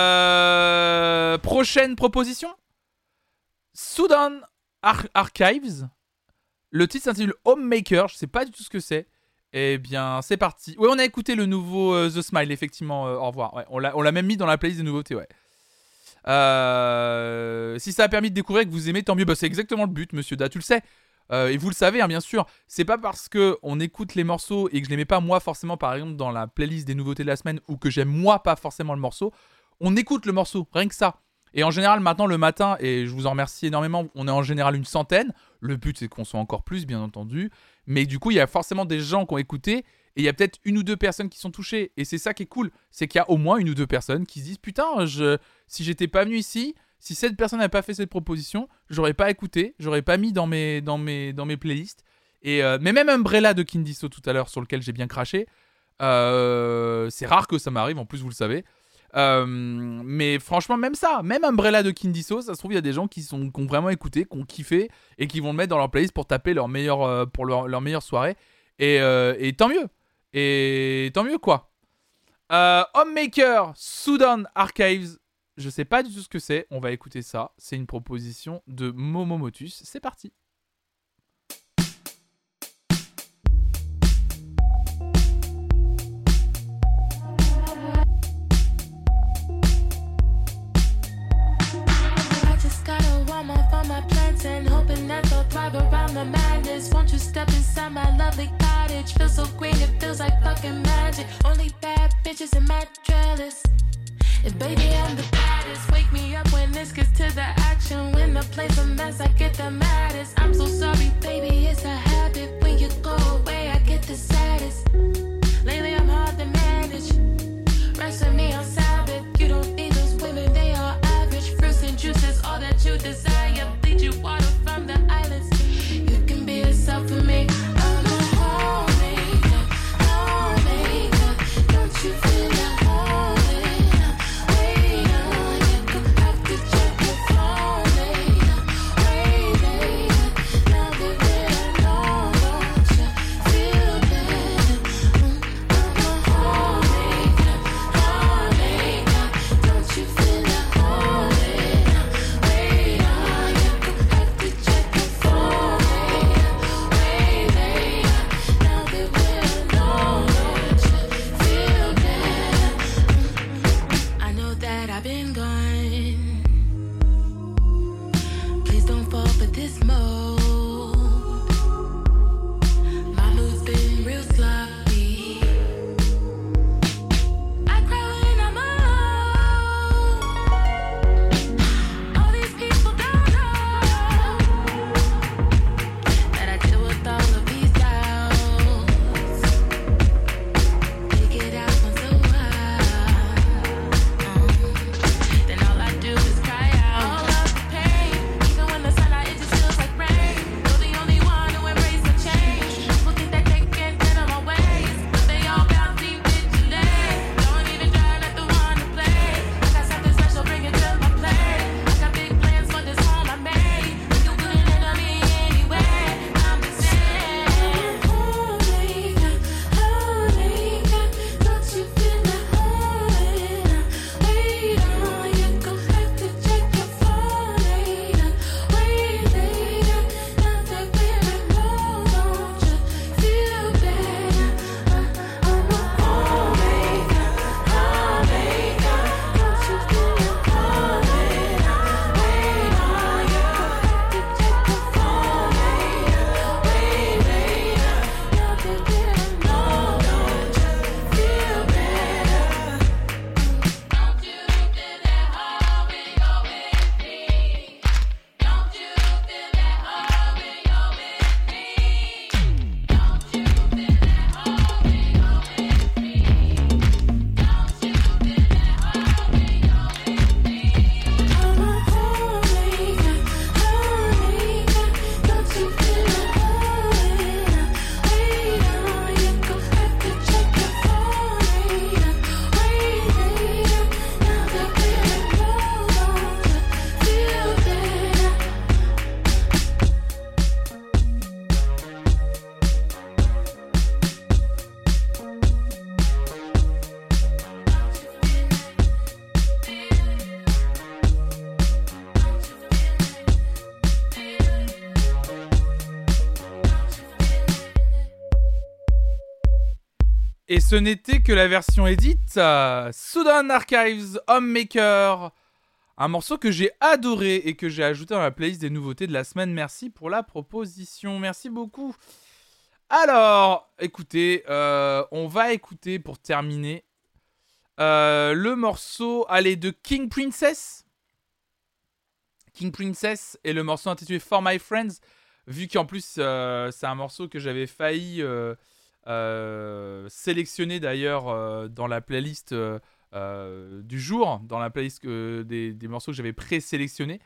Euh, prochaine proposition Sudan Ar- Archives. Le titre s'intitule Homemaker. Je sais pas du tout ce que c'est. Eh bien, c'est parti. Oui, on a écouté le nouveau euh, The Smile, effectivement. euh, au revoir. Ouais, on l'a on l'a même mis dans la playlist des nouveautés, ouais. Euh, si ça a permis de découvrir que vous aimez, tant mieux. Bah, c'est exactement le but, monsieur Da, tu le sais. Euh, et vous le savez, hein, bien sûr. C'est pas parce que on écoute les morceaux et que je les mets pas moi forcément, par exemple, dans la playlist des nouveautés de la semaine ou que j'aime moi pas forcément le morceau. On écoute le morceau, rien que ça. Et en général, maintenant, le matin, et je vous en remercie énormément, on est en général une centaine. Le but, c'est qu'on soit encore plus, bien entendu. Mais du coup, il y a forcément des gens qui ont écouté. Et il y a peut-être une ou deux personnes qui sont touchées. Et c'est ça qui est cool. C'est qu'il y a au moins une ou deux personnes qui se disent Putain, si j'étais pas venu ici, si cette personne n'avait pas fait cette proposition, j'aurais pas écouté, j'aurais pas mis dans mes, playlists. Euh, mais même Umbrella de Kindiso tout à l'heure, sur lequel j'ai bien craché, euh, c'est rare que ça m'arrive, en plus, vous le savez. Euh, mais franchement, même ça, même Umbrella de Kindiso, ça se trouve, il y a des gens qui, ont vraiment écouté, qui ont kiffé et qui vont le mettre dans leur playlist pour taper leur meilleure, soirée. Et, et tant mieux. Et tant mieux, quoi. Homemaker, Sudan Archives. Je sais pas du tout ce que c'est. On va écouter ça. C'est une proposition de Momo. C'est parti. On my plants and hoping that they'll thrive around the madness. Won't you step inside my lovely cottage? Feels so green, it feels like fucking magic. Only bad bitches in my trellis. And baby, I'm the baddest. Wake me up when this gets to the action. When the place a mess, I get the maddest. I'm so sorry, baby, it's a habit. When you go away, I get the saddest. Lately, I'm hard to manage. Rest with me on Sabbath. You don't need those women, they are average. Fruits and juices, all that you desire. Bleed you water from the ce n'était que la version édite euh, Sudan Archives Homemaker. Un morceau que j'ai adoré et que j'ai ajouté dans la playlist des nouveautés de la semaine. Merci pour la proposition. Merci beaucoup. Alors, écoutez, euh, on va écouter pour terminer euh, le morceau allez, de King Princess. King Princess et le morceau intitulé For My Friends. Vu qu'en plus, c'est un morceau que j'avais failli euh, sélectionner d'ailleurs euh, dans la playlist euh, du jour, dans la playlist des, des morceaux que j'avais présélectionnés.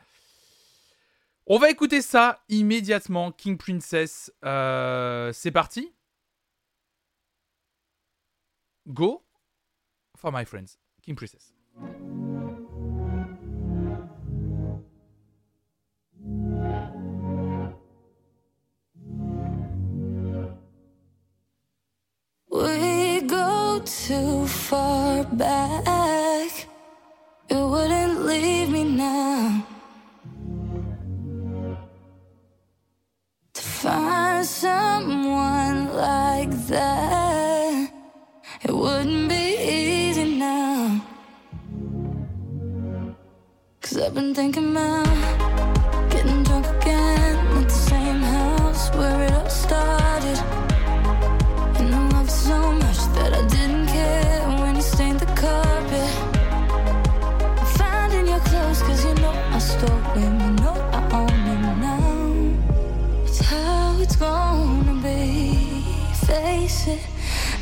On va écouter ça immédiatement, King Princess. C'est parti. Go for my friends, King Princess. We go too far back. You wouldn't leave me now. To find someone like that, it wouldn't be easy now. Cause I've been thinking about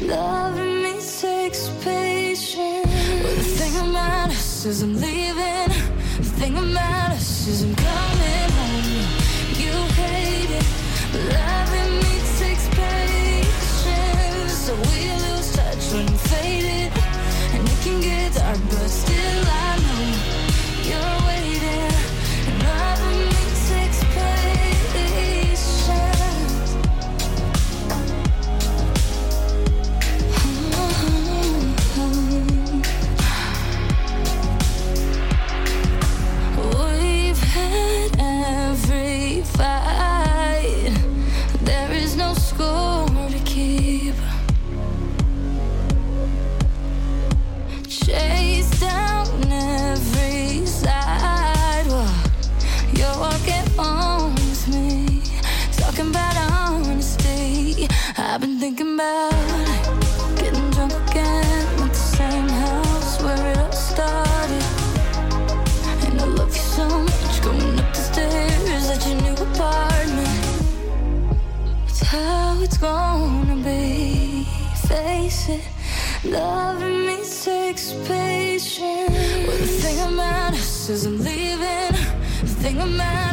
loving me takes patience. Well, the thing about us is I'm leaving. The thing about us is I'm coming home. You hate it, loving me takes patience. So we lose touch when you fade it, and it can get dark, but still loving me takes patience. Well, the thing about us is I'm leaving. The thing about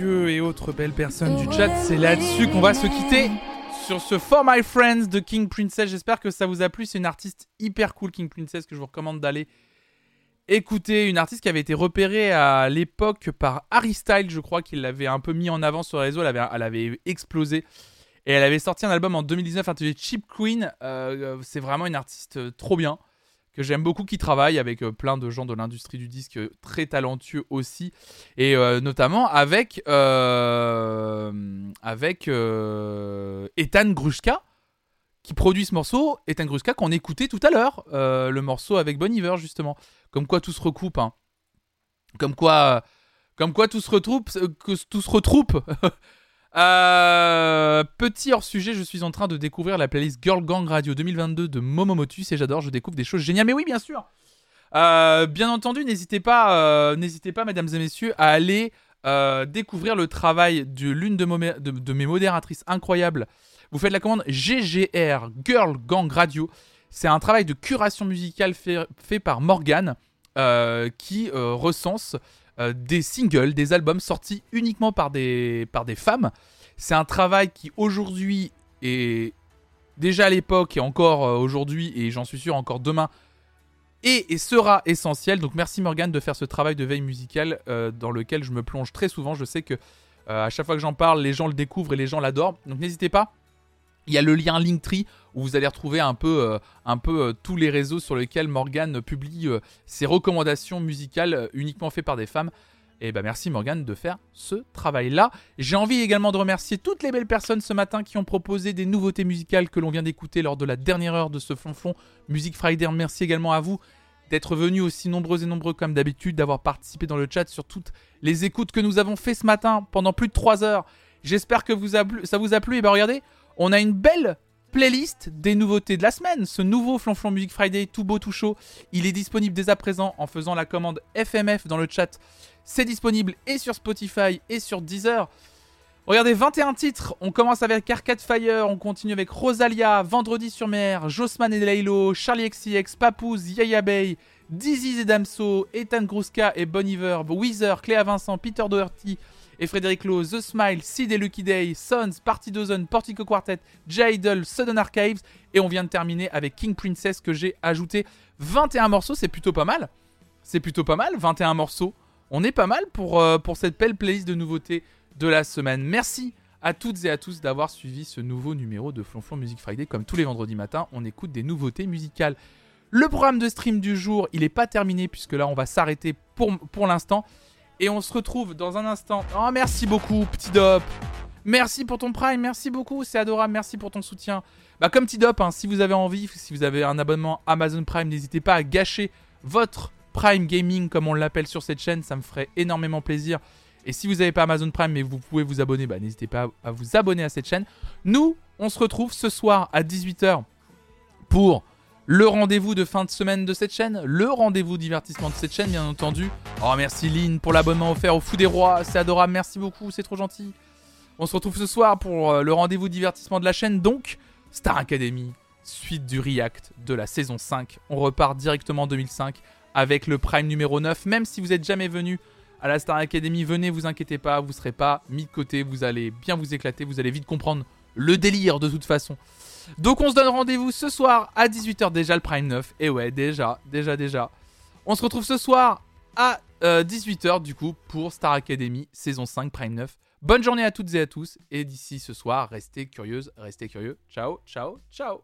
et autres belles personnes du chat, c'est là-dessus qu'on va se quitter sur ce For My Friends de King Princess. J'espère que ça vous a plu. C'est une artiste hyper cool, King Princess, que je vous recommande d'aller écouter. Une artiste qui avait été repérée à l'époque par Harry Styles, je crois qu'il l'avait un peu mis en avant sur les réseaux. Elle avait, elle avait explosé. Et elle avait sorti un album en 2019 intitulé Cheap Queen. Euh, c'est vraiment une artiste euh, trop bien que j'aime beaucoup, qui travaille avec euh, plein de gens de l'industrie du disque euh, très talentueux aussi, et euh, notamment avec avec Ethan Grushka qui produit ce morceau, Ethan Grushka qu'on écoutait tout à l'heure, le morceau avec Bon Iver justement, comme quoi tout se recoupe, hein. comme quoi Comme quoi tout se retroupe, que tout se retroupe. *laughs* Euh, petit hors sujet, je suis en train de découvrir la playlist Girl Gang Radio 2022 de Momomotus et j'adore, je découvre des choses géniales. Mais oui, bien sûr. Euh, bien entendu, n'hésitez pas, euh, n'hésitez pas, mesdames et messieurs, à aller découvrir le travail de l'une de, mes modératrices incroyables. Vous faites la commande GGR Girl Gang Radio. C'est un travail de curation musicale fait, fait par Morgane qui recense euh, des singles, des albums sortis uniquement par des, par des femmes. C'est un travail qui aujourd'hui est déjà à l'époque et encore euh, aujourd'hui et j'en suis sûr encore demain est et sera essentiel. Donc merci Morgane de faire ce travail de veille musicale euh, dans lequel je me plonge très souvent. Je sais que à chaque fois que j'en parle, les gens le découvrent et les gens l'adorent. Donc n'hésitez pas. Il y a le lien Linktree où vous allez retrouver un peu, euh, euh, tous les réseaux sur lesquels Morgane publie euh, ses recommandations musicales uniquement faites par des femmes. Et bah merci Morgane de faire ce travail-là. J'ai envie également de remercier toutes les belles personnes ce matin qui ont proposé des nouveautés musicales que l'on vient d'écouter lors de la dernière heure de ce flonflon Music Friday. Merci également à vous d'être venus aussi nombreux et nombreux comme d'habitude, d'avoir participé dans le chat sur toutes les écoutes que nous avons fait ce matin pendant plus de 3 heures. J'espère que ça vous a plu. Et bah regardez, on a une belle playlist des nouveautés de la semaine. Ce nouveau Flonflon Music Friday, tout beau, tout chaud, il est disponible dès à présent en faisant la commande FMF dans le chat. C'est disponible et sur Spotify et sur Deezer. Regardez, 21 titres. On commence avec Arcade Fire, on continue avec Rosalia, Vendredi sur mer, Jossman et Laylo, Charlie XCX, Papoose, Yaya Bay, Dizzy et Damso, Ethan Gruska et Bon Iver, Weezer, Cléa Vincent, Peter Doherty et Frédéric Lowe, The Smile, Sid et Lucky Day, Sons, Party Dozen, Portico Quartet, J-Idol, Sudden Archives et on vient de terminer avec King Princess que j'ai ajouté 21 morceaux, c'est plutôt pas mal. C'est plutôt pas mal, 21 morceaux. On est pas mal pour, euh, pour cette belle playlist de nouveautés de la semaine. Merci à toutes et à tous d'avoir suivi ce nouveau numéro de Flonflon Music Friday. Comme tous les vendredis matins, on écoute des nouveautés musicales. Le programme de stream du jour, il n'est pas terminé puisque là, on va s'arrêter pour l'instant. Et on se retrouve dans un instant. Oh, merci beaucoup, petit Dop. Merci pour ton prime, merci beaucoup, c'est adorable, merci pour ton soutien. Bah comme petit Dop, hein, si vous avez envie, si vous avez un abonnement Amazon Prime, n'hésitez pas à gâcher votre Prime Gaming comme on l'appelle sur cette chaîne, ça me ferait énormément plaisir. Et si vous n'avez pas Amazon Prime mais vous pouvez vous abonner, bah n'hésitez pas à vous abonner à cette chaîne. Nous, on se retrouve ce soir à 18h pour le rendez-vous de fin de semaine de cette chaîne, le rendez-vous divertissement de cette chaîne, bien entendu. Oh, merci Lynn pour l'abonnement offert au Fou des Rois, c'est adorable, merci beaucoup, c'est trop gentil. On se retrouve ce soir pour euh, le rendez-vous divertissement de la chaîne, donc Star Academy, suite du React de la saison 5. On repart directement en 2005 avec le Prime numéro 9. Même si vous n'êtes jamais venu à la Star Academy, venez, vous inquiétez pas, vous serez pas mis de côté, vous allez bien vous éclater, vous allez vite comprendre le délire de toute façon. Donc on se donne rendez-vous ce soir à 18h déjà le Prime 9. Et ouais, déjà, déjà, déjà. On se retrouve ce soir à 18h du coup pour Star Academy saison 5 Prime 9. Bonne journée à toutes et à tous et d'ici ce soir, restez curieuses, restez curieux. Ciao, ciao, ciao.